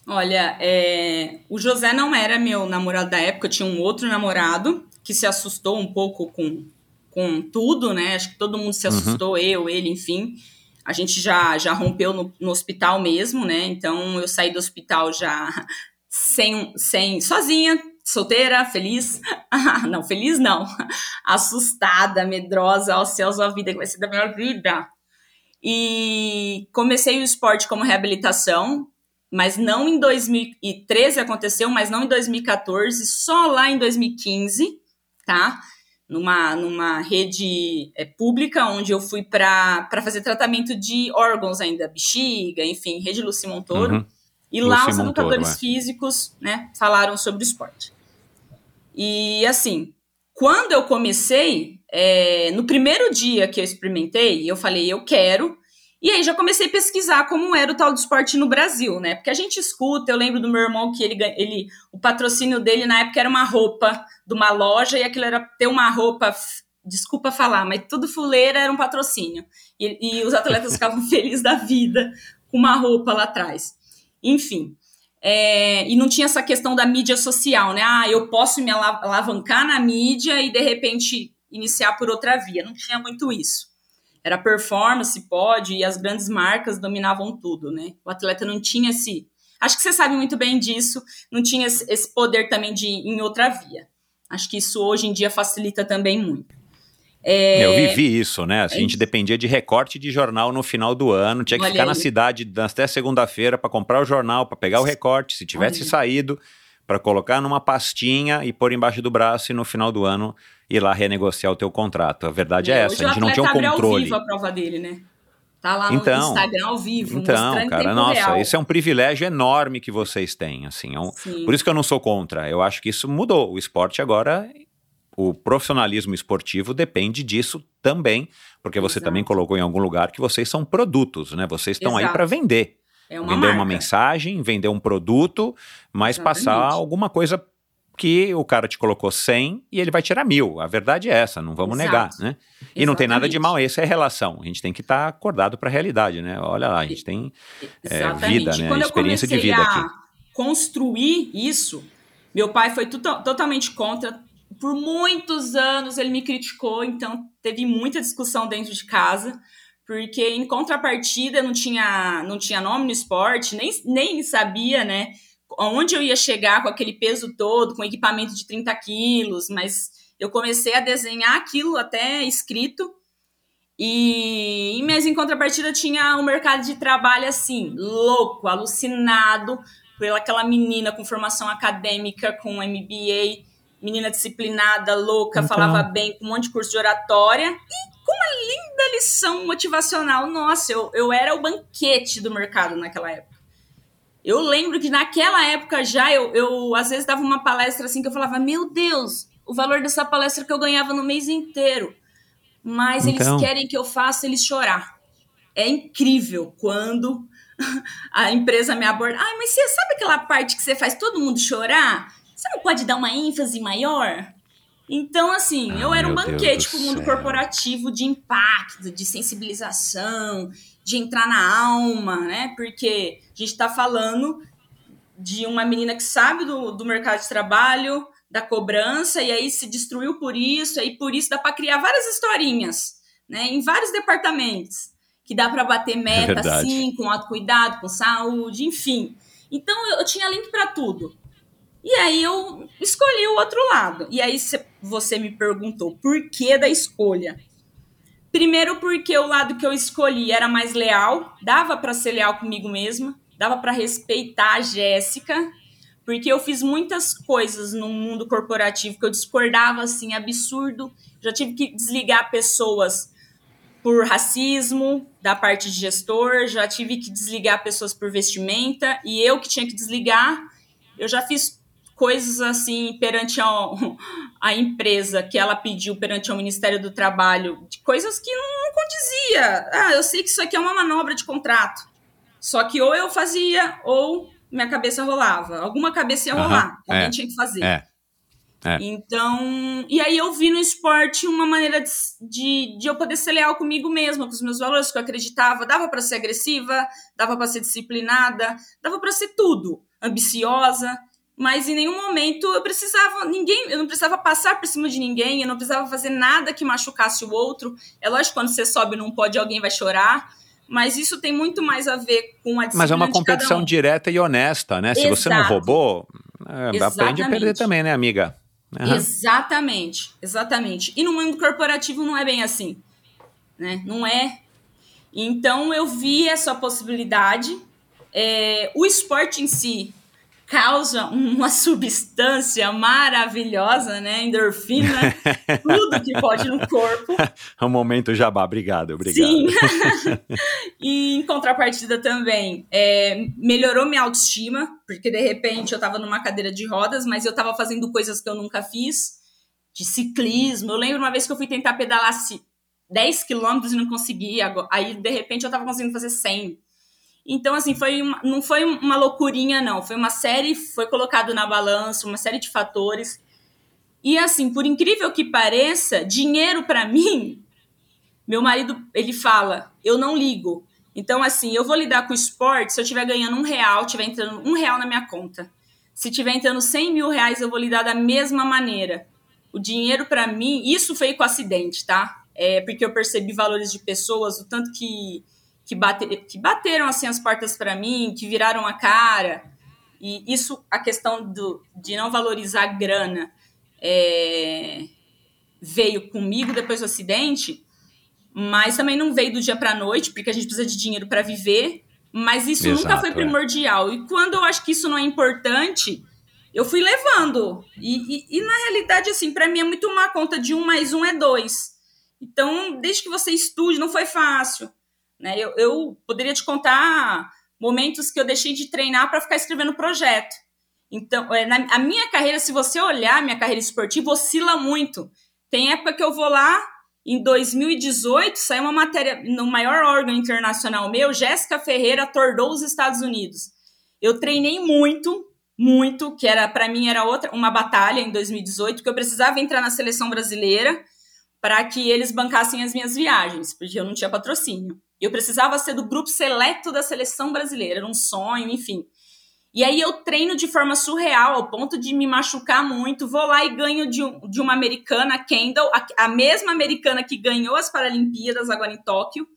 Olha, é, o José não era meu namorado da época, eu tinha um outro namorado que se assustou um pouco com, com tudo, né? Acho que todo mundo se assustou, uhum. eu, ele, enfim. A gente já, já rompeu no, no hospital mesmo, né? Então eu saí do hospital já sem, sem sozinha, solteira, feliz. não, feliz não. Assustada, medrosa, aos céus, a vida que vai ser da minha vida. E comecei o esporte como reabilitação, mas não em 2013 aconteceu, mas não em 2014, só lá em 2015, tá? Numa, numa rede é, pública, onde eu fui para fazer tratamento de órgãos ainda, bexiga, enfim, rede Luci Montoro. Uhum. E lá os educadores Montoro, é. físicos, né, falaram sobre o esporte. E assim, quando eu comecei, é, no primeiro dia que eu experimentei, eu falei, eu quero. E aí já comecei a pesquisar como era o tal do esporte no Brasil, né? Porque a gente escuta, eu lembro do meu irmão que ele, ele o patrocínio dele na época era uma roupa de uma loja e aquilo era ter uma roupa, desculpa falar, mas tudo fuleira era um patrocínio. E, e os atletas ficavam felizes da vida com uma roupa lá atrás. Enfim, é, e não tinha essa questão da mídia social, né? Ah, eu posso me alavancar na mídia e de repente iniciar por outra via. Não tinha muito isso. Era performance, pode, e as grandes marcas dominavam tudo, né? O atleta não tinha esse. Acho que você sabe muito bem disso, não tinha esse poder também de ir em outra via. Acho que isso hoje em dia facilita também muito. É... Eu vivi isso, né? A gente dependia de recorte de jornal no final do ano, tinha que Olha ficar aí. na cidade até segunda-feira para comprar o jornal, para pegar o recorte, se tivesse Olha. saído, para colocar numa pastinha e pôr embaixo do braço e no final do ano ir lá renegociar o teu contrato. A verdade é, é essa, a gente não tinha um controle. Ao vivo a prova dele, né? Tá lá no então, Instagram ao vivo, então, cara, nossa, real. esse é um privilégio enorme que vocês têm, assim. É um, por isso que eu não sou contra. Eu acho que isso mudou. O esporte agora o profissionalismo esportivo depende disso também, porque você Exato. também colocou em algum lugar que vocês são produtos, né? Vocês estão aí para vender. É uma vender marca. uma mensagem, vender um produto, mas Exatamente. passar alguma coisa que o cara te colocou 100 e ele vai tirar mil. A verdade é essa, não vamos Exato. negar, né? E Exatamente. não tem nada de mal, essa é a relação. A gente tem que estar tá acordado para a realidade, né? Olha lá, a gente tem é, vida, né? Quando experiência de vida aqui. construir isso, meu pai foi totalmente contra por muitos anos ele me criticou, então teve muita discussão dentro de casa, porque em contrapartida não tinha, não tinha nome no esporte, nem, nem sabia, né, onde eu ia chegar com aquele peso todo, com equipamento de 30 quilos, mas eu comecei a desenhar aquilo até escrito, e, mas em contrapartida tinha um mercado de trabalho assim, louco, alucinado, pela aquela menina com formação acadêmica, com MBA, menina disciplinada, louca, então... falava bem, com um monte de curso de oratória e com uma linda lição motivacional. Nossa, eu, eu era o banquete do mercado naquela época. Eu lembro que naquela época já eu, eu às vezes dava uma palestra assim que eu falava: Meu Deus, o valor dessa palestra que eu ganhava no mês inteiro. Mas então... eles querem que eu faça eles chorar. É incrível quando a empresa me aborda. Ai, mas você sabe aquela parte que você faz todo mundo chorar? Você não pode dar uma ênfase maior? Então, assim, ah, eu era um banquete para o mundo corporativo de impacto, de sensibilização, de entrar na alma, né? Porque a gente está falando de uma menina que sabe do, do mercado de trabalho, da cobrança, e aí se destruiu por isso, e aí por isso dá para criar várias historinhas, né? Em vários departamentos, que dá para bater meta, é sim, com autocuidado, com saúde, enfim. Então, eu, eu tinha link para tudo. E aí eu escolhi o outro lado. E aí você me perguntou por que da escolha? Primeiro porque o lado que eu escolhi era mais leal, dava para ser leal comigo mesma, dava para respeitar a Jéssica, porque eu fiz muitas coisas no mundo corporativo que eu discordava assim absurdo, já tive que desligar pessoas por racismo da parte de gestor, já tive que desligar pessoas por vestimenta, e eu que tinha que desligar, eu já fiz coisas assim perante a, a empresa que ela pediu perante o Ministério do Trabalho, de coisas que não condizia. Ah, eu sei que isso aqui é uma manobra de contrato. Só que ou eu fazia ou minha cabeça rolava. Alguma cabeça ia rolar. Aham, Alguém é, tinha que fazer. é. É. Então, e aí eu vi no esporte uma maneira de, de, de eu poder ser leal comigo mesma, com os meus valores que eu acreditava. Dava para ser agressiva, dava para ser disciplinada, dava para ser tudo, ambiciosa, mas em nenhum momento eu precisava, ninguém, eu não precisava passar por cima de ninguém, eu não precisava fazer nada que machucasse o outro. É lógico quando você sobe num pódio alguém vai chorar, mas isso tem muito mais a ver com a disciplina Mas é uma competição um. direta e honesta, né? Se você não Exato. roubou, é, aprende a perder também, né, amiga? Aham. Exatamente, exatamente. E no mundo corporativo não é bem assim, né? Não é. Então eu vi essa possibilidade. É, o esporte em si causa uma substância maravilhosa, né? Endorfina, tudo que pode no corpo. É um momento jabá, obrigado, obrigado. Sim. e em contrapartida também, é, melhorou minha autoestima, porque de repente eu tava numa cadeira de rodas, mas eu tava fazendo coisas que eu nunca fiz, de ciclismo. Eu lembro uma vez que eu fui tentar pedalar ci- 10 quilômetros e não consegui, aí de repente eu tava conseguindo fazer 100. Então, assim, foi uma- não foi uma loucurinha, não. Foi uma série, foi colocado na balança, uma série de fatores. E assim, por incrível que pareça, dinheiro pra mim meu marido, ele fala, eu não ligo. Então, assim, eu vou lidar com o esporte se eu estiver ganhando um real, tiver entrando um real na minha conta. Se tiver entrando 100 mil reais, eu vou lidar da mesma maneira. O dinheiro, pra mim, isso foi com acidente, tá? É porque eu percebi valores de pessoas, o tanto que, que, bate, que bateram, assim, as portas pra mim, que viraram a cara. E isso, a questão do, de não valorizar a grana, é, veio comigo depois do acidente, mas também não veio do dia para noite, porque a gente precisa de dinheiro para viver. Mas isso nunca Exato, foi é. primordial. E quando eu acho que isso não é importante, eu fui levando. E, e- e na realidade, assim, para mim é muito uma conta de um mais um é dois. Então, desde que você estude, não foi fácil. Né? Eu, eu poderia te contar momentos que eu deixei de treinar para ficar escrevendo projeto. Então, é, na, a minha carreira, se você olhar minha carreira esportiva, oscila muito. Tem época que eu vou lá, em 2018, saiu uma matéria no maior órgão internacional meu, Jéssica Ferreira tordou os Estados Unidos. Eu treinei muito, muito, que era para mim era outra uma batalha em 2018, porque eu precisava entrar na seleção brasileira para que eles bancassem as minhas viagens, porque eu não tinha patrocínio. Eu precisava ser do grupo seleto da seleção brasileira, era um sonho, enfim. E aí eu treino de forma surreal, ao ponto de me machucar muito. Vou lá e ganho de, de uma americana, Kendall, a, a mesma americana que ganhou as Paralimpíadas agora em Tóquio.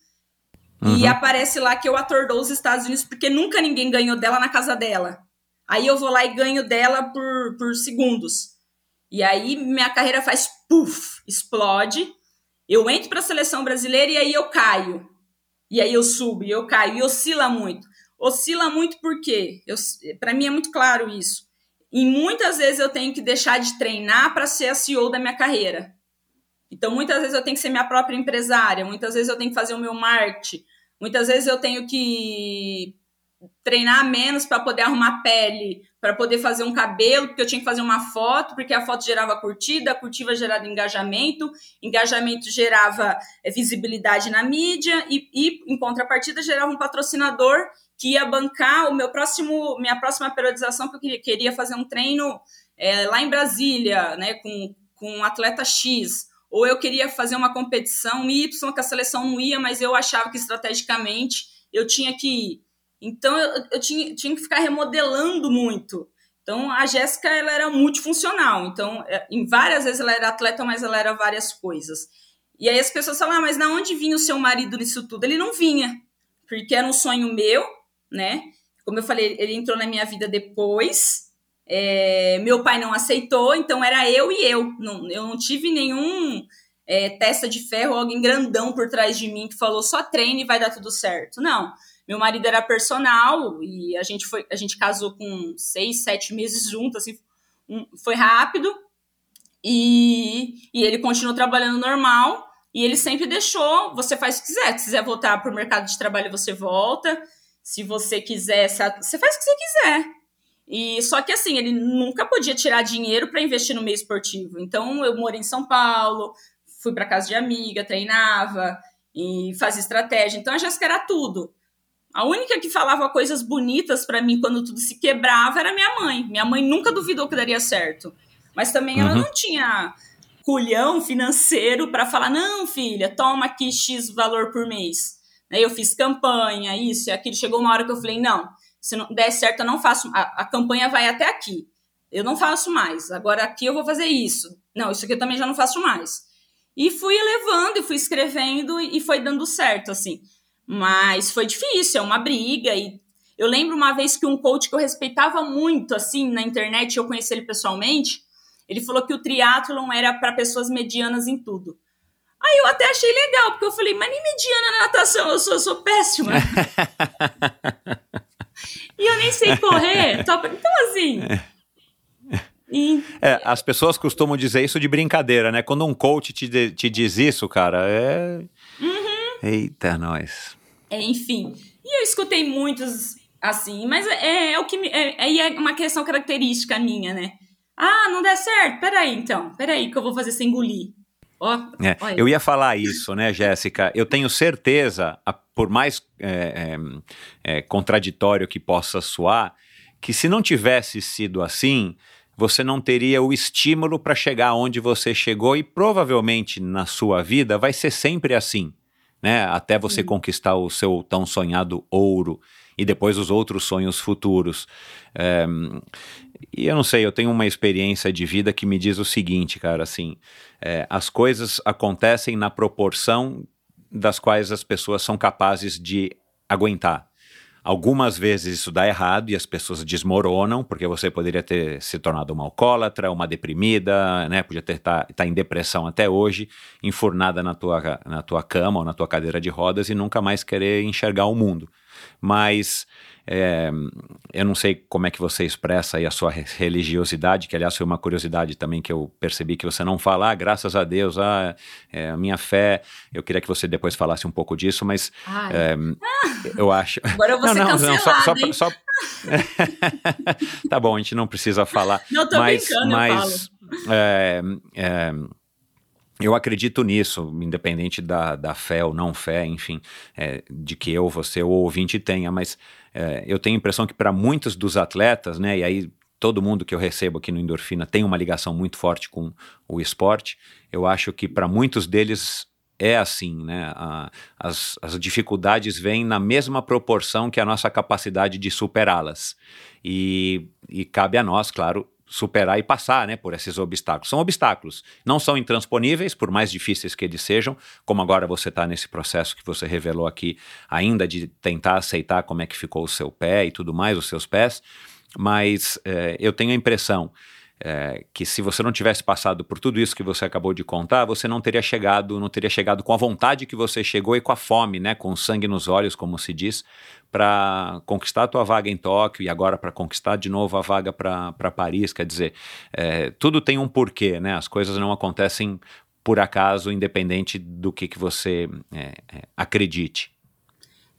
E aparece lá que eu atordou os Estados Unidos, porque nunca ninguém ganhou dela na casa dela. Aí eu vou lá e ganho dela por, por segundos. E aí minha carreira faz puff, explode. Eu entro para a seleção brasileira e aí eu caio. E aí eu subo e eu caio e oscila muito. Oscila muito porque para mim é muito claro isso. E muitas vezes eu tenho que deixar de treinar para ser a CEO da minha carreira. Então muitas vezes eu tenho que ser minha própria empresária, muitas vezes eu tenho que fazer o meu marketing, muitas vezes eu tenho que treinar menos para poder arrumar pele, para poder fazer um cabelo, porque eu tinha que fazer uma foto, porque a foto gerava curtida, a curtida gerava engajamento, engajamento gerava é, visibilidade na mídia e, e, em contrapartida, gerava um patrocinador que ia bancar o meu próximo, minha próxima periodização, que eu queria, queria fazer um treino é, lá em Brasília, né, com, com um atleta X, ou eu queria fazer uma competição Y que a seleção não ia, mas eu achava que estrategicamente eu tinha que ir. Então eu, eu tinha, tinha, que ficar remodelando muito. Então a Jéssica ela era multifuncional. Então, em várias vezes ela era atleta, mas ela era várias coisas. E aí as pessoas falam, ah, mas na onde vinha o seu marido nisso tudo? Ele não vinha, porque era um sonho meu, né? Como eu falei, ele entrou na minha vida depois. É, meu pai não aceitou, então era eu e eu. Não, eu não tive nenhum é, testa de ferro, alguém grandão por trás de mim que falou só treine e vai dar tudo certo. Não. Meu marido era personal e a gente foi, a gente casou com seis, sete meses juntos, assim, um, foi rápido. E, e ele continuou trabalhando normal, E ele sempre deixou, você faz o que quiser. Se quiser voltar para o mercado de trabalho, você volta. Se você quiser, você faz o que você quiser. E só que assim, ele nunca podia tirar dinheiro para investir no meio esportivo. Então eu morei em São Paulo, fui para casa de amiga, treinava e fazia estratégia. Então a Jéssica era tudo. A única que falava coisas bonitas para mim quando tudo se quebrava era minha mãe. Minha mãe nunca duvidou que daria certo. Mas também uhum. ela não tinha culhão financeiro para falar: não, filha, toma aqui X valor por mês. Eu fiz campanha, isso e aquilo. Chegou uma hora que eu falei: não, se não der certo, eu não faço. A, a campanha vai até aqui. Eu não faço mais. Agora aqui eu vou fazer isso. Não, isso aqui eu também já não faço mais. E fui elevando e fui escrevendo e foi dando certo, assim. Mas foi difícil, é uma briga. E eu lembro uma vez que um coach que eu respeitava muito, assim, na internet, eu conheci ele pessoalmente, ele falou que o triatlon era para pessoas medianas em tudo. Aí eu até achei legal, porque eu falei, mas nem mediana na natação, eu sou, eu sou péssima. e eu nem sei correr. Então, assim. E... É, as pessoas costumam dizer isso de brincadeira, né? Quando um coach te, te diz isso, cara, é. Eita, nós. É, enfim. E eu escutei muitos assim, mas é, é o que me, é, é uma questão característica minha, né? Ah, não der certo? Peraí, então. Peraí, que eu vou fazer sem engolir. Ó, é, eu ia falar isso, né, Jéssica? Eu tenho certeza, por mais é, é, é, contraditório que possa soar, que se não tivesse sido assim, você não teria o estímulo para chegar onde você chegou e provavelmente na sua vida vai ser sempre assim, né? Até você Sim. conquistar o seu tão sonhado ouro e depois os outros sonhos futuros. É, e eu não sei, eu tenho uma experiência de vida que me diz o seguinte, cara, assim, é, as coisas acontecem na proporção das quais as pessoas são capazes de aguentar. Algumas vezes isso dá errado e as pessoas desmoronam, porque você poderia ter se tornado uma alcoólatra, uma deprimida, né? Podia ter tá, tá em depressão até hoje, enfurnada na tua, na tua cama ou na tua cadeira de rodas e nunca mais querer enxergar o mundo. Mas é, eu não sei como é que você expressa aí a sua religiosidade, que aliás foi uma curiosidade também que eu percebi que você não fala, ah, graças a Deus, ah, é, a minha fé. Eu queria que você depois falasse um pouco disso, mas é, eu acho. Agora eu vou não, ser não, cancelado, não, só, só, só... tá bom, a gente não precisa falar. Não tô mas, brincando, mas, eu falo. Eu acredito nisso, independente da, da fé ou não fé, enfim, é, de que eu, você ou ouvinte tenha, mas é, eu tenho a impressão que para muitos dos atletas, né, e aí todo mundo que eu recebo aqui no Endorfina tem uma ligação muito forte com o esporte, eu acho que para muitos deles é assim, né? A, as, as dificuldades vêm na mesma proporção que a nossa capacidade de superá-las. E, e cabe a nós, claro, superar e passar né, por esses obstáculos. São obstáculos, não são intransponíveis, por mais difíceis que eles sejam, como agora você está nesse processo que você revelou aqui, ainda de tentar aceitar como é que ficou o seu pé e tudo mais, os seus pés, mas é, eu tenho a impressão é, que se você não tivesse passado por tudo isso que você acabou de contar, você não teria chegado, não teria chegado com a vontade que você chegou e com a fome, né, com sangue nos olhos, como se diz, para conquistar a tua vaga em Tóquio e agora para conquistar de novo a vaga para Paris. Quer dizer, é, tudo tem um porquê, né? As coisas não acontecem por acaso, independente do que, que você é, é acredite.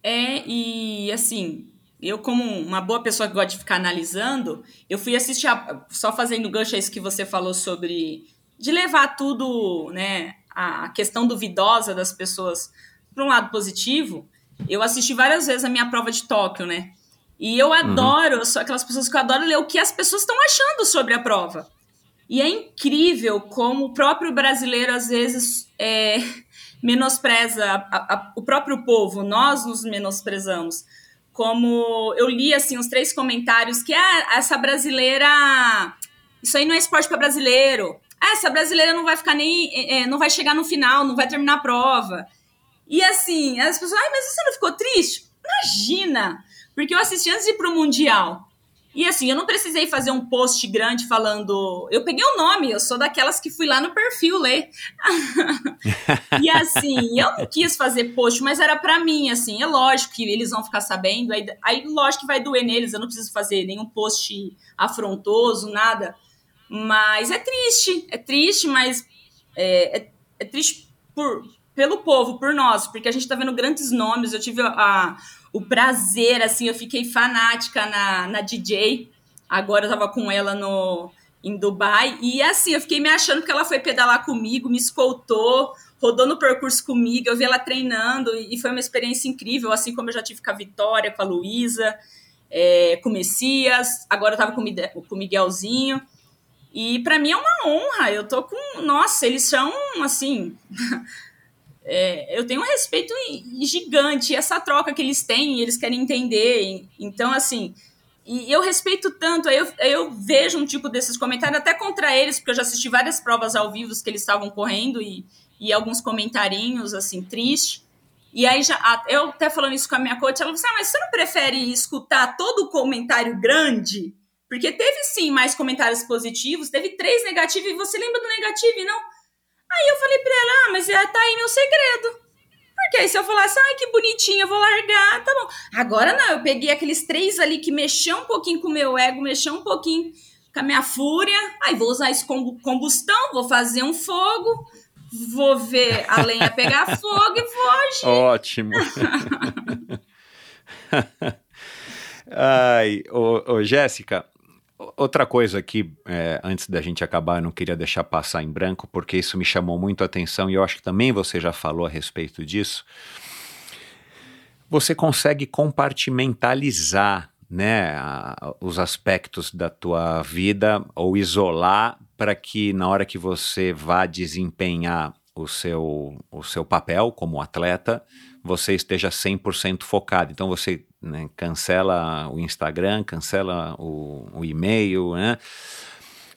É, e assim, eu, como uma boa pessoa que gosta de ficar analisando, eu fui assistir, a, só fazendo gancho a isso que você falou sobre de levar tudo, né, a questão duvidosa das pessoas para um lado positivo. Eu assisti várias vezes a minha prova de Tóquio, né? E eu uhum. adoro, uhum. sou aquelas pessoas que eu adoro ler o que as pessoas estão achando sobre a prova. E é incrível como o próprio brasileiro, às vezes, é, menospreza a, a, o próprio povo, nós nos menosprezamos como eu li assim os três comentários que ah, essa brasileira isso aí não é esporte para brasileiro ah, essa brasileira não vai ficar nem é, não vai chegar no final não vai terminar a prova e assim as pessoas ai mas você não ficou triste imagina porque eu assisti antes de ir pro mundial e assim, eu não precisei fazer um post grande falando. Eu peguei o nome, eu sou daquelas que fui lá no perfil ler. e assim, eu não quis fazer post, mas era para mim, assim. É lógico que eles vão ficar sabendo, aí, aí lógico que vai doer neles, eu não preciso fazer nenhum post afrontoso, nada. Mas é triste, é triste, mas é, é, é triste por, pelo povo, por nós, porque a gente tá vendo grandes nomes. Eu tive a, o prazer, assim, eu fiquei fanática na, na DJ. Agora eu tava com ela no, em Dubai. E assim, eu fiquei me achando que ela foi pedalar comigo, me escoltou, rodou no percurso comigo. Eu vi ela treinando e foi uma experiência incrível, assim como eu já tive com a Vitória, com a Luísa, é, com o Messias. Agora eu tava com o Miguelzinho. E para mim é uma honra. Eu tô com. Nossa, eles são assim. é, eu tenho um respeito gigante. Essa troca que eles têm, eles querem entender. Então, assim, e eu respeito tanto. Eu, eu vejo um tipo desses comentários até contra eles, porque eu já assisti várias provas ao vivo que eles estavam correndo e, e alguns comentarinhos, assim, triste. E aí, já, eu até falando isso com a minha coach, ela falou assim: ah, mas você não prefere escutar todo o comentário grande? Porque teve sim mais comentários positivos, teve três negativos, e você lembra do negativo, não? Aí eu falei pra ela, ah, mas tá aí meu segredo. Porque aí se eu falasse, ai, que bonitinha, eu vou largar, tá bom. Agora não, eu peguei aqueles três ali que mexeu um pouquinho com o meu ego, mexeu um pouquinho com a minha fúria. Aí vou usar isso como combustão, vou fazer um fogo, vou ver a lenha pegar fogo e vou agir. Ótimo. Ai, ô, ô Jéssica, Outra coisa que, é, antes da gente acabar, eu não queria deixar passar em branco, porque isso me chamou muito a atenção e eu acho que também você já falou a respeito disso. Você consegue compartimentalizar né, a, os aspectos da tua vida ou isolar para que na hora que você vá desempenhar o seu, o seu papel como atleta, você esteja 100% focado. Então você né? cancela o Instagram, cancela o, o e-mail, né?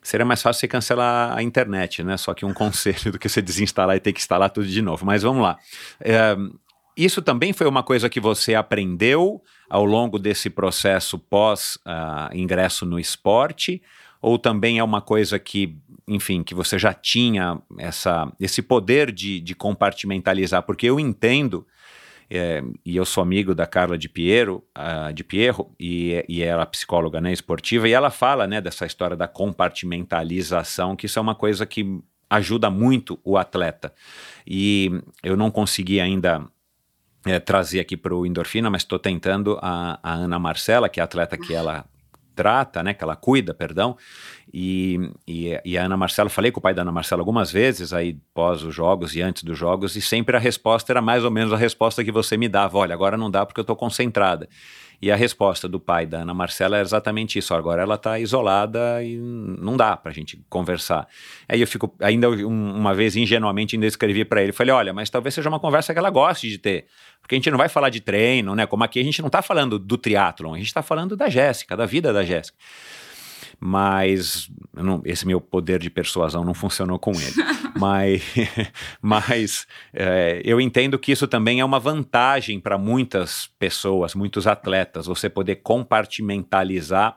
Seria mais fácil você cancelar a internet, né? Só que um conselho do que você desinstalar e ter que instalar tudo de novo. Mas vamos lá. É, isso também foi uma coisa que você aprendeu ao longo desse processo pós uh, ingresso no esporte? Ou também é uma coisa que, enfim, que você já tinha essa, esse poder de, de compartimentalizar? Porque eu entendo é, e eu sou amigo da Carla de Piero, uh, de Pierro, e, e ela é psicóloga né, esportiva, e ela fala né, dessa história da compartimentalização, que isso é uma coisa que ajuda muito o atleta. E eu não consegui ainda é, trazer aqui para o Endorfina, mas estou tentando a, a Ana Marcela, que é a atleta que ela trata, né, que ela cuida, perdão, e, e, e, a Ana Marcela, falei com o pai da Ana Marcela algumas vezes, aí pós os jogos e antes dos jogos, e sempre a resposta era mais ou menos a resposta que você me dava: olha, agora não dá porque eu estou concentrada. E a resposta do pai da Ana Marcela é exatamente isso: agora ela está isolada e não dá para a gente conversar. Aí eu fico, ainda uma vez ingenuamente, ainda escrevi para ele: falei, olha, mas talvez seja uma conversa que ela goste de ter. Porque a gente não vai falar de treino, né? Como aqui a gente não está falando do triatlon, a gente está falando da Jéssica, da vida da Jéssica mas não, esse meu poder de persuasão não funcionou com ele. mas mas é, eu entendo que isso também é uma vantagem para muitas pessoas, muitos atletas, você poder compartimentalizar,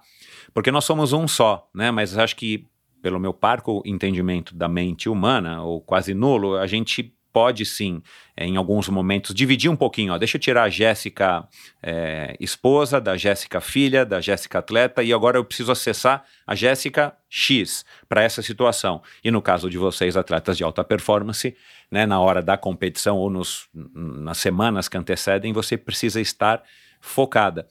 porque nós somos um só, né? Mas acho que pelo meu parco entendimento da mente humana, ou quase nulo, a gente pode sim, é, em alguns momentos, dividir um pouquinho. Ó, deixa eu tirar a Jéssica é, esposa, da Jéssica filha, da Jéssica atleta, e agora eu preciso acessar a Jéssica X para essa situação. E no caso de vocês, atletas de alta performance, né, na hora da competição ou nos, nas semanas que antecedem, você precisa estar focada.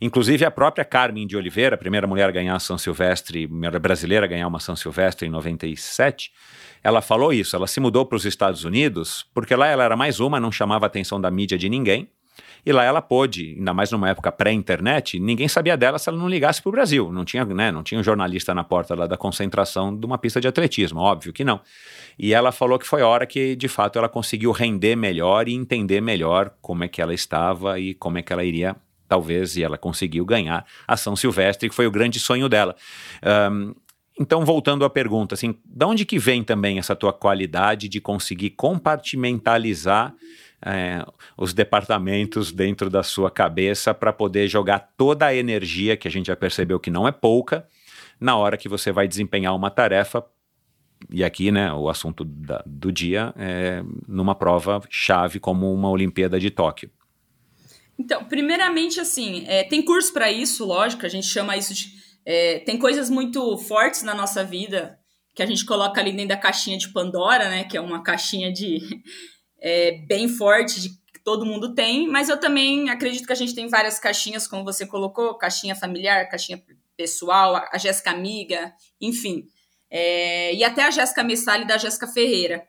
Inclusive a própria Carmen de Oliveira, a primeira mulher a ganhar a São Silvestre, primeira brasileira a ganhar uma São Silvestre em 97, ela falou isso. Ela se mudou para os Estados Unidos porque lá ela era mais uma, não chamava a atenção da mídia de ninguém. E lá ela pôde, ainda mais numa época pré-internet, ninguém sabia dela se ela não ligasse para o Brasil. Não tinha, né, não tinha um jornalista na porta lá da concentração de uma pista de atletismo, óbvio que não. E ela falou que foi a hora que, de fato, ela conseguiu render melhor e entender melhor como é que ela estava e como é que ela iria talvez, e ela conseguiu ganhar a São Silvestre, que foi o grande sonho dela. Um, então, voltando à pergunta, assim, de onde que vem também essa tua qualidade de conseguir compartimentalizar é, os departamentos dentro da sua cabeça para poder jogar toda a energia, que a gente já percebeu que não é pouca, na hora que você vai desempenhar uma tarefa, e aqui, né, o assunto da, do dia é numa prova chave como uma Olimpíada de Tóquio. Então, primeiramente, assim, é, tem curso para isso, lógico, a gente chama isso de é, tem coisas muito fortes na nossa vida que a gente coloca ali dentro da caixinha de Pandora, né? Que é uma caixinha de, é, bem forte de que todo mundo tem, mas eu também acredito que a gente tem várias caixinhas, como você colocou, caixinha familiar, caixinha pessoal, a Jéssica Amiga, enfim. É, e até a Jéssica Messali da Jéssica Ferreira.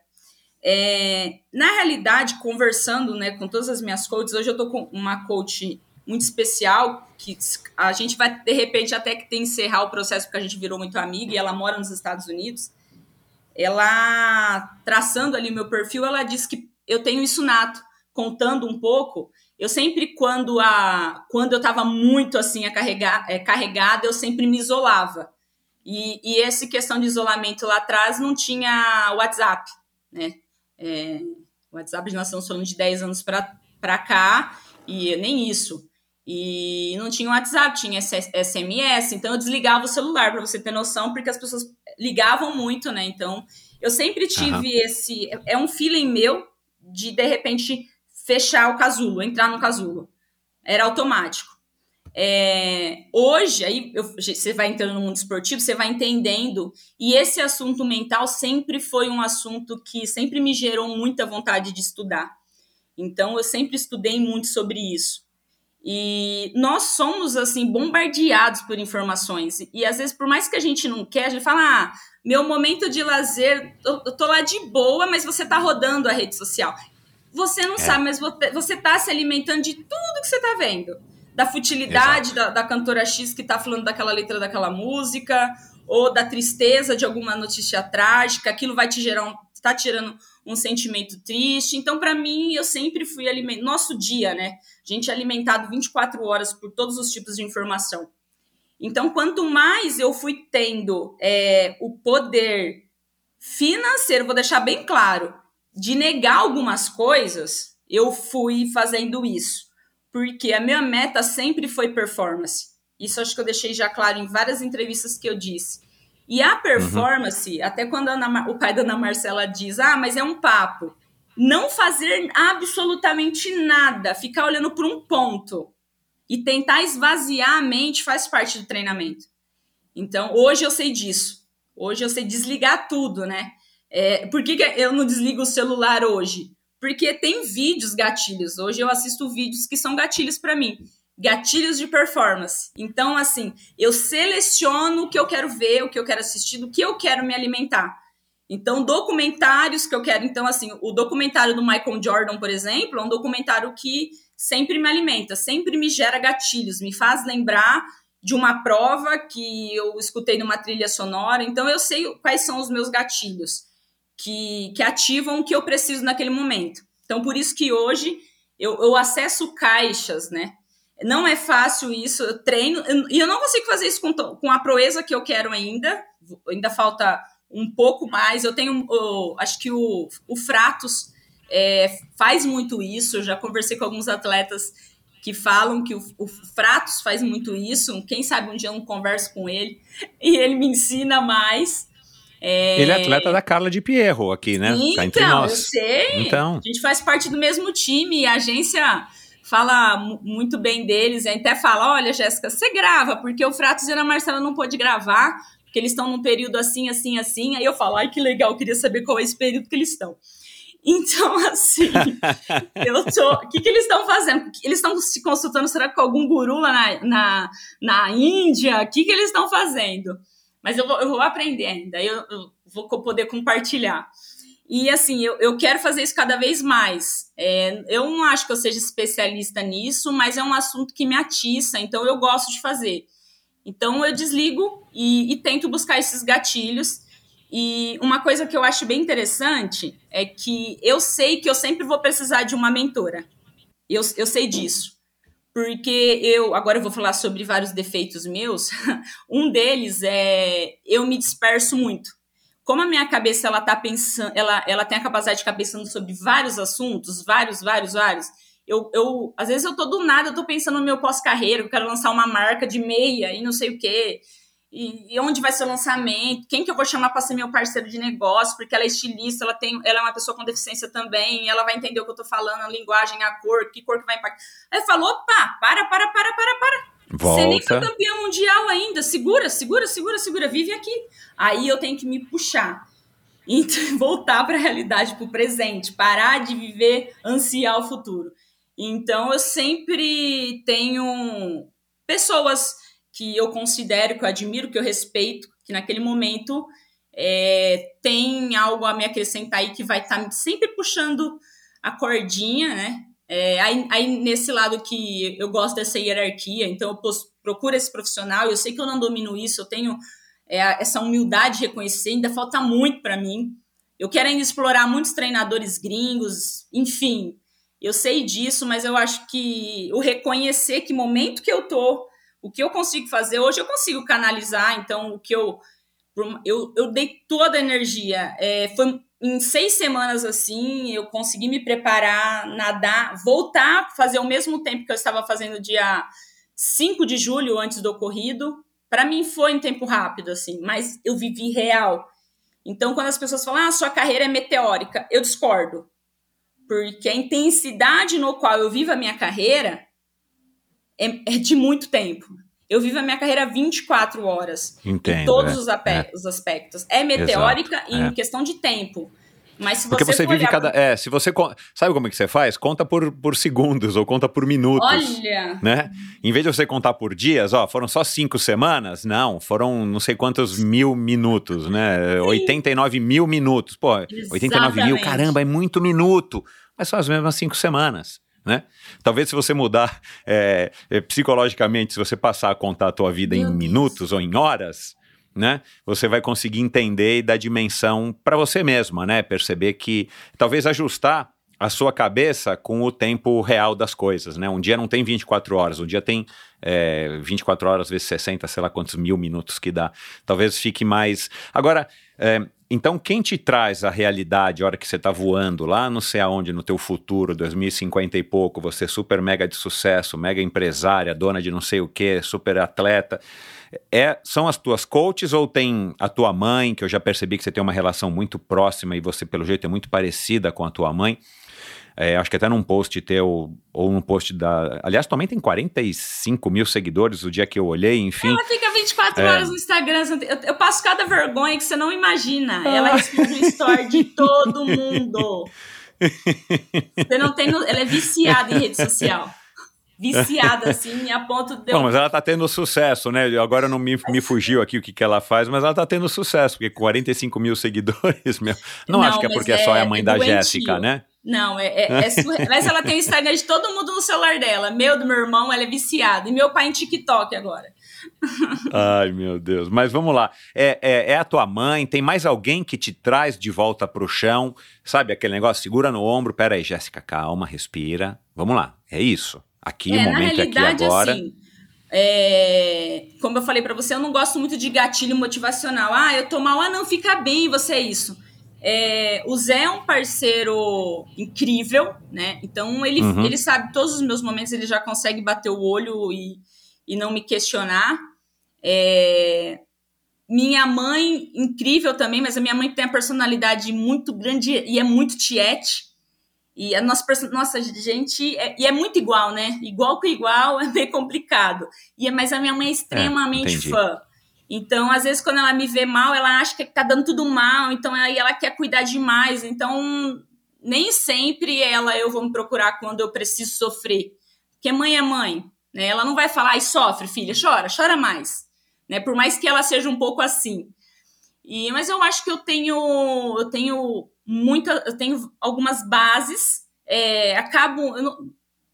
É, na realidade, conversando né, com todas as minhas coaches, hoje eu estou com uma coach muito especial, que a gente vai, de repente, até que tem encerrar o processo, porque a gente virou muito amiga e ela mora nos Estados Unidos. Ela, traçando ali o meu perfil, ela disse que eu tenho isso nato, contando um pouco. Eu sempre, quando, a, quando eu estava muito assim, a carregar, é, carregada, eu sempre me isolava. E, e essa questão de isolamento lá atrás não tinha WhatsApp, né? É, WhatsApp, nós estamos falando de 10 anos para cá, e nem isso. E não tinha WhatsApp, tinha SMS, então eu desligava o celular, para você ter noção, porque as pessoas ligavam muito, né? Então, eu sempre tive uhum. esse. É um feeling meu de, de repente, fechar o casulo, entrar no casulo. Era automático. É, hoje, aí eu, você vai entrando no mundo esportivo, você vai entendendo, e esse assunto mental sempre foi um assunto que sempre me gerou muita vontade de estudar. Então, eu sempre estudei muito sobre isso. E nós somos, assim, bombardeados por informações. E às vezes, por mais que a gente não quer, a gente fala, ah, meu momento de lazer, eu, eu tô lá de boa, mas você tá rodando a rede social. Você não é. sabe, mas você tá se alimentando de tudo que você tá vendo. Da futilidade da, da, cantora X que tá falando daquela letra daquela música, ou da tristeza de alguma notícia trágica, aquilo vai te gerar um, tá tirando um sentimento triste. Então, para mim, eu sempre fui alimentado. Nosso dia, né? A gente é alimentado 24 horas por todos os tipos de informação. Então, quanto mais eu fui tendo é, o poder financeiro, vou deixar bem claro, de negar algumas coisas, eu fui fazendo isso. Porque a minha meta sempre foi performance. Isso acho que eu deixei já claro em várias entrevistas que eu disse. E a performance, uhum. até quando Ana, o pai da Ana Marcela diz, ah, mas é um papo. Não fazer absolutamente nada, ficar olhando por um ponto e tentar esvaziar a mente faz parte do treinamento. Então, hoje eu sei disso. Hoje eu sei desligar tudo, né? É, por que, que eu não desligo o celular hoje? Porque tem vídeos gatilhos. Hoje eu assisto vídeos que são gatilhos para mim. Gatilhos de performance. Então, assim, eu seleciono o que eu quero ver, o que eu quero assistir, do que eu quero me alimentar. Então, documentários que eu quero. Então, assim, o documentário do Michael Jordan, por exemplo, é um documentário que sempre me alimenta, sempre me gera gatilhos, me faz lembrar de uma prova que eu escutei numa trilha sonora. Então, eu sei quais são os meus gatilhos que, que ativam o que eu preciso naquele momento. Então, por isso que hoje eu, eu acesso caixas, né? Não é fácil isso, eu treino, e eu não consigo fazer isso com, com a proeza que eu quero ainda, ainda falta um pouco mais. Eu tenho, eu, acho que o, o Fratos é, faz muito isso, eu já conversei com alguns atletas que falam que o, o Fratos faz muito isso, quem sabe um dia eu não converso com ele, e ele me ensina mais. É... Ele é atleta da Carla de Pierro aqui, né? Então, tá entre então, nós. eu sei. Então. A gente faz parte do mesmo time e a agência fala muito bem deles e até fala, olha, Jéssica, você grava, porque o Fratos e a Marcela não pôde gravar, porque eles estão num período assim, assim, assim. Aí eu falo, ai, que legal, queria saber qual é esse período que eles estão. Então, assim, eu tô. O que, que eles estão fazendo? Eles estão se consultando, será com algum guru lá na, na, na Índia? O que, que eles estão fazendo? Mas eu vou, eu vou aprender ainda, eu, eu vou poder compartilhar. E assim, eu, eu quero fazer isso cada vez mais. É, eu não acho que eu seja especialista nisso, mas é um assunto que me atiça, então eu gosto de fazer. Então eu desligo e, e tento buscar esses gatilhos. E uma coisa que eu acho bem interessante é que eu sei que eu sempre vou precisar de uma mentora. Eu, eu sei disso porque eu agora eu vou falar sobre vários defeitos meus. um deles é eu me disperso muito. Como a minha cabeça ela tá pensando, ela, ela tem a capacidade de ficar pensando sobre vários assuntos, vários, vários, vários. Eu, eu às vezes eu tô do nada, eu tô pensando no meu pós-carreira, eu quero lançar uma marca de meia e não sei o quê e, e, onde vai ser o lançamento, quem que eu vou chamar para ser meu parceiro de negócio, porque ela é estilista, ela tem, ela é uma pessoa com deficiência também, ela vai entender o que eu tô falando, a linguagem, a cor, que cor que vai impactar. Aí falou, opa, para, para, para, para, para. Volta. Você nem foi campeão mundial ainda, segura, segura, segura, segura, vive aqui. Aí eu tenho que me puxar. e voltar para a realidade, para o presente, parar de viver, ansiar o futuro. Então, eu sempre tenho pessoas que eu considero, que eu admiro, que eu respeito, que naquele momento é, tem algo a me acrescentar aí que vai estar tá sempre puxando a cordinha, né? É, aí, aí, nesse lado que eu gosto dessa hierarquia, então eu procuro esse profissional, eu sei que eu não domino isso, eu tenho é, essa humildade de reconhecer, ainda falta muito para mim. Eu quero ainda explorar muitos treinadores gringos, enfim, eu sei disso, mas eu acho que o reconhecer que momento que eu tô, o que eu consigo fazer, hoje eu consigo canalizar, então o que eu. Eu, eu dei toda a energia. É, foi em seis semanas assim, eu consegui me preparar, nadar, voltar, fazer o mesmo tempo que eu estava fazendo dia 5 de julho antes do ocorrido. Para mim foi em tempo rápido, assim, mas eu vivi real. Então, quando as pessoas falam, ah, sua carreira é meteórica, eu discordo. Porque a intensidade no qual eu vivo a minha carreira é, é de muito tempo. Eu vivo a minha carreira 24 horas. Entendo, em todos é, os, é. os, aspectos. É meteórica Exato, em é. questão de tempo. Mas se Porque você, você vive cada. É, se você. Sabe como é que você faz? Conta por, por segundos ou conta por minutos. Olha! Né? Em vez de você contar por dias, ó, foram só cinco semanas? Não, foram não sei quantos mil minutos, né? Sim. 89 mil minutos. Pô, Exatamente. 89 mil, caramba, é muito minuto. Mas são as mesmas cinco semanas. Né? Talvez se você mudar é, psicologicamente, se você passar a contar a tua vida em minutos ou em horas, né? Você vai conseguir entender e dar dimensão para você mesma, né? Perceber que talvez ajustar a sua cabeça com o tempo real das coisas, né? Um dia não tem 24 horas, um dia tem é, 24 horas vezes 60, sei lá quantos mil minutos que dá. Talvez fique mais. Agora, é, então quem te traz a realidade, a hora que você está voando lá, não sei aonde, no teu futuro, 2050 e pouco, você super mega de sucesso, mega empresária, dona de não sei o que, super atleta é, são as tuas coaches ou tem a tua mãe, que eu já percebi que você tem uma relação muito próxima e você, pelo jeito, é muito parecida com a tua mãe? É, acho que até num post teu, ou num post da. Aliás, mãe tem 45 mil seguidores o dia que eu olhei, enfim. Ela fica 24 é... horas no Instagram. Eu, eu, passo cada vergonha que você não imagina. Ah. Ela responde o story de todo mundo. Você não tem. Ela é viciada em rede social viciada, assim, a ponto de. Bom, mas ela tá tendo sucesso, né? Agora não me, me fugiu aqui o que, que ela faz, mas ela tá tendo sucesso, porque 45 mil seguidores, meu. Não, não acho que é porque é, só é a mãe é da Jéssica, né? Não, é, é, é mas ela tem o Instagram de todo mundo no celular dela. Meu, do meu irmão, ela é viciada. E meu pai em TikTok agora. Ai, meu Deus. Mas vamos lá. É, é, é, a tua mãe? Tem mais alguém que te traz de volta pro chão? Sabe aquele negócio? Segura no ombro. Pera aí, Jéssica, calma, respira. Vamos lá. É isso. Aqui, é, momento aqui agora. Assim, é, como eu falei para você, eu não gosto muito de gatilho motivacional. Ah, eu tô mal, ah, não, fica bem, você é isso. É, o Zé é um parceiro incrível, né? Então ele, uhum. ele sabe todos os meus momentos, ele já consegue bater o olho e, e não me questionar. É, minha mãe, incrível também, mas a minha mãe tem a personalidade muito grande e é muito tiete. E a nossa, nossa gente, é, e é muito igual, né? Igual com igual é meio complicado. E, mas a minha mãe é extremamente é, fã. Então, às vezes, quando ela me vê mal, ela acha que tá dando tudo mal, então aí ela quer cuidar demais. Então, nem sempre ela eu vou me procurar quando eu preciso sofrer. Porque mãe é mãe, né? Ela não vai falar, e sofre, filha, chora, chora mais. Né? Por mais que ela seja um pouco assim. E, mas eu acho que eu tenho, eu tenho muita, eu tenho algumas bases, é, acabo, eu, não,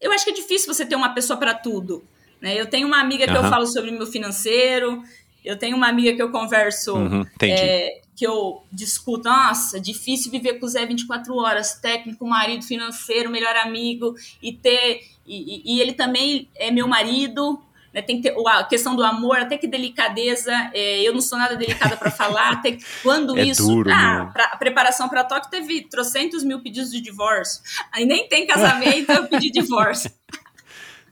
eu, acho que é difícil você ter uma pessoa para tudo, né? Eu tenho uma amiga que uhum. eu falo sobre meu financeiro, eu tenho uma amiga que eu converso, uhum, é, que eu discuto, nossa, difícil viver com o Zé 24 horas, técnico, marido financeiro, melhor amigo, e ter, e, e ele também é meu marido, né, tem que ter a questão do amor, até que delicadeza. É, eu não sou nada delicada para falar. Até quando é isso. Duro, ah, pra, a preparação para Tóquio teve trocentos mil pedidos de divórcio. Aí nem tem casamento, eu pedi divórcio.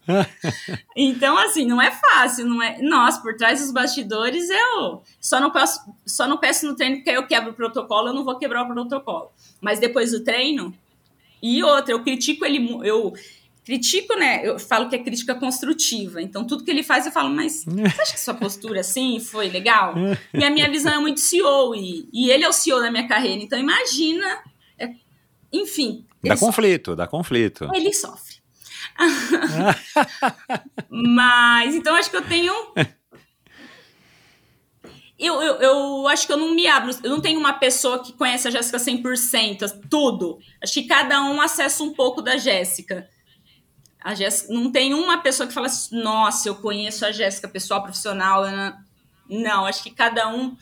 então, assim, não é fácil, não é. Nossa, por trás dos bastidores eu só não peço, só não peço no treino porque eu quebro o protocolo, eu não vou quebrar o protocolo. Mas depois do treino, e outra, eu critico ele, eu critico, né? Eu falo que é crítica construtiva. Então, tudo que ele faz, eu falo, mas você acha que sua postura assim foi legal? E a minha visão é muito CEO, e, e ele é o CEO da minha carreira. Então, imagina. é- enfim. Dá conflito, dá conflito. sofre. Ele sofre. mas, então, acho que eu tenho. Eu, eu, eu acho que eu não me abro. Eu não tenho uma pessoa que conhece a Jéssica 100%, tudo. Acho que cada um acessa um pouco da Jéssica. A Jéssica, não tem uma pessoa que fala assim, nossa, eu conheço a Jéssica, pessoal profissional. né? Não, acho que cada um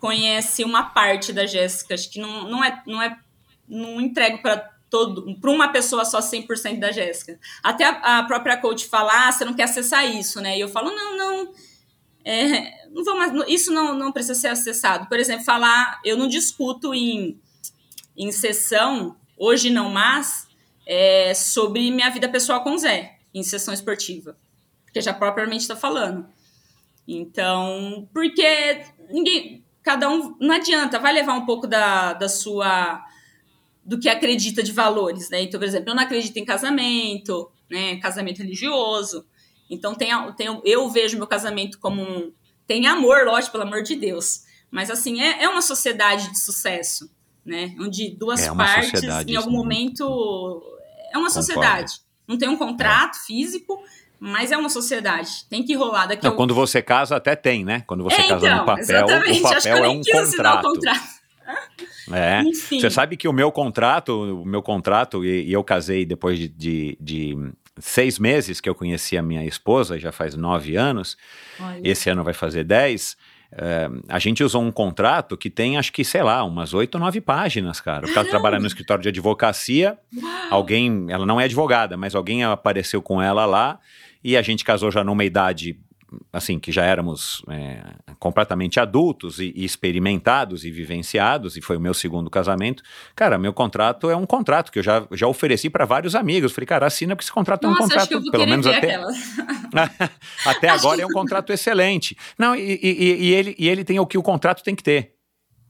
conhece uma parte da Jéssica. Acho que não, não é. Não, é, não entrego para para uma pessoa só 100% da Jéssica. Até a, a própria coach fala, ah, você não quer acessar isso, né? E eu falo, não, não. É, não isso não, não precisa ser acessado. Por exemplo, falar, eu não discuto em, em sessão, hoje não mais, é, sobre minha vida pessoal com o Zé, em sessão esportiva. Porque já propriamente está falando. Então, porque ninguém. Cada um. Não adianta, vai levar um pouco da, da sua. Do que acredita de valores, né? Então, por exemplo, eu não acredito em casamento, né? Casamento religioso. Então, tem, tem, eu vejo meu casamento como um. Tem amor, lógico, pelo amor de Deus. Mas, assim, é, é uma sociedade de sucesso, né? Onde duas É partes, em algum momento. É uma Concordo. sociedade. Não tem um contrato físico, mas é uma sociedade. Tem que rolar daqui Não, a quando você casa, até tem, né? Quando você é, casa então, no papel, o Acho que eu papel é nem um quis assinar o contrato. É. Enfim. Você sabe que o meu contrato, o meu contrato, e, e eu casei depois de, de- de seis meses que eu conheci a minha esposa, já faz nove anos, Olha. esse ano vai fazer dez. é, a gente usou um contrato que tem, acho que, sei lá, umas oito, nove páginas, cara. O cara trabalha no escritório de advocacia, alguém, ela não é advogada, mas alguém apareceu com ela lá e a gente casou já numa idade assim, que já éramos é, completamente adultos e, e experimentados e vivenciados, e foi o meu segundo casamento. Cara, meu contrato é um contrato que eu já, já ofereci para vários amigos. Falei, cara, assina porque esse contrato Nossa, é um contrato, pelo menos até, até agora que- é um contrato excelente. Não, e- e- e ele, e ele tem o que o contrato tem que ter.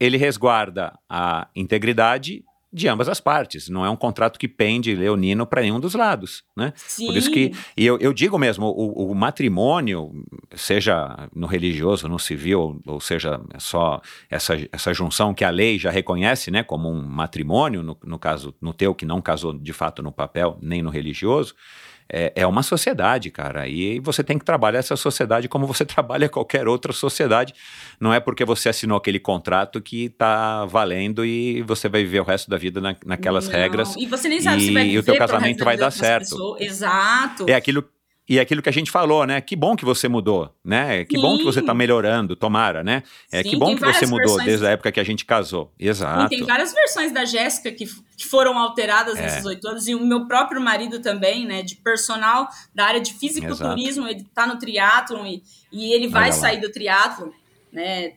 Ele resguarda a integridade de ambas as partes. Não é um contrato que pende leonino para nenhum dos lados, né? Sim. Por isso que, e eu, eu digo mesmo, o, o matrimônio, seja no religioso, no civil, ou seja, é só essa, essa junção que a lei já reconhece, né, como um matrimônio, no, no caso, no teu que não casou de fato no papel, nem no religioso, é, é uma sociedade, cara, e você tem que trabalhar essa sociedade como você trabalha qualquer outra sociedade. Não é porque você assinou aquele contrato que está valendo e você vai viver o resto da vida na, naquelas Não, regras. E você nem sabe e se vai o viver teu pro casamento resto da vai dar certo. pessoa. Exato. É aquilo e é aquilo que a gente falou, né? Que bom que você mudou, né? Que bom que você tá Sim. melhorando, tomara, né? É Sim, que bom que você mudou versões. desde a época que a gente casou. Exato. tem várias versões da Jéssica que, que foram alteradas É. nesses oito anos, e o meu próprio marido também, né, de personal da área de fisiculturismo, ele tá no triatlon e, e ele vai sair do triatlon, né?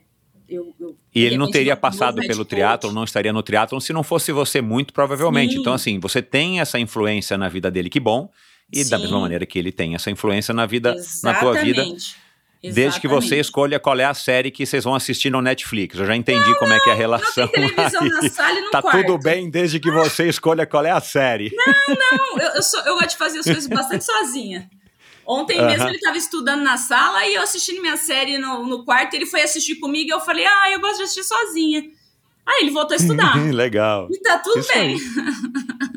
Eu, eu- E ele não teria passado pelo coach. triatlon, não estaria no triatlon se não fosse você, muito provavelmente. Sim. Então, assim, você tem essa influência na vida dele, que bom. E da Sim. mesma maneira que ele tem essa influência na vida, na tua vida, Exatamente. desde que você Exatamente. escolha qual é a série que vocês vão assistir no Netflix. Eu já entendi como é que é a Não relação. tem televisão aí. na sala e no Tá quarto. tudo bem desde que você escolha qual é a série. Não, eu, eu, sou- eu gosto de fazer as coisas bastante sozinha. Ontem mesmo ele estava estudando na sala e eu assistindo minha série no, no quarto, ele foi assistir comigo e eu falei, ah, eu gosto de assistir sozinha. Aí ele voltou a estudar. Legal. e tá tudo Isso bem.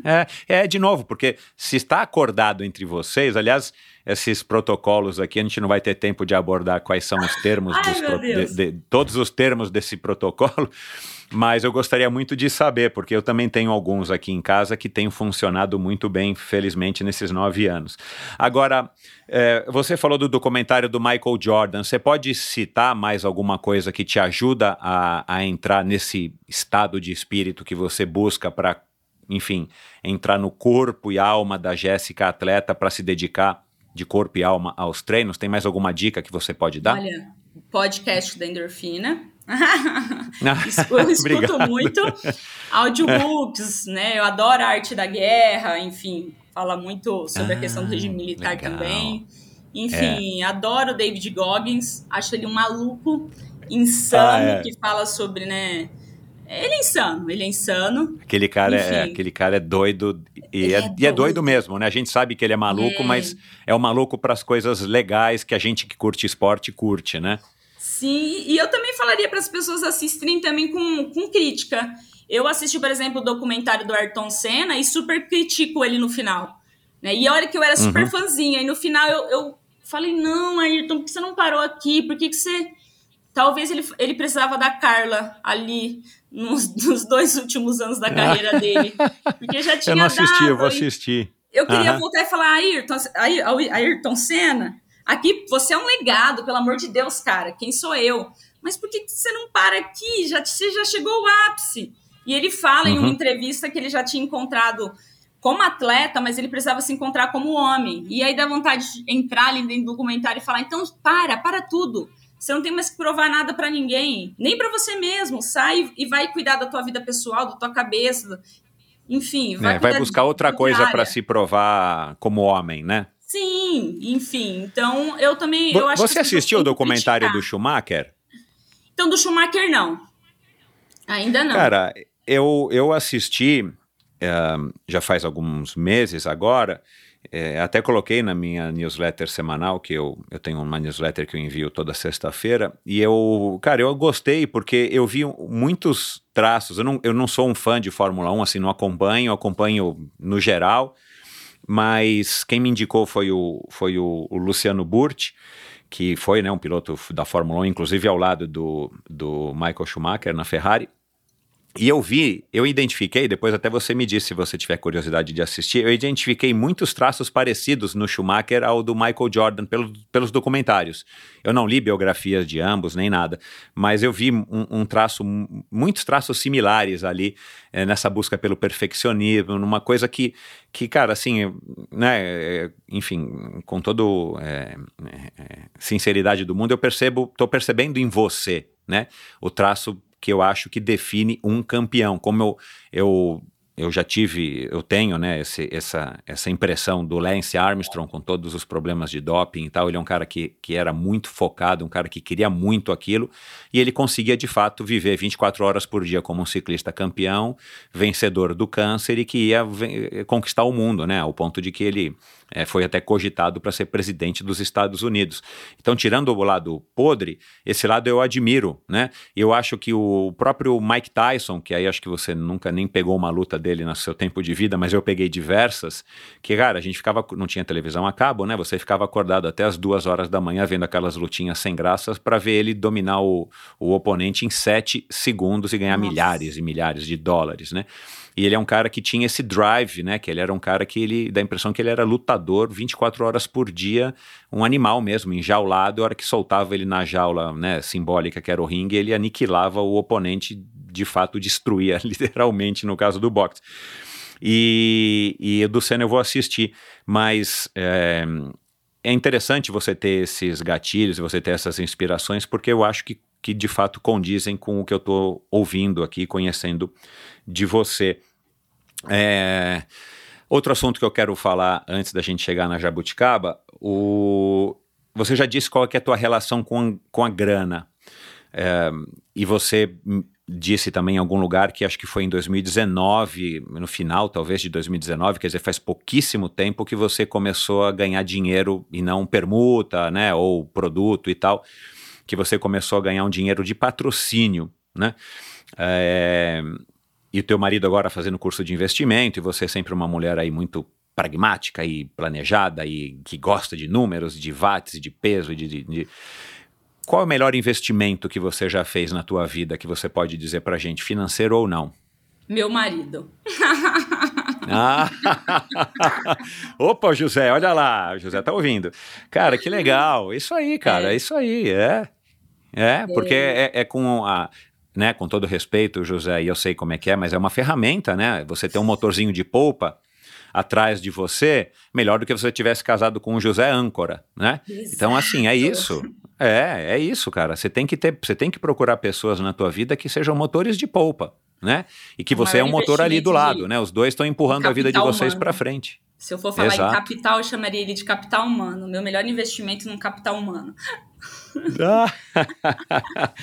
É, é, de novo, porque se está acordado entre vocês, aliás, esses protocolos aqui, a gente não vai ter tempo de abordar quais são os termos, Ai, pro- de- de- todos os termos desse protocolo, mas eu gostaria muito de saber, porque eu também tenho alguns aqui em casa que têm funcionado muito bem, felizmente, nesses nove anos. Agora, é, você falou do documentário do Michael Jordan, você pode citar mais alguma coisa que te ajuda a, a entrar nesse estado de espírito que você busca para enfim, entrar no corpo e alma da Jéssica atleta para se dedicar de corpo e alma aos treinos? Tem mais alguma dica que você pode dar? Olha, podcast da endorfina. Ah, Eu escuto muito audiobooks, né? Eu adoro a arte da guerra, enfim, fala muito sobre a Ah, questão do regime militar legal. É. também. Enfim, adoro o David Goggins, acho ele um maluco insano Ah, é. que fala sobre, né? Ele é insano, ele é insano. Aquele cara, é, aquele cara é doido e é, é e é doido doido. mesmo, né? A gente sabe que ele é maluco, É. mas é o maluco para as coisas legais que a gente que curte esporte curte, né? Sim, e eu também falaria para as pessoas assistirem também com, com crítica. Eu assisti, por exemplo, o documentário do Ayrton Senna e super critico ele no final. Né? E olha que eu era super Uhum. fãzinha, e no final eu, eu falei, não, Ayrton, por que você não parou aqui? Por que, que você... Talvez ele, ele precisava da Carla ali nos, nos dois últimos anos da carreira dele. Porque já tinha eu não assisti, eu vou dado, assistir. eu queria Aham. voltar e falar, Ayrton, Ay- Ay- Ayrton Senna, aqui você é um legado, pelo amor de Deus, cara. Quem sou eu? Mas por que você não para aqui? Já, você já chegou ao ápice. E ele fala em uma Uhum. entrevista que ele já tinha encontrado como atleta, mas ele precisava se encontrar como homem. E aí dá vontade de entrar ali dentro do documentário e falar: então para, para tudo. Você não tem mais que provar nada pra ninguém, nem pra você mesmo. Sai e vai cuidar da tua vida pessoal, da tua cabeça. Enfim, Vai, cuidar vai buscar outra coisa para se provar como homem, né? Sim, enfim. Então, eu também. Eu acho que Você pessoas assistiu o que documentário do. Schumacher? Então, do Schumacher, não. Ainda não. Cara, eu, eu assisti eh, já faz alguns meses agora. Eh, até coloquei na minha newsletter semanal, que eu, eu tenho uma newsletter que eu envio toda sexta-feira, e eu, cara, eu gostei porque eu vi muitos traços. Eu não, eu não sou um fã de Fórmula 1, assim, não acompanho, acompanho no geral, mas quem me indicou foi o, foi o, o Luciano Burti, que foi né, um piloto da Fórmula 1, inclusive ao lado do, do Michael Schumacher na Ferrari. E eu vi, eu identifiquei, depois até você me disse se você tiver curiosidade de assistir, eu identifiquei muitos traços parecidos no Schumacher ao do Michael Jordan pelo, pelos documentários. Eu não li biografias de ambos, nem nada, mas eu vi um, um traço, muitos traços similares ali eh, nessa busca pelo perfeccionismo, numa coisa que, que cara, assim, né, eh, enfim, com todo eh, eh, sinceridade do mundo, eu percebo, tô percebendo em você, né, o traço que eu acho que define um campeão. Como eu, eu, eu já tive, eu tenho né, esse, essa, essa impressão do Lance Armstrong com todos os problemas de doping e tal. Ele é um cara que, que era muito focado, um cara que queria muito aquilo e ele conseguia de fato viver 24 horas por dia como um ciclista campeão, vencedor do câncer e que ia ven- conquistar o mundo, né, ao ponto de que ele é, foi até cogitado para ser presidente dos Estados Unidos. Então, tirando o lado podre, esse lado eu admiro, né? Eu acho que o próprio Mike Tyson, que aí acho que você nunca nem pegou uma luta dele no seu tempo de vida, mas eu peguei diversas, que, cara, a gente ficava, não tinha televisão a cabo, né? Você ficava acordado até as duas horas da manhã vendo aquelas lutinhas sem graças para ver ele dominar o, o oponente em sete segundos e ganhar Nossa. milhares e milhares de dólares, né? E ele é um cara que tinha esse drive, né? Que ele era um cara que ele dá a impressão que ele era lutador 24 horas por dia, um animal mesmo, enjaulado. A hora que soltava ele na jaula, né, simbólica que era o ringue, ele aniquilava o oponente, de fato destruía, literalmente, no caso do boxe. E, e do Senna eu vou assistir, mas é, é interessante você ter esses gatilhos, você ter essas inspirações, porque eu acho que, que de fato condizem com o que eu estou ouvindo aqui, conhecendo de você. É, outro assunto que eu quero falar antes da gente chegar na Jabuticaba, o, você já disse qual é, é a tua relação com, com a grana. É, e você disse também em algum lugar que acho que foi em 2019, no final talvez de 2019, quer dizer, faz pouquíssimo tempo que você começou a ganhar dinheiro e não permuta, né, ou produto e tal, que você começou a ganhar um dinheiro de patrocínio, né? É, e o teu marido agora fazendo curso de investimento, e você é sempre uma mulher aí muito pragmática e planejada e que gosta de números, de watts, de peso, de, de, de... Qual é o melhor investimento que você já fez na tua vida que você pode dizer pra gente, financeiro ou não? Meu marido. Ah, Opa, José, olha lá, o José tá ouvindo. Cara, que legal. Isso aí, cara, É. isso aí, é. É, porque é, é com a. Né, com todo respeito, José, e eu sei como é que é, mas é uma ferramenta, né? Você ter um motorzinho de polpa atrás de você, melhor do que você tivesse casado com o José Âncora, né? Então, assim, é isso. É, é isso, cara. Você tem que ter, você tem que procurar pessoas na tua vida que sejam motores de polpa, né? E que você é um motor ali do lado, né? Os dois estão empurrando a vida de vocês pra frente. Se eu for falar Exato. em capital, eu chamaria ele de capital humano. Meu melhor investimento num capital humano.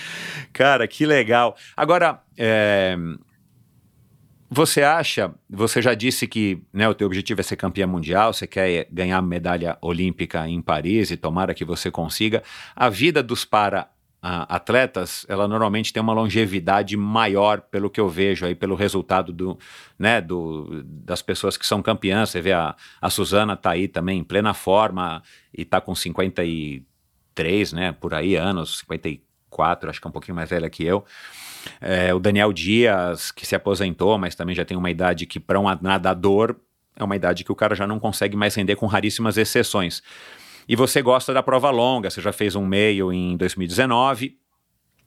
Cara, que legal. Agora, é, você acha, você já disse que né, o teu objetivo é ser campeã mundial, você quer ganhar medalha olímpica em Paris e tomara que você consiga. A vida dos para atletas, ela normalmente tem uma longevidade maior, pelo que eu vejo aí, pelo resultado do, né, do, das pessoas que são campeãs. Você vê a, a Suzana tá aí também em plena forma e tá com 53, né, por aí, anos, 54, acho que é um pouquinho mais velha que eu. É, o Daniel Dias, que se aposentou, mas também já tem uma idade que para um nadador é uma idade que o cara já não consegue mais render com raríssimas exceções. E você gosta da prova longa, você já fez um meio em 2019.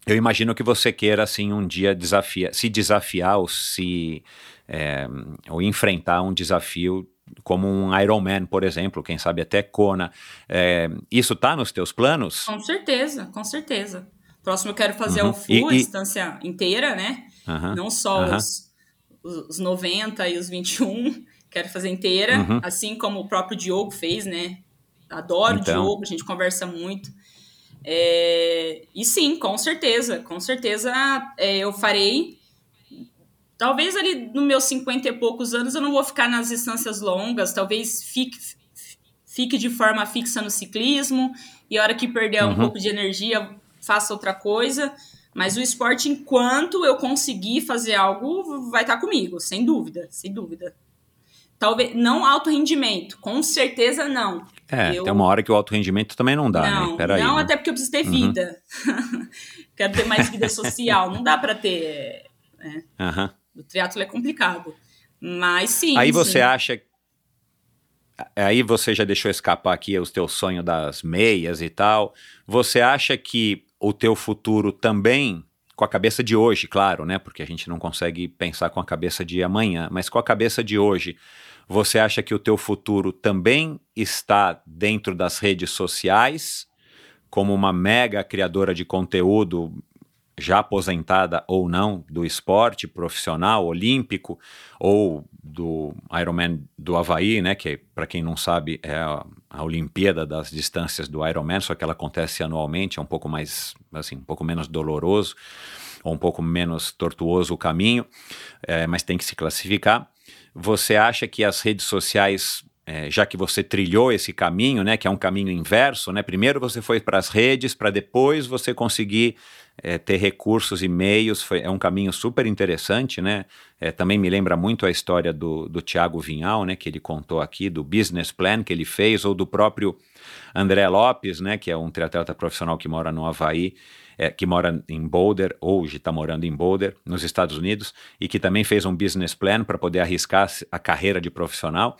Eu imagino que você queira, assim, um dia desafia, se desafiar ou se é, ou enfrentar um desafio como um Ironman, por exemplo, quem sabe até Kona. É, isso está nos teus planos? Com certeza, com certeza. Próximo eu quero fazer uhum. o full, e, a distância inteira, né? Uhum. Não só uhum. os, os 90 e os 21, quero fazer inteira, uhum. assim como o próprio Diogo fez, né? Adoro então. o Diogo, a gente conversa muito. É, e sim, com certeza, com certeza é, eu farei. Talvez ali nos meus 50 e poucos anos eu não vou ficar nas distâncias longas, talvez fique, fique de forma fixa no ciclismo e a hora que perder uhum. um pouco de energia faça outra coisa. Mas o esporte, enquanto eu conseguir fazer algo, vai estar comigo, sem dúvida, sem dúvida. Talvez não alto rendimento, com certeza não. É, eu... tem uma hora que o alto rendimento também não dá, né? não, né? Peraí, não, né? até porque eu preciso ter uhum. vida. Quero ter mais vida social. Não dá para ter. Né? Uhum. O triatlo é complicado. Mas sim. Aí sim. você acha. Aí você já deixou escapar aqui os teus sonhos das meias e tal. Você acha que o teu futuro também com a cabeça de hoje, claro, né? Porque a gente não consegue pensar com a cabeça de amanhã, mas com a cabeça de hoje, você acha que o teu futuro também está dentro das redes sociais, como uma mega criadora de conteúdo já aposentada ou não do esporte profissional olímpico ou do Ironman do Havaí, né, que para quem não sabe é a, Olimpíada das distâncias do Ironman, só que ela acontece anualmente, é um pouco mais assim, um pouco menos doloroso ou um pouco menos tortuoso o caminho, é, mas tem que se classificar. Você acha que as redes sociais, é, já que você trilhou esse caminho, né, que é um caminho inverso, né? Primeiro você foi para as redes, para depois você conseguir é, ter recursos e meios, foi, é um caminho super interessante, né? É, também me lembra muito a história do, do Tiago Vinhal, né, que ele contou aqui, do business plan que ele fez, ou do próprio André Lopes, né, que é um triatleta profissional que mora no Havaí, é, que mora em Boulder, hoje está morando em Boulder, nos Estados Unidos, e que também fez um business plan para poder arriscar a carreira de profissional.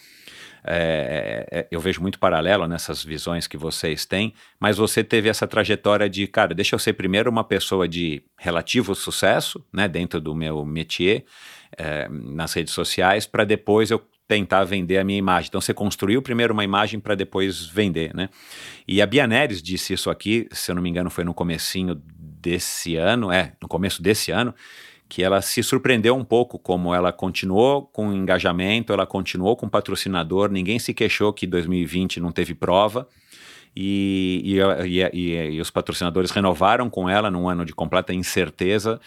É, é, eu vejo muito paralelo nessas visões que vocês têm, mas você teve essa trajetória de, cara, deixa eu ser primeiro uma pessoa de relativo sucesso, né, dentro do meu métier, é, nas redes sociais, para depois eu tentar vender a minha imagem. Então você construiu primeiro uma imagem para depois vender, né? E a Bianeres disse isso aqui, se eu não me engano, foi no comecinho desse ano, é, no começo desse ano, que ela se surpreendeu um pouco como ela continuou com engajamento, ela continuou com patrocinador, ninguém se queixou que 2020 não teve prova. E, e, e, e, os patrocinadores renovaram com ela num ano de completa incerteza,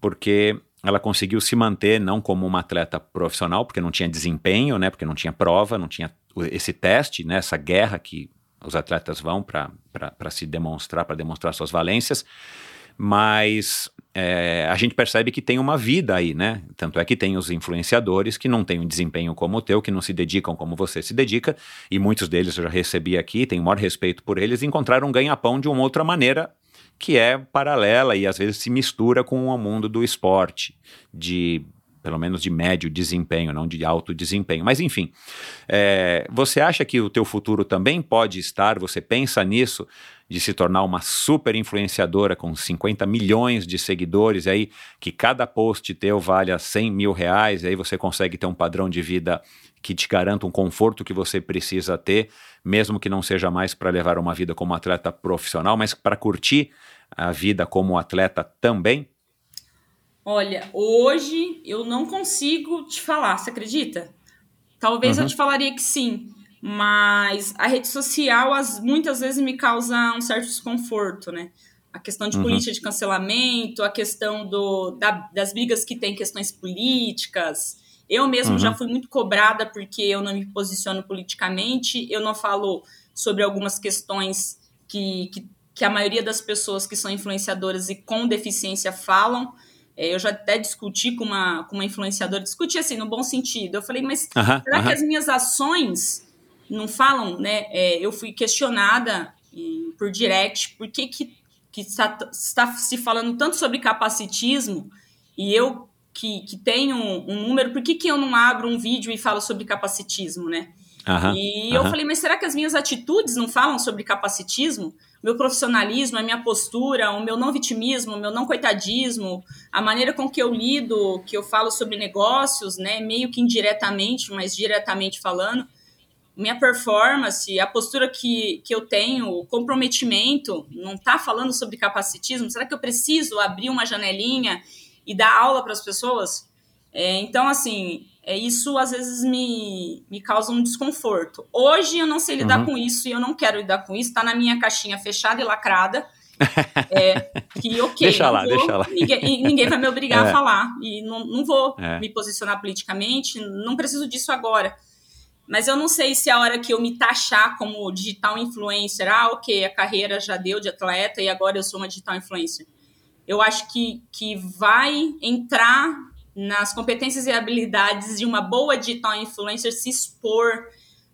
porque ela conseguiu se manter não como uma atleta profissional, porque não tinha desempenho, né, porque não tinha prova, não tinha esse teste, né, essa guerra que os atletas vão para se demonstrar, para demonstrar suas valências, mas é, a gente percebe que tem uma vida aí, né? Tanto é que tem os influenciadores que não têm um desempenho como o teu, que não se dedicam como você se dedica, e muitos deles eu já recebi aqui, tenho o maior respeito por eles, encontraram um ganha-pão de uma outra maneira que é paralela e às vezes se mistura com o mundo do esporte, de pelo menos de médio desempenho, não de alto desempenho. Mas enfim, é, você acha que o teu futuro também pode estar, você pensa nisso, de se tornar uma super influenciadora com 50 milhões de seguidores, aí que cada post teu valha 100 mil reais, aí você consegue ter um padrão de vida que te garanta um conforto que você precisa ter, mesmo que não seja mais para levar uma vida como atleta profissional, mas para curtir a vida como atleta também? Olha, hoje eu não consigo te falar, você acredita? Talvez uhum. eu te falaria que sim, mas a rede social as, muitas vezes me causa um certo desconforto, né? A questão de Uhum. política de cancelamento, a questão do, da- das brigas que tem questões políticas. Eu mesmo Uhum. já fui muito cobrada porque eu não me posiciono politicamente, eu não falo sobre algumas questões que, que, que a maioria das pessoas que são influenciadoras e com deficiência falam. É, eu já até discuti com uma, com uma influenciadora, discuti assim, no bom sentido. Eu falei, mas Aham, será que as minhas ações não falam, né? É, eu fui questionada por direct por que, que, que está, está se falando tanto sobre capacitismo e eu que, que tenho um, um número, por que, que eu não abro um vídeo e falo sobre capacitismo, né? Aham, E eu falei, mas será que as minhas atitudes não falam sobre capacitismo? Meu profissionalismo, a minha postura, o meu não vitimismo, o meu não coitadismo, a maneira com que eu lido, que eu falo sobre negócios, né, meio que indiretamente, mas diretamente falando, minha performance, a postura que, que eu tenho, o comprometimento, não tá falando sobre capacitismo? Será que eu preciso abrir uma janelinha e dar aula para as pessoas? É, então, assim, é, isso às vezes me, me causa um desconforto. Hoje eu não sei lidar Uhum. com isso e eu não quero lidar com isso. Está na minha caixinha fechada e lacrada. É, que ok, Deixa lá, vou- deixa lá. Ninguém, ninguém vai me obrigar É. a falar. E não, não vou É. me posicionar politicamente, não preciso disso agora. Mas eu não sei se a hora que eu me taxar como digital influencer, ah, ok, a carreira já deu de atleta e agora eu sou uma digital influencer. Eu acho que, que vai entrar nas competências e habilidades de uma boa digital influencer se expor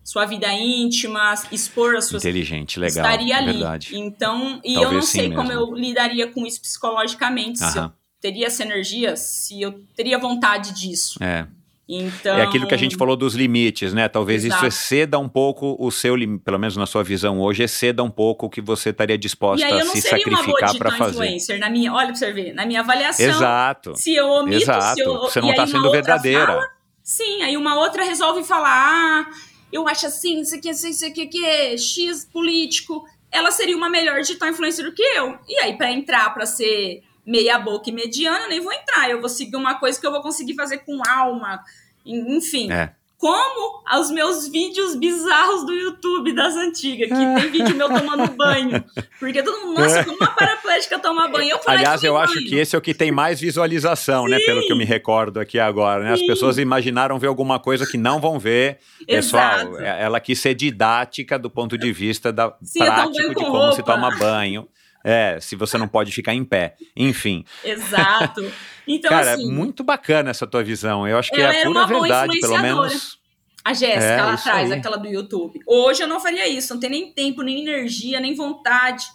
sua vida íntima, expor as suas Inteligente, legal. estaria ali. Verdade. Então, e Talvez eu não sei como mesmo. eu lidaria com isso psicologicamente, se eu Aham. teria essa energia, se eu teria vontade disso. É. Então, É aquilo que a gente falou dos limites, né? Talvez isso Exato. exceda um pouco o seu, pelo menos na sua visão hoje, exceda um pouco o que você estaria disposta eu a não se seria uma boa sacrificar para fazer. influencer na minha, olha pra você ver, na minha avaliação. Exato. Se eu omito, Exato. se eu, Você não está sendo verdadeira. fala, sim, aí uma outra resolve falar, ah, eu acho assim, isso aqui, isso aqui, isso aqui, que é X político. Ela seria uma melhor digital influencer do que eu. E aí, para entrar, para ser meia boca e mediana, eu nem vou entrar. Eu vou seguir uma coisa que eu vou conseguir fazer com alma. En- Enfim. É. Como os meus vídeos bizarros do YouTube das antigas, que tem vídeo meu tomando banho. Porque todo mundo, nossa, como uma paraplégica toma banho. Eu Aliás, eu "Tomei acho banho." que esse é o que tem mais visualização, né? Pelo que eu me recordo aqui agora. Né? As Sim. pessoas imaginaram ver alguma coisa que não vão ver. Pessoal, Exato. é- ela quis ser didática do ponto de vista da Sim, prático de com como se roupa. toma banho. É, se você não pode ficar em pé. Enfim. Exato. Então, Cara, assim, muito bacana essa tua visão. Eu acho que Ela é a era pura verdade, pelo menos. a Jéssica É, lá atrás, aí. aquela do YouTube. Hoje eu não faria isso, não tem nem tempo, nem energia, nem vontade.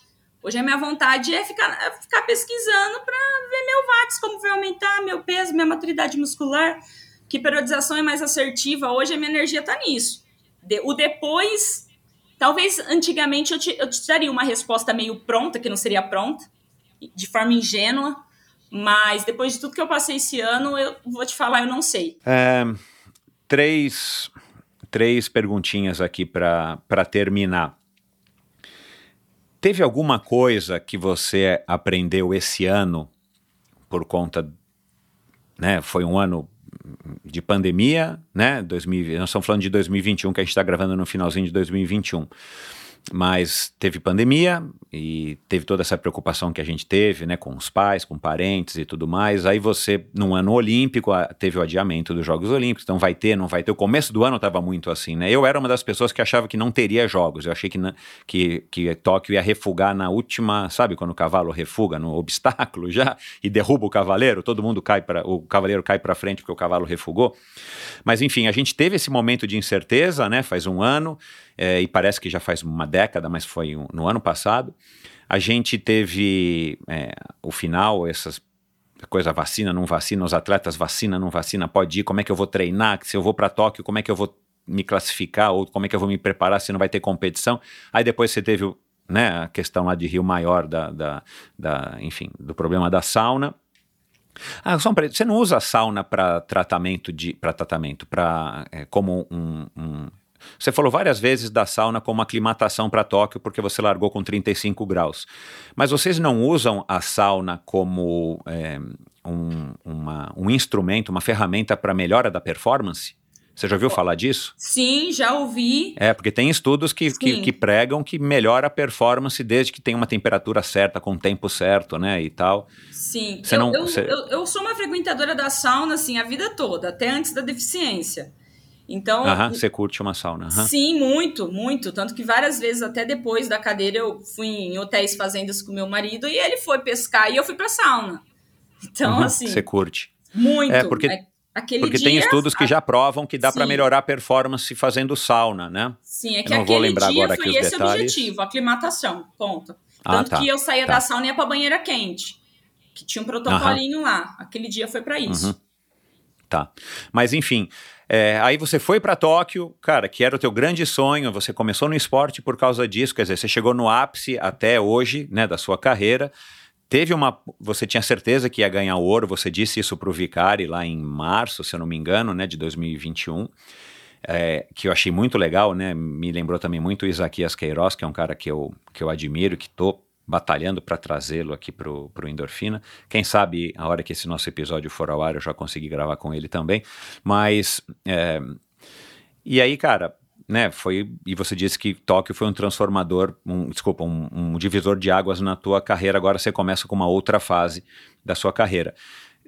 Hoje a minha vontade é ficar, é ficar pesquisando para ver meu watts, como vai aumentar meu peso, minha maturidade muscular, que periodização é mais assertiva. Hoje a minha energia tá nisso. De- o depois, talvez antigamente eu te, eu te daria uma resposta meio pronta, que não seria pronta, de forma ingênua, mas depois de tudo que eu passei esse ano, eu vou te falar, eu não sei. É, três, três perguntinhas aqui para terminar. Teve alguma coisa que você aprendeu esse ano por conta, né? Foi um ano de pandemia, né? 2000, nós estamos falando de 2021, que a gente está gravando no finalzinho de 2021. Mas teve pandemia e teve toda essa preocupação que a gente teve, né, com os pais, com parentes e tudo mais. Aí você, num ano olímpico, teve o adiamento dos Jogos Olímpicos, então vai ter, não vai ter. O começo do ano estava muito assim, né? Eu era uma das pessoas que achava que não teria jogos. Eu achei que, que, que Tóquio ia refugar na última, sabe, quando o cavalo refuga no obstáculo já e derruba o cavaleiro, todo mundo cai para o cavaleiro cai para frente porque o cavalo refugou. Mas enfim, a gente teve esse momento de incerteza, né? Faz um ano, é, e parece que já faz uma década, mas foi um- no ano passado. A gente teve é, o final, essas coisa vacina, não vacina, os atletas vacina, não vacina, pode ir, como é que eu vou treinar, se eu vou para Tóquio, como é que eu vou me classificar, ou como é que eu vou me preparar se não vai ter competição. Aí depois você teve né, a questão lá de Rio Maior, da, da, da, enfim, do problema da sauna. Ah, só um você não usa sauna para tratamento de para tratamento, para como um, um- Você falou várias vezes da sauna como aclimatação para Tóquio porque você largou com 35 graus. Mas vocês não usam a sauna como é, um, uma- um instrumento, uma ferramenta para melhora da performance? Você já ouviu falar disso? Sim, já ouvi. É, porque tem estudos que, que, que pregam que melhora a performance desde que tem uma temperatura certa, com o tempo certo, né, e tal. Sim. Você eu, não- eu, você- eu, eu sou uma frequentadora da sauna, assim, a vida toda, até antes da deficiência. Então, Aham, você curte uma sauna. aham. Sim, muito, muito. Tanto que várias vezes, até depois da cadeira, eu fui em hotéis fazendas com meu marido e ele foi pescar e eu fui pra sauna. Então, Uhum, assim, Você curte. muito. É, porque- É- aquele Porque dia, tem estudos que já provam que dá para melhorar a performance fazendo sauna, né? Sim, é Eu que não vou aquele lembrar dia agora aqui foi os esse detalhes. objetivo, aclimatação, ponto. Ah, Tanto tá, que eu saía tá. da sauna e ia pra banheira quente, que tinha um protocolinho lá. Aquele dia foi pra isso. Uhum. Tá. Mas enfim, é, aí você foi para Tóquio, cara, que era o teu grande sonho, você começou no esporte por causa disso, quer dizer, você chegou no ápice até hoje, né, da sua carreira. Teve uma. Você tinha certeza que ia ganhar ouro, você disse isso pro Vicari lá em março, se eu não me engano, né, de 2021. é, que eu achei muito legal, né? Me lembrou também muito o Isaquias Queiroz, que é um cara que eu, que eu admiro, que tô batalhando para trazê-lo aqui pro, pro Endorfina. Quem sabe, a hora que esse nosso episódio for ao ar, eu já consegui gravar com ele também. Mas. é, e aí, cara, né, foi. E você disse que Tóquio foi um transformador, um, desculpa, um, um divisor de águas na tua carreira. Agora você começa com uma outra fase da sua carreira.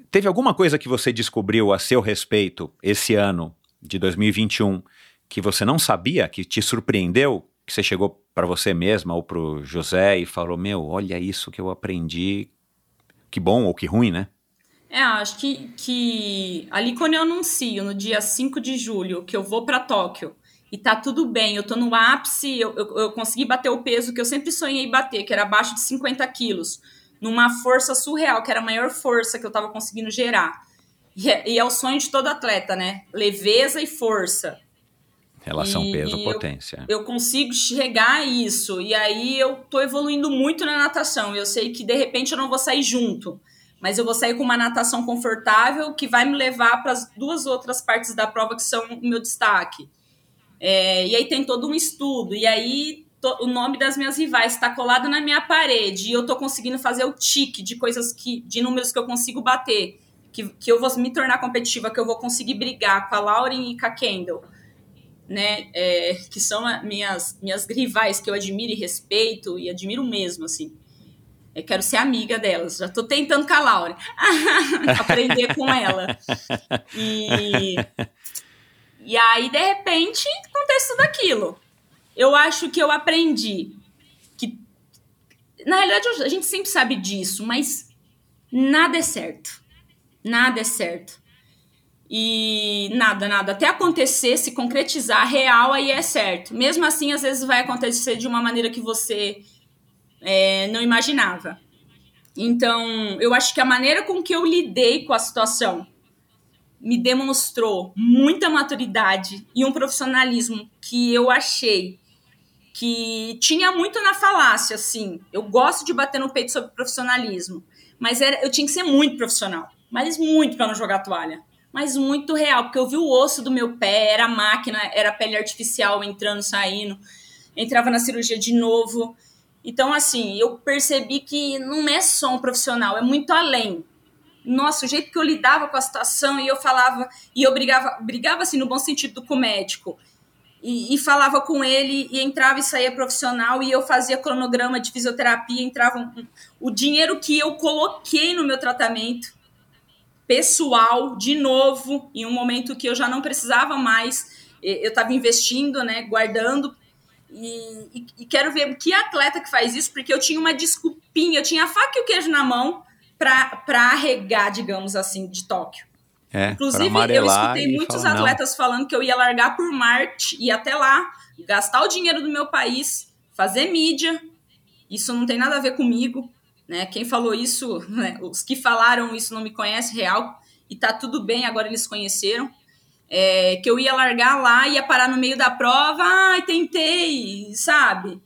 Teve alguma coisa que você descobriu a seu respeito esse ano de 2021 que você não sabia, que te surpreendeu, que você chegou para você mesma ou pro José e falou: Meu, olha isso que eu aprendi. Que bom ou que ruim, né? É, acho que, que ali quando eu anuncio no dia 5 de julho que eu vou pra Tóquio e tá tudo bem, eu tô no ápice, eu, eu, eu consegui bater o peso que eu sempre sonhei bater, que era abaixo de 50 quilos, numa força surreal, que era a maior força que eu tava conseguindo gerar. E é, e é o sonho de todo atleta, né? Leveza e força. Relação E- peso-potência. eu consigo chegar a isso. E aí eu tô evoluindo muito na natação. Eu sei que de repente eu não vou sair junto, mas eu vou sair com uma natação confortável que vai me levar para as duas outras partes da prova que são o meu destaque. É, e aí tem todo um estudo. E aí to- o nome das minhas rivais está colado na minha parede. E eu tô conseguindo fazer o tique de coisas que. de números que eu consigo bater. Que, que eu vou me tornar competitiva, que eu vou conseguir brigar com a Lauren e com a Kendall né, é, que são a- minhas, minhas rivais que eu admiro e respeito e admiro mesmo, assim. Eu quero ser amiga delas. Já tô tentando com a Laura. Aprender com ela. E, e aí, de repente, acontece tudo aquilo. Eu acho que eu aprendi que. Na realidade, a gente sempre sabe disso, mas nada é certo. Nada é certo. E nada, nada. Até acontecer, se concretizar real, aí é certo. Mesmo assim, às vezes vai acontecer de uma maneira que você é, não imaginava. Então, eu acho que a maneira com que eu lidei com a situação me demonstrou muita maturidade e um profissionalismo que eu achei que tinha muito na falácia, assim. Eu gosto de bater no peito sobre profissionalismo, mas era, eu tinha que ser muito profissional, mas muito para não jogar toalha mas muito real, porque eu vi o osso do meu pé, era máquina, era pele artificial entrando, saindo, entrava na cirurgia de novo. Então, assim, eu percebi que não é só um profissional, é muito além. Nossa, o jeito que eu lidava com a situação e eu falava, e eu brigava, brigava assim, no bom sentido com o médico, e, e falava com ele, e entrava e saía profissional, e eu fazia cronograma de fisioterapia, entrava um, o dinheiro que eu coloquei no meu tratamento pessoal de novo em um momento que eu já não precisava mais eu estava investindo né guardando e, e, e, quero ver que atleta que faz isso porque eu tinha uma desculpinha eu tinha a faca e o queijo na mão para arregar digamos assim de Tóquio. É, inclusive eu escutei muitos atletas não. falando que eu ia largar por Marte e até lá gastar o dinheiro do meu país fazer mídia. Isso não tem nada a ver comigo né? Quem falou isso, né? os que falaram isso não me conhecem real, e tá tudo bem, agora eles conheceram. É, que eu ia largar lá, ia parar no meio da prova, ai, tentei, sabe?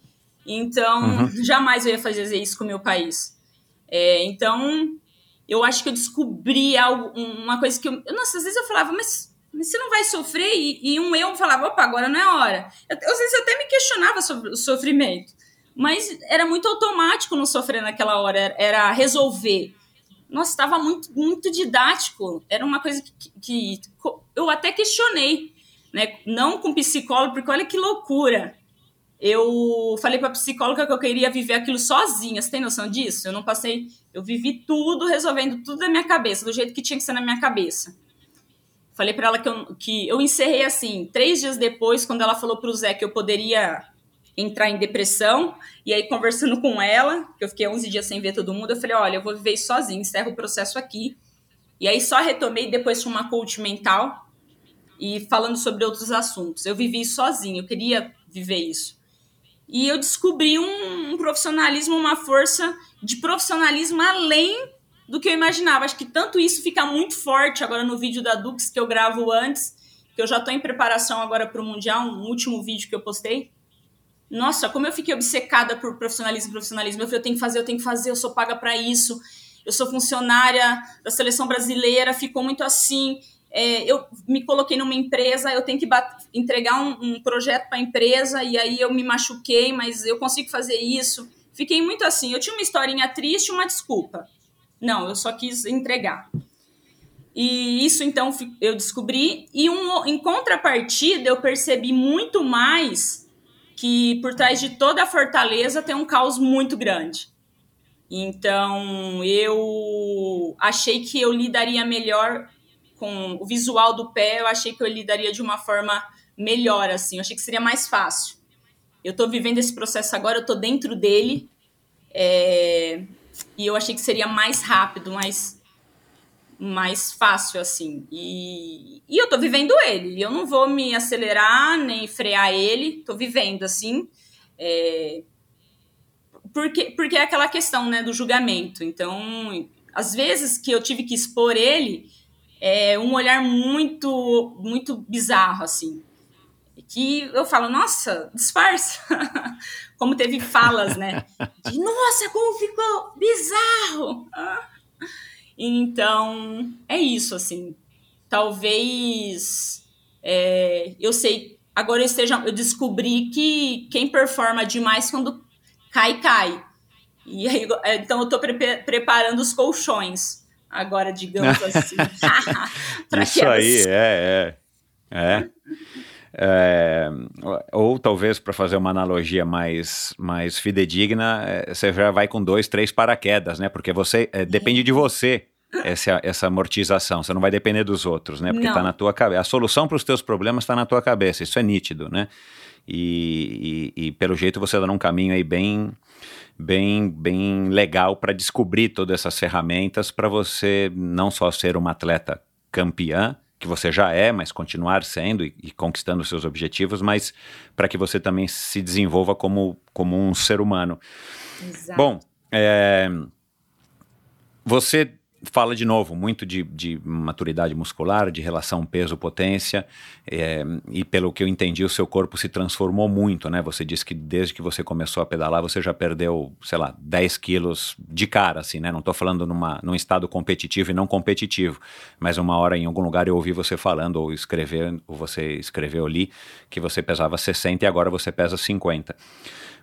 Então, uhum. jamais eu ia fazer isso com o meu país. É, então, eu acho que eu descobri algo, uma coisa que eu. Nossa, às vezes eu falava, mas, mas você não vai sofrer? E, e um eu falava, opa, agora não é hora. Eu, às vezes eu até me questionava sobre o sofrimento mas era muito automático não sofrer naquela hora, era resolver. Nossa, estava muito, muito didático, era uma coisa que, que, eu até questionei. né? Não com psicólogo, porque olha que loucura. Eu falei para a psicóloga que eu queria viver aquilo sozinha. Você tem noção disso? Eu não passei, eu vivi tudo resolvendo tudo da minha cabeça, do jeito que tinha que ser na minha cabeça. Falei para ela que eu, que eu encerrei assim, três dias depois, quando ela falou para o Zé que eu poderia entrar em depressão. E aí, conversando com ela, que eu fiquei 11 dias sem ver todo mundo, eu falei: olha, eu vou viver isso sozinho, encerro o processo aqui. E aí, só retomei depois com uma coach mental e falando sobre outros assuntos. Eu vivi sozinho, eu queria viver isso. E eu descobri um, um profissionalismo, uma força de profissionalismo além do que eu imaginava. Acho que tanto isso fica muito forte agora no vídeo da Dux que eu gravo antes, que eu já estou em preparação agora para o Mundial, um último vídeo que eu postei. Nossa, como eu fiquei obcecada por profissionalismo, profissionalismo. Eu falei, eu tenho que fazer, eu tenho que fazer, eu sou paga para isso. Eu sou funcionária da seleção brasileira, ficou muito assim. É, eu me coloquei numa empresa, eu tenho que entregar um, um projeto para a empresa e aí eu me machuquei, mas eu consigo fazer isso. Fiquei muito assim. Eu tinha uma historinha triste, uma desculpa. Não, eu só quis entregar. E isso então eu descobri. E um, em contrapartida, eu percebi muito mais que por trás de toda a fortaleza tem um caos muito grande. Então eu achei que eu lidaria melhor com o visual do pé, eu achei que eu lidaria de uma forma melhor, assim, eu achei que seria mais fácil. Eu estou vivendo esse processo agora, eu estou dentro dele. É, e eu achei que seria mais rápido, mais, mais fácil, assim. E, e eu tô vivendo ele. Eu não vou me acelerar nem frear ele. Tô vivendo, assim. É, porque, porque é aquela questão, né, do julgamento. Então, às vezes que eu tive que expor ele, é um olhar muito, muito bizarro, assim que eu falo, nossa, disfarça. como teve falas, né? De, nossa, como ficou bizarro. Então, é isso, assim. Talvez é, eu sei, agora eu esteja, eu descobri que quem performa demais quando cai, cai. E aí, então eu tô pre preparando os colchões agora, digamos assim. Isso aí, é, é. É. É, ou talvez para fazer uma analogia mais, mais fidedigna, é, você já vai com dois, três paraquedas, né? Porque você é, depende de você essa, essa amortização. Você não vai depender dos outros, né? Porque está na tua cabeça. A solução para os teus problemas está na tua cabeça. Isso é nítido, né? E, e, e pelo jeito você está num caminho aí bem bem bem legal para descobrir todas essas ferramentas para você não só ser uma atleta campeã, que você já é, mas continuar sendo e, e conquistando seus objetivos, mas para que você também se desenvolva como, como um ser humano. Exato. Bom, é, você fala de novo muito de, de maturidade muscular, de relação peso-potência, é, e pelo que eu entendi, o seu corpo se transformou muito, né? Você disse que desde que você começou a pedalar, você já perdeu, sei lá, 10 quilos de cara, assim, né? Não estou falando numa, num estado competitivo e não competitivo, mas uma hora em algum lugar eu ouvi você falando, ou escrever, ou você escreveu ali, que você pesava 60 e agora você pesa 50.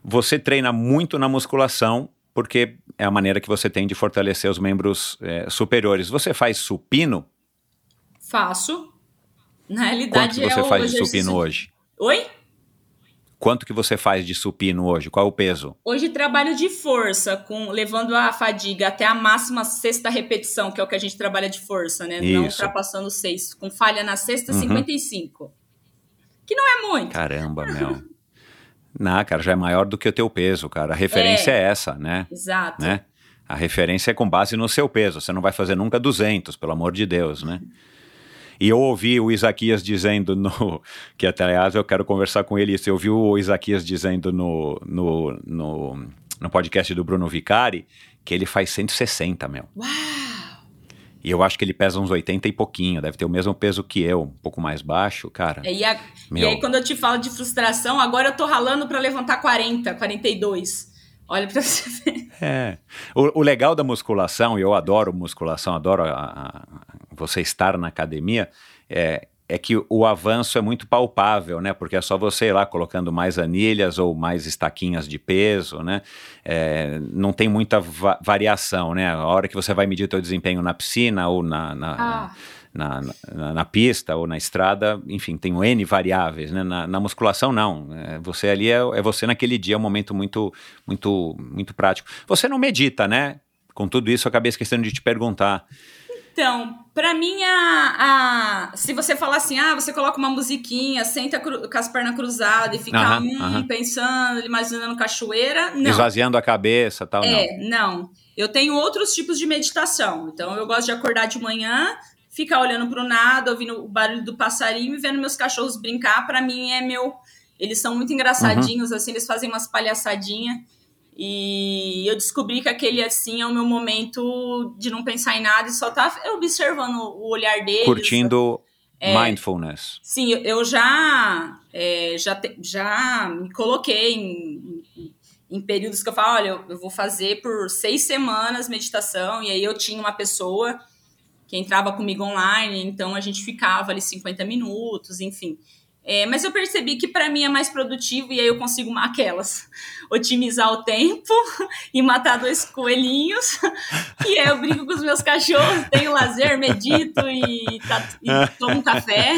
Você treina muito na musculação porque é a maneira que você tem de fortalecer os membros é, superiores. Você faz supino? Faço. Na realidade, Quanto você é faz de supino hoje? Oi? Quanto que você faz de supino hoje? Qual o peso? Hoje trabalho de força, com levando a fadiga até a máxima sexta repetição, que é o que a gente trabalha de força, né? Isso. Não ultrapassando seis. Com falha na sexta, uhum. 55. Que não é muito. Caramba, meu. Não, cara, já é maior do que o teu peso, cara. A referência é, é essa, né? Exato. Né? A referência é com base no seu peso. Você não vai fazer nunca 200, pelo amor de Deus, né? E eu ouvi o Isaquias dizendo no. Que até, aliás, eu quero conversar com ele. Eu ouvi o Isaquias dizendo no, no, no, no podcast do Bruno Vicari que ele faz 160, meu. Uau! E eu acho que ele pesa uns 80 e pouquinho, deve ter o mesmo peso que eu, um pouco mais baixo, cara. E, a, e, aí, quando eu te falo de frustração, agora eu tô ralando para levantar 40, 42. Olha pra você ver. É. O, o legal da musculação, e eu adoro musculação, adoro a, a, você estar na academia, é, é que o avanço é muito palpável, né? Porque é só você ir lá colocando mais anilhas ou mais estaquinhas de peso, né? É, não tem muita va variação, né? A hora que você vai medir o seu desempenho na piscina ou na, na, Ah. na, na, na pista ou na estrada, enfim, tem um N variáveis, né? Na, na musculação, não. É, você ali é, é você naquele dia, é um momento muito, muito, muito prático. Você não medita, né? Com tudo isso, eu acabei esquecendo de te perguntar. Então, pra mim, a, a- se você falar assim, ah, você coloca uma musiquinha, senta cru- com as pernas cruzadas e fica Aham, aham. pensando, imaginando cachoeira, não. Esvaziando a cabeça tal, não. É, não. Eu tenho outros tipos de meditação. Então, eu gosto de acordar de manhã, ficar olhando pro nada, ouvindo o barulho do passarinho e vendo meus cachorros brincar. Pra mim, é meu. Eles são muito engraçadinhos, assim, eles fazem umas palhaçadinhas. E eu descobri que aquele, assim, é o meu momento de não pensar em nada e só tá observando o olhar deles. Curtindo É. mindfulness. Sim, eu- já, é, já, te- já me coloquei em, em- em períodos que eu falo, olha, eu, eu vou fazer por seis semanas meditação, e aí eu tinha uma pessoa que entrava comigo online, então a gente ficava ali 50 minutos, enfim. É, mas eu percebi que para mim é mais produtivo e aí eu consigo aquelas otimizar o tempo e matar dois coelhinhos. E aí eu brinco com os meus cachorros, tenho lazer, medito e, tá- e tomo um café.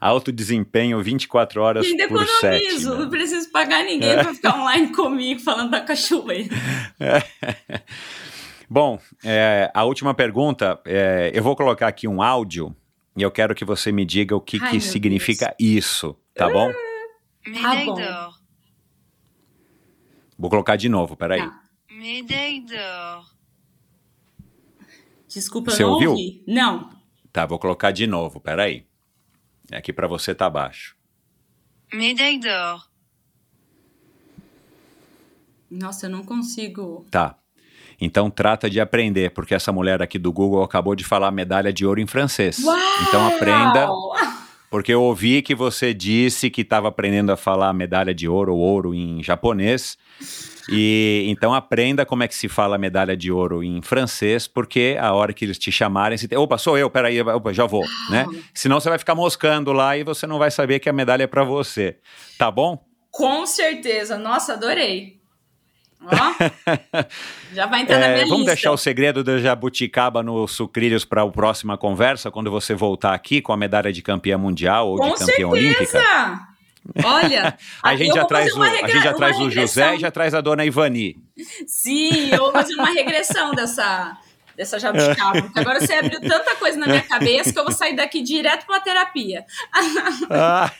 Alto desempenho 24 horas E ainda por 7. economizo, não preciso pagar ninguém pra ficar online comigo falando da cachoeira. Bom, é, a última pergunta, é, eu vou colocar aqui um áudio e eu quero que você me diga o que, Ai, que significa isso, tá bom? Médaille bom. d'or. Vou colocar de novo, peraí. Tá. Médaille. Desculpa, Você não ouviu? ouvi. Não. Tá, vou colocar de novo, peraí. Aqui pra você tá baixo. Médaille d'or. Nossa, eu não consigo. Tá. Então trata de aprender, porque essa mulher aqui do Google acabou de falar medalha de ouro em francês. Então aprenda, Uau! porque eu ouvi que você disse que estava aprendendo a falar medalha de ouro ou ouro em japonês. E então aprenda como é que se fala medalha de ouro em francês, porque a hora que eles te chamarem, você tem, opa, sou eu, peraí, opa, já vou, né? Senão você vai ficar moscando lá e você não vai saber que a medalha é para você. Tá bom? Com certeza. Nossa, adorei. Ó, já vai entrar na É, minha vamos lista. deixar o segredo da jabuticaba no sucrilhos para a próxima conversa, quando você voltar aqui com a medalha de campeã mundial ou Com de campeã olímpica. certeza. Olha, A gente já traz, o, uma a gente regra- já traz o José e já traz a dona Ivani. Sim, eu vou fazer uma regressão dessa, dessa jabuticaba. porque agora você abriu tanta coisa na minha cabeça que eu vou sair daqui direto pra terapia. Ah,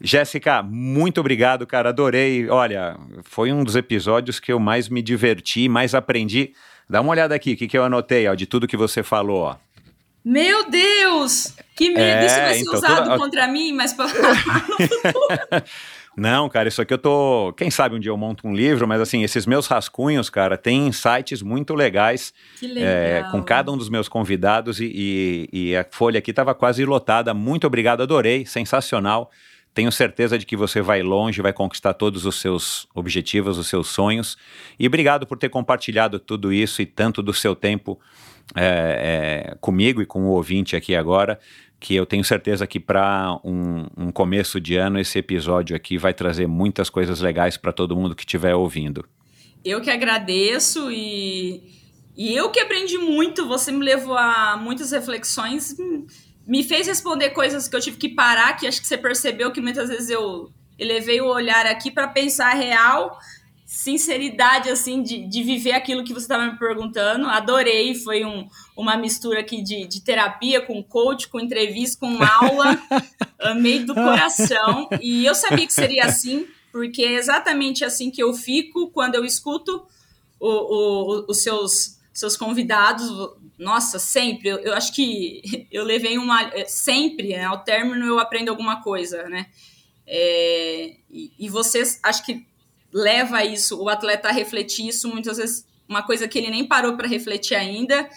Jéssica, muito obrigado, cara. Adorei. Olha, foi um dos episódios que eu mais me diverti, mais aprendi. Dá uma olhada aqui, o que, que eu anotei, ó, de tudo que você falou, ó. Meu Deus! Que medo! É, Isso vai ser então, usado toda- contra mim, mas pra... Não, cara, isso aqui eu tô. Quem sabe um dia eu monto um livro, mas assim, esses meus rascunhos, cara, tem insights muito legais que legal. é, com cada um dos meus convidados e, e- e a folha aqui estava quase lotada. Muito obrigado, adorei, sensacional. Tenho certeza de que você vai longe, vai conquistar todos os seus objetivos, os seus sonhos. E obrigado por ter compartilhado tudo isso e tanto do seu tempo é, é, comigo e com o ouvinte aqui agora. Que eu tenho certeza que para um, um começo de ano esse episódio aqui vai trazer muitas coisas legais para todo mundo que estiver ouvindo. Eu que agradeço e, e eu que aprendi muito. Você me levou a muitas reflexões, me fez responder coisas que eu tive que parar, que acho que você percebeu que muitas vezes eu elevei o olhar aqui para pensar real, sinceridade, assim, de, de viver aquilo que você estava me perguntando. Adorei, foi um, uma mistura aqui de, de terapia com coach, com entrevista, com aula. Amei do coração. E eu sabia que seria assim, porque é exatamente assim que eu fico quando eu escuto o- o- os seus, seus convidados. Nossa, sempre. Eu, eu acho que eu levei uma. Sempre, né, ao término, eu aprendo alguma coisa, né? É, e, e vocês, acho que leva isso, o atleta a refletir isso, muitas vezes, uma coisa que ele nem parou para refletir ainda.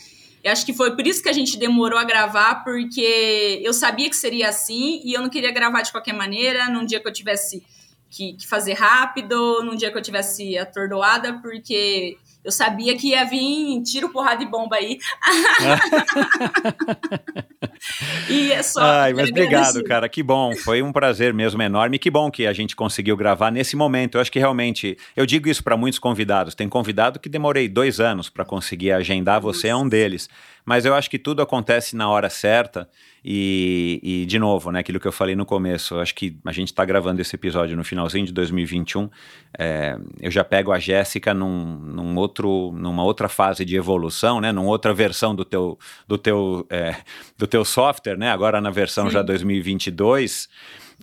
Eu acho que foi por isso que a gente demorou a gravar, porque eu sabia que seria assim e eu não queria gravar de qualquer maneira, num dia que eu tivesse que, que fazer rápido, num dia que eu tivesse atordoada, porque Eu sabia que ia vir tiro, porrada e bomba aí. e é só. Ai, mas obrigado, cara. Que bom. Foi um prazer mesmo enorme. Que bom que a gente conseguiu gravar nesse momento. Eu acho que realmente. Eu digo isso para muitos convidados. Tem convidado que demorei dois anos para conseguir agendar. Você é um deles. Mas eu acho que tudo acontece na hora certa. E, e, de novo, né, aquilo que eu falei no começo, acho que a gente está gravando esse episódio no finalzinho de 2021. É, eu já pego a Jéssica num, num outro, numa outra fase de evolução, né, numa outra versão do teu, do teu, é, do teu software, né, agora na versão Sim. já 2022.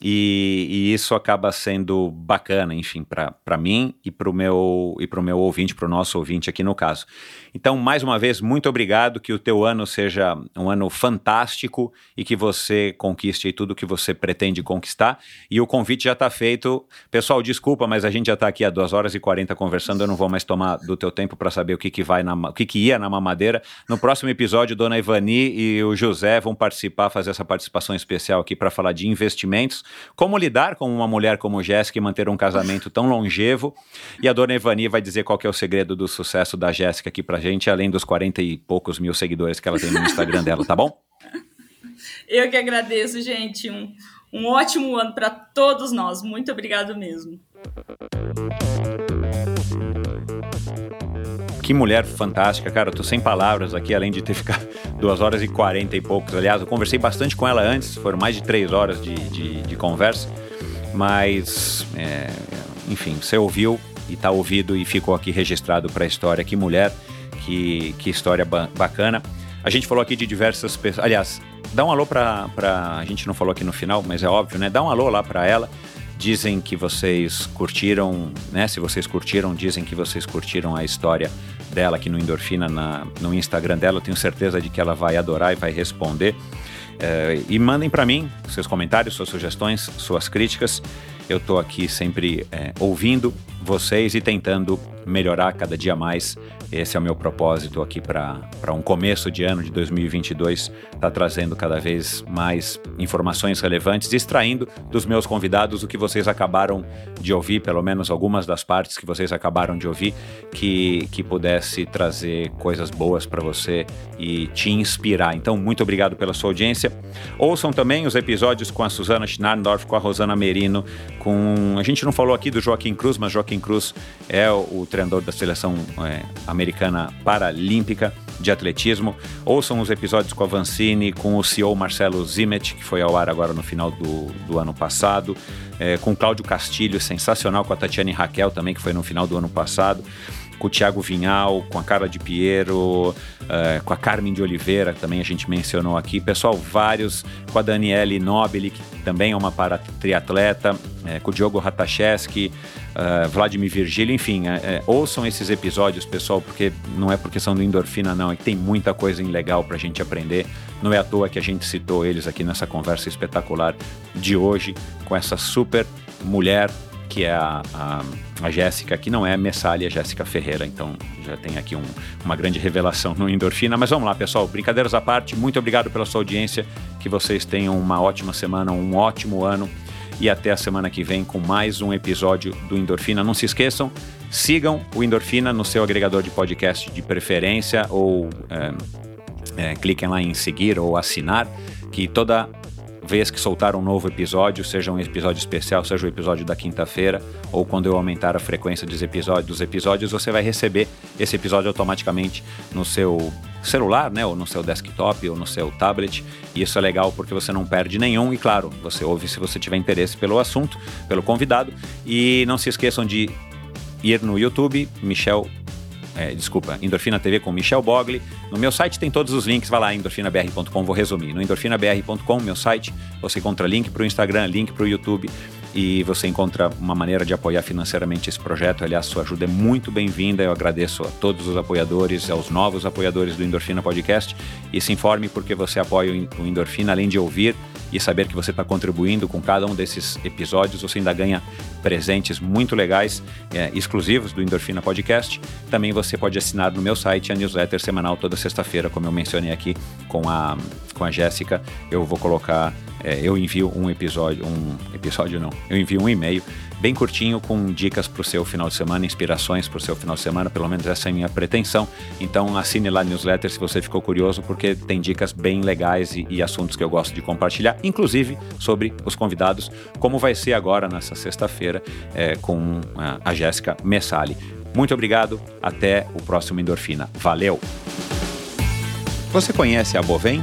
E, e isso acaba sendo bacana, enfim, para mim e para o meu, e meu ouvinte, para o nosso ouvinte aqui no caso. Então, mais uma vez, muito obrigado, que o teu ano seja um ano fantástico e que você conquiste tudo que você pretende conquistar. E o convite já está feito. Pessoal, desculpa, mas a gente já está aqui há 2 horas e 40 conversando, eu não vou mais tomar do teu tempo para saber o que, que vai na, o que, que ia na mamadeira. No próximo episódio, Dona Ivani e o José vão participar, fazer essa participação especial aqui para falar de investimentos, como lidar com uma mulher como Jéssica e manter um casamento tão longevo. E a Dona Ivani vai dizer qual é o segredo do sucesso da Jéssica aqui pra gente, além dos 40 e poucos mil seguidores que ela tem no Instagram dela, tá bom? Eu que agradeço, gente. Um, um ótimo ano para todos nós. Muito obrigado mesmo. Que mulher fantástica, cara. Eu tô sem palavras aqui, além de ter ficado duas horas e quarenta e poucos. Aliás, eu conversei bastante com ela antes, foram mais de três horas de, de, de conversa. Mas, é, enfim, você ouviu e tá ouvido e ficou aqui registrado para a história. Que mulher, que, que história ba- bacana. A gente falou aqui de diversas pessoas. Aliás, dá um alô pra, pra. A gente não falou aqui no final, mas é óbvio, né? Dá um alô lá pra ela. Dizem que vocês curtiram, né? Se vocês curtiram, dizem que vocês curtiram a história dela aqui no Endorfina, na, no Instagram dela. Eu tenho certeza de que ela vai adorar e vai responder. É, e mandem para mim seus comentários, suas sugestões, suas críticas. Eu estou aqui sempre é, ouvindo vocês e tentando melhorar cada dia mais. Esse é o meu propósito aqui para um começo de ano de 2022, tá trazendo cada vez mais informações relevantes, extraindo dos meus convidados o que vocês acabaram de ouvir, pelo menos algumas das partes que vocês acabaram de ouvir, que, que pudesse trazer coisas boas para você e te inspirar. Então, muito obrigado pela sua audiência. Ouçam também os episódios com a Suzana Schnarndorf, com a Rosana Merino, com. A gente não falou aqui do Joaquim Cruz, mas Joaquim Cruz é o, o treinador da seleção é, americana paralímpica de atletismo. Ouçam os episódios com a Vancini, com o CEO Marcelo Zimet, que foi ao ar agora no final do, do ano passado, é, com Cláudio Castilho, sensacional, com a Tatiane Raquel também, que foi no final do ano passado com o Thiago Vinhal, com a Carla de Piero, eh, com a Carmen de Oliveira, que também a gente mencionou aqui. Pessoal, vários, com a Daniele Nobili, que também é uma paratriatleta, eh, com o Diogo Ratacheski, eh, Vladimir Virgílio, enfim, eh, ouçam esses episódios, pessoal, porque não é porque são do Endorfina, não, é que tem muita coisa legal pra gente aprender. Não é à toa que a gente citou eles aqui nessa conversa espetacular de hoje, com essa super mulher que é a, a, a Jéssica, que não é Messalha, é Jéssica Ferreira. Então já tem aqui um, uma grande revelação no Endorfina. Mas vamos lá, pessoal, brincadeiras à parte, muito obrigado pela sua audiência, que vocês tenham uma ótima semana, um ótimo ano e até a semana que vem com mais um episódio do Endorfina. Não se esqueçam, sigam o Endorfina no seu agregador de podcast de preferência ou é, é, cliquem lá em seguir ou assinar, que toda vez que soltar um novo episódio, seja um episódio especial, seja o episódio da quinta-feira, ou quando eu aumentar a frequência dos episódios, dos episódios, você vai receber esse episódio automaticamente no seu celular, né, ou no seu desktop, ou no seu tablet. E isso é legal porque você não perde nenhum e claro, você ouve se você tiver interesse pelo assunto, pelo convidado. E não se esqueçam de ir no YouTube, Michel é, desculpa, Endorfina TV com Michel Bogli. No meu site tem todos os links, vai lá, endorfinabr.com, vou resumir. No endorfinabr.com, meu site, você encontra link para o Instagram, link para o YouTube e você encontra uma maneira de apoiar financeiramente esse projeto. Aliás, sua ajuda é muito bem-vinda. Eu agradeço a todos os apoiadores, aos novos apoiadores do Endorfina Podcast. E se informe porque você apoia o Endorfina, além de ouvir e saber que você está contribuindo com cada um desses episódios, você ainda ganha presentes muito legais, é, exclusivos do Endorfina Podcast. Também você pode assinar no meu site a newsletter semanal toda sexta-feira, como eu mencionei aqui com a, com a Jéssica. Eu vou colocar, é, eu envio um episódio, um episódio não, eu envio um e-mail bem curtinho com dicas para o seu final de semana, inspirações para o seu final de semana, pelo menos essa é a minha pretensão. Então assine lá a newsletter se você ficou curioso, porque tem dicas bem legais e, e assuntos que eu gosto de compartilhar, inclusive sobre os convidados, como vai ser agora nessa sexta-feira é, com a, a Jéssica Messali. Muito obrigado, até o próximo Endorfina. Valeu! Você conhece a Bovem?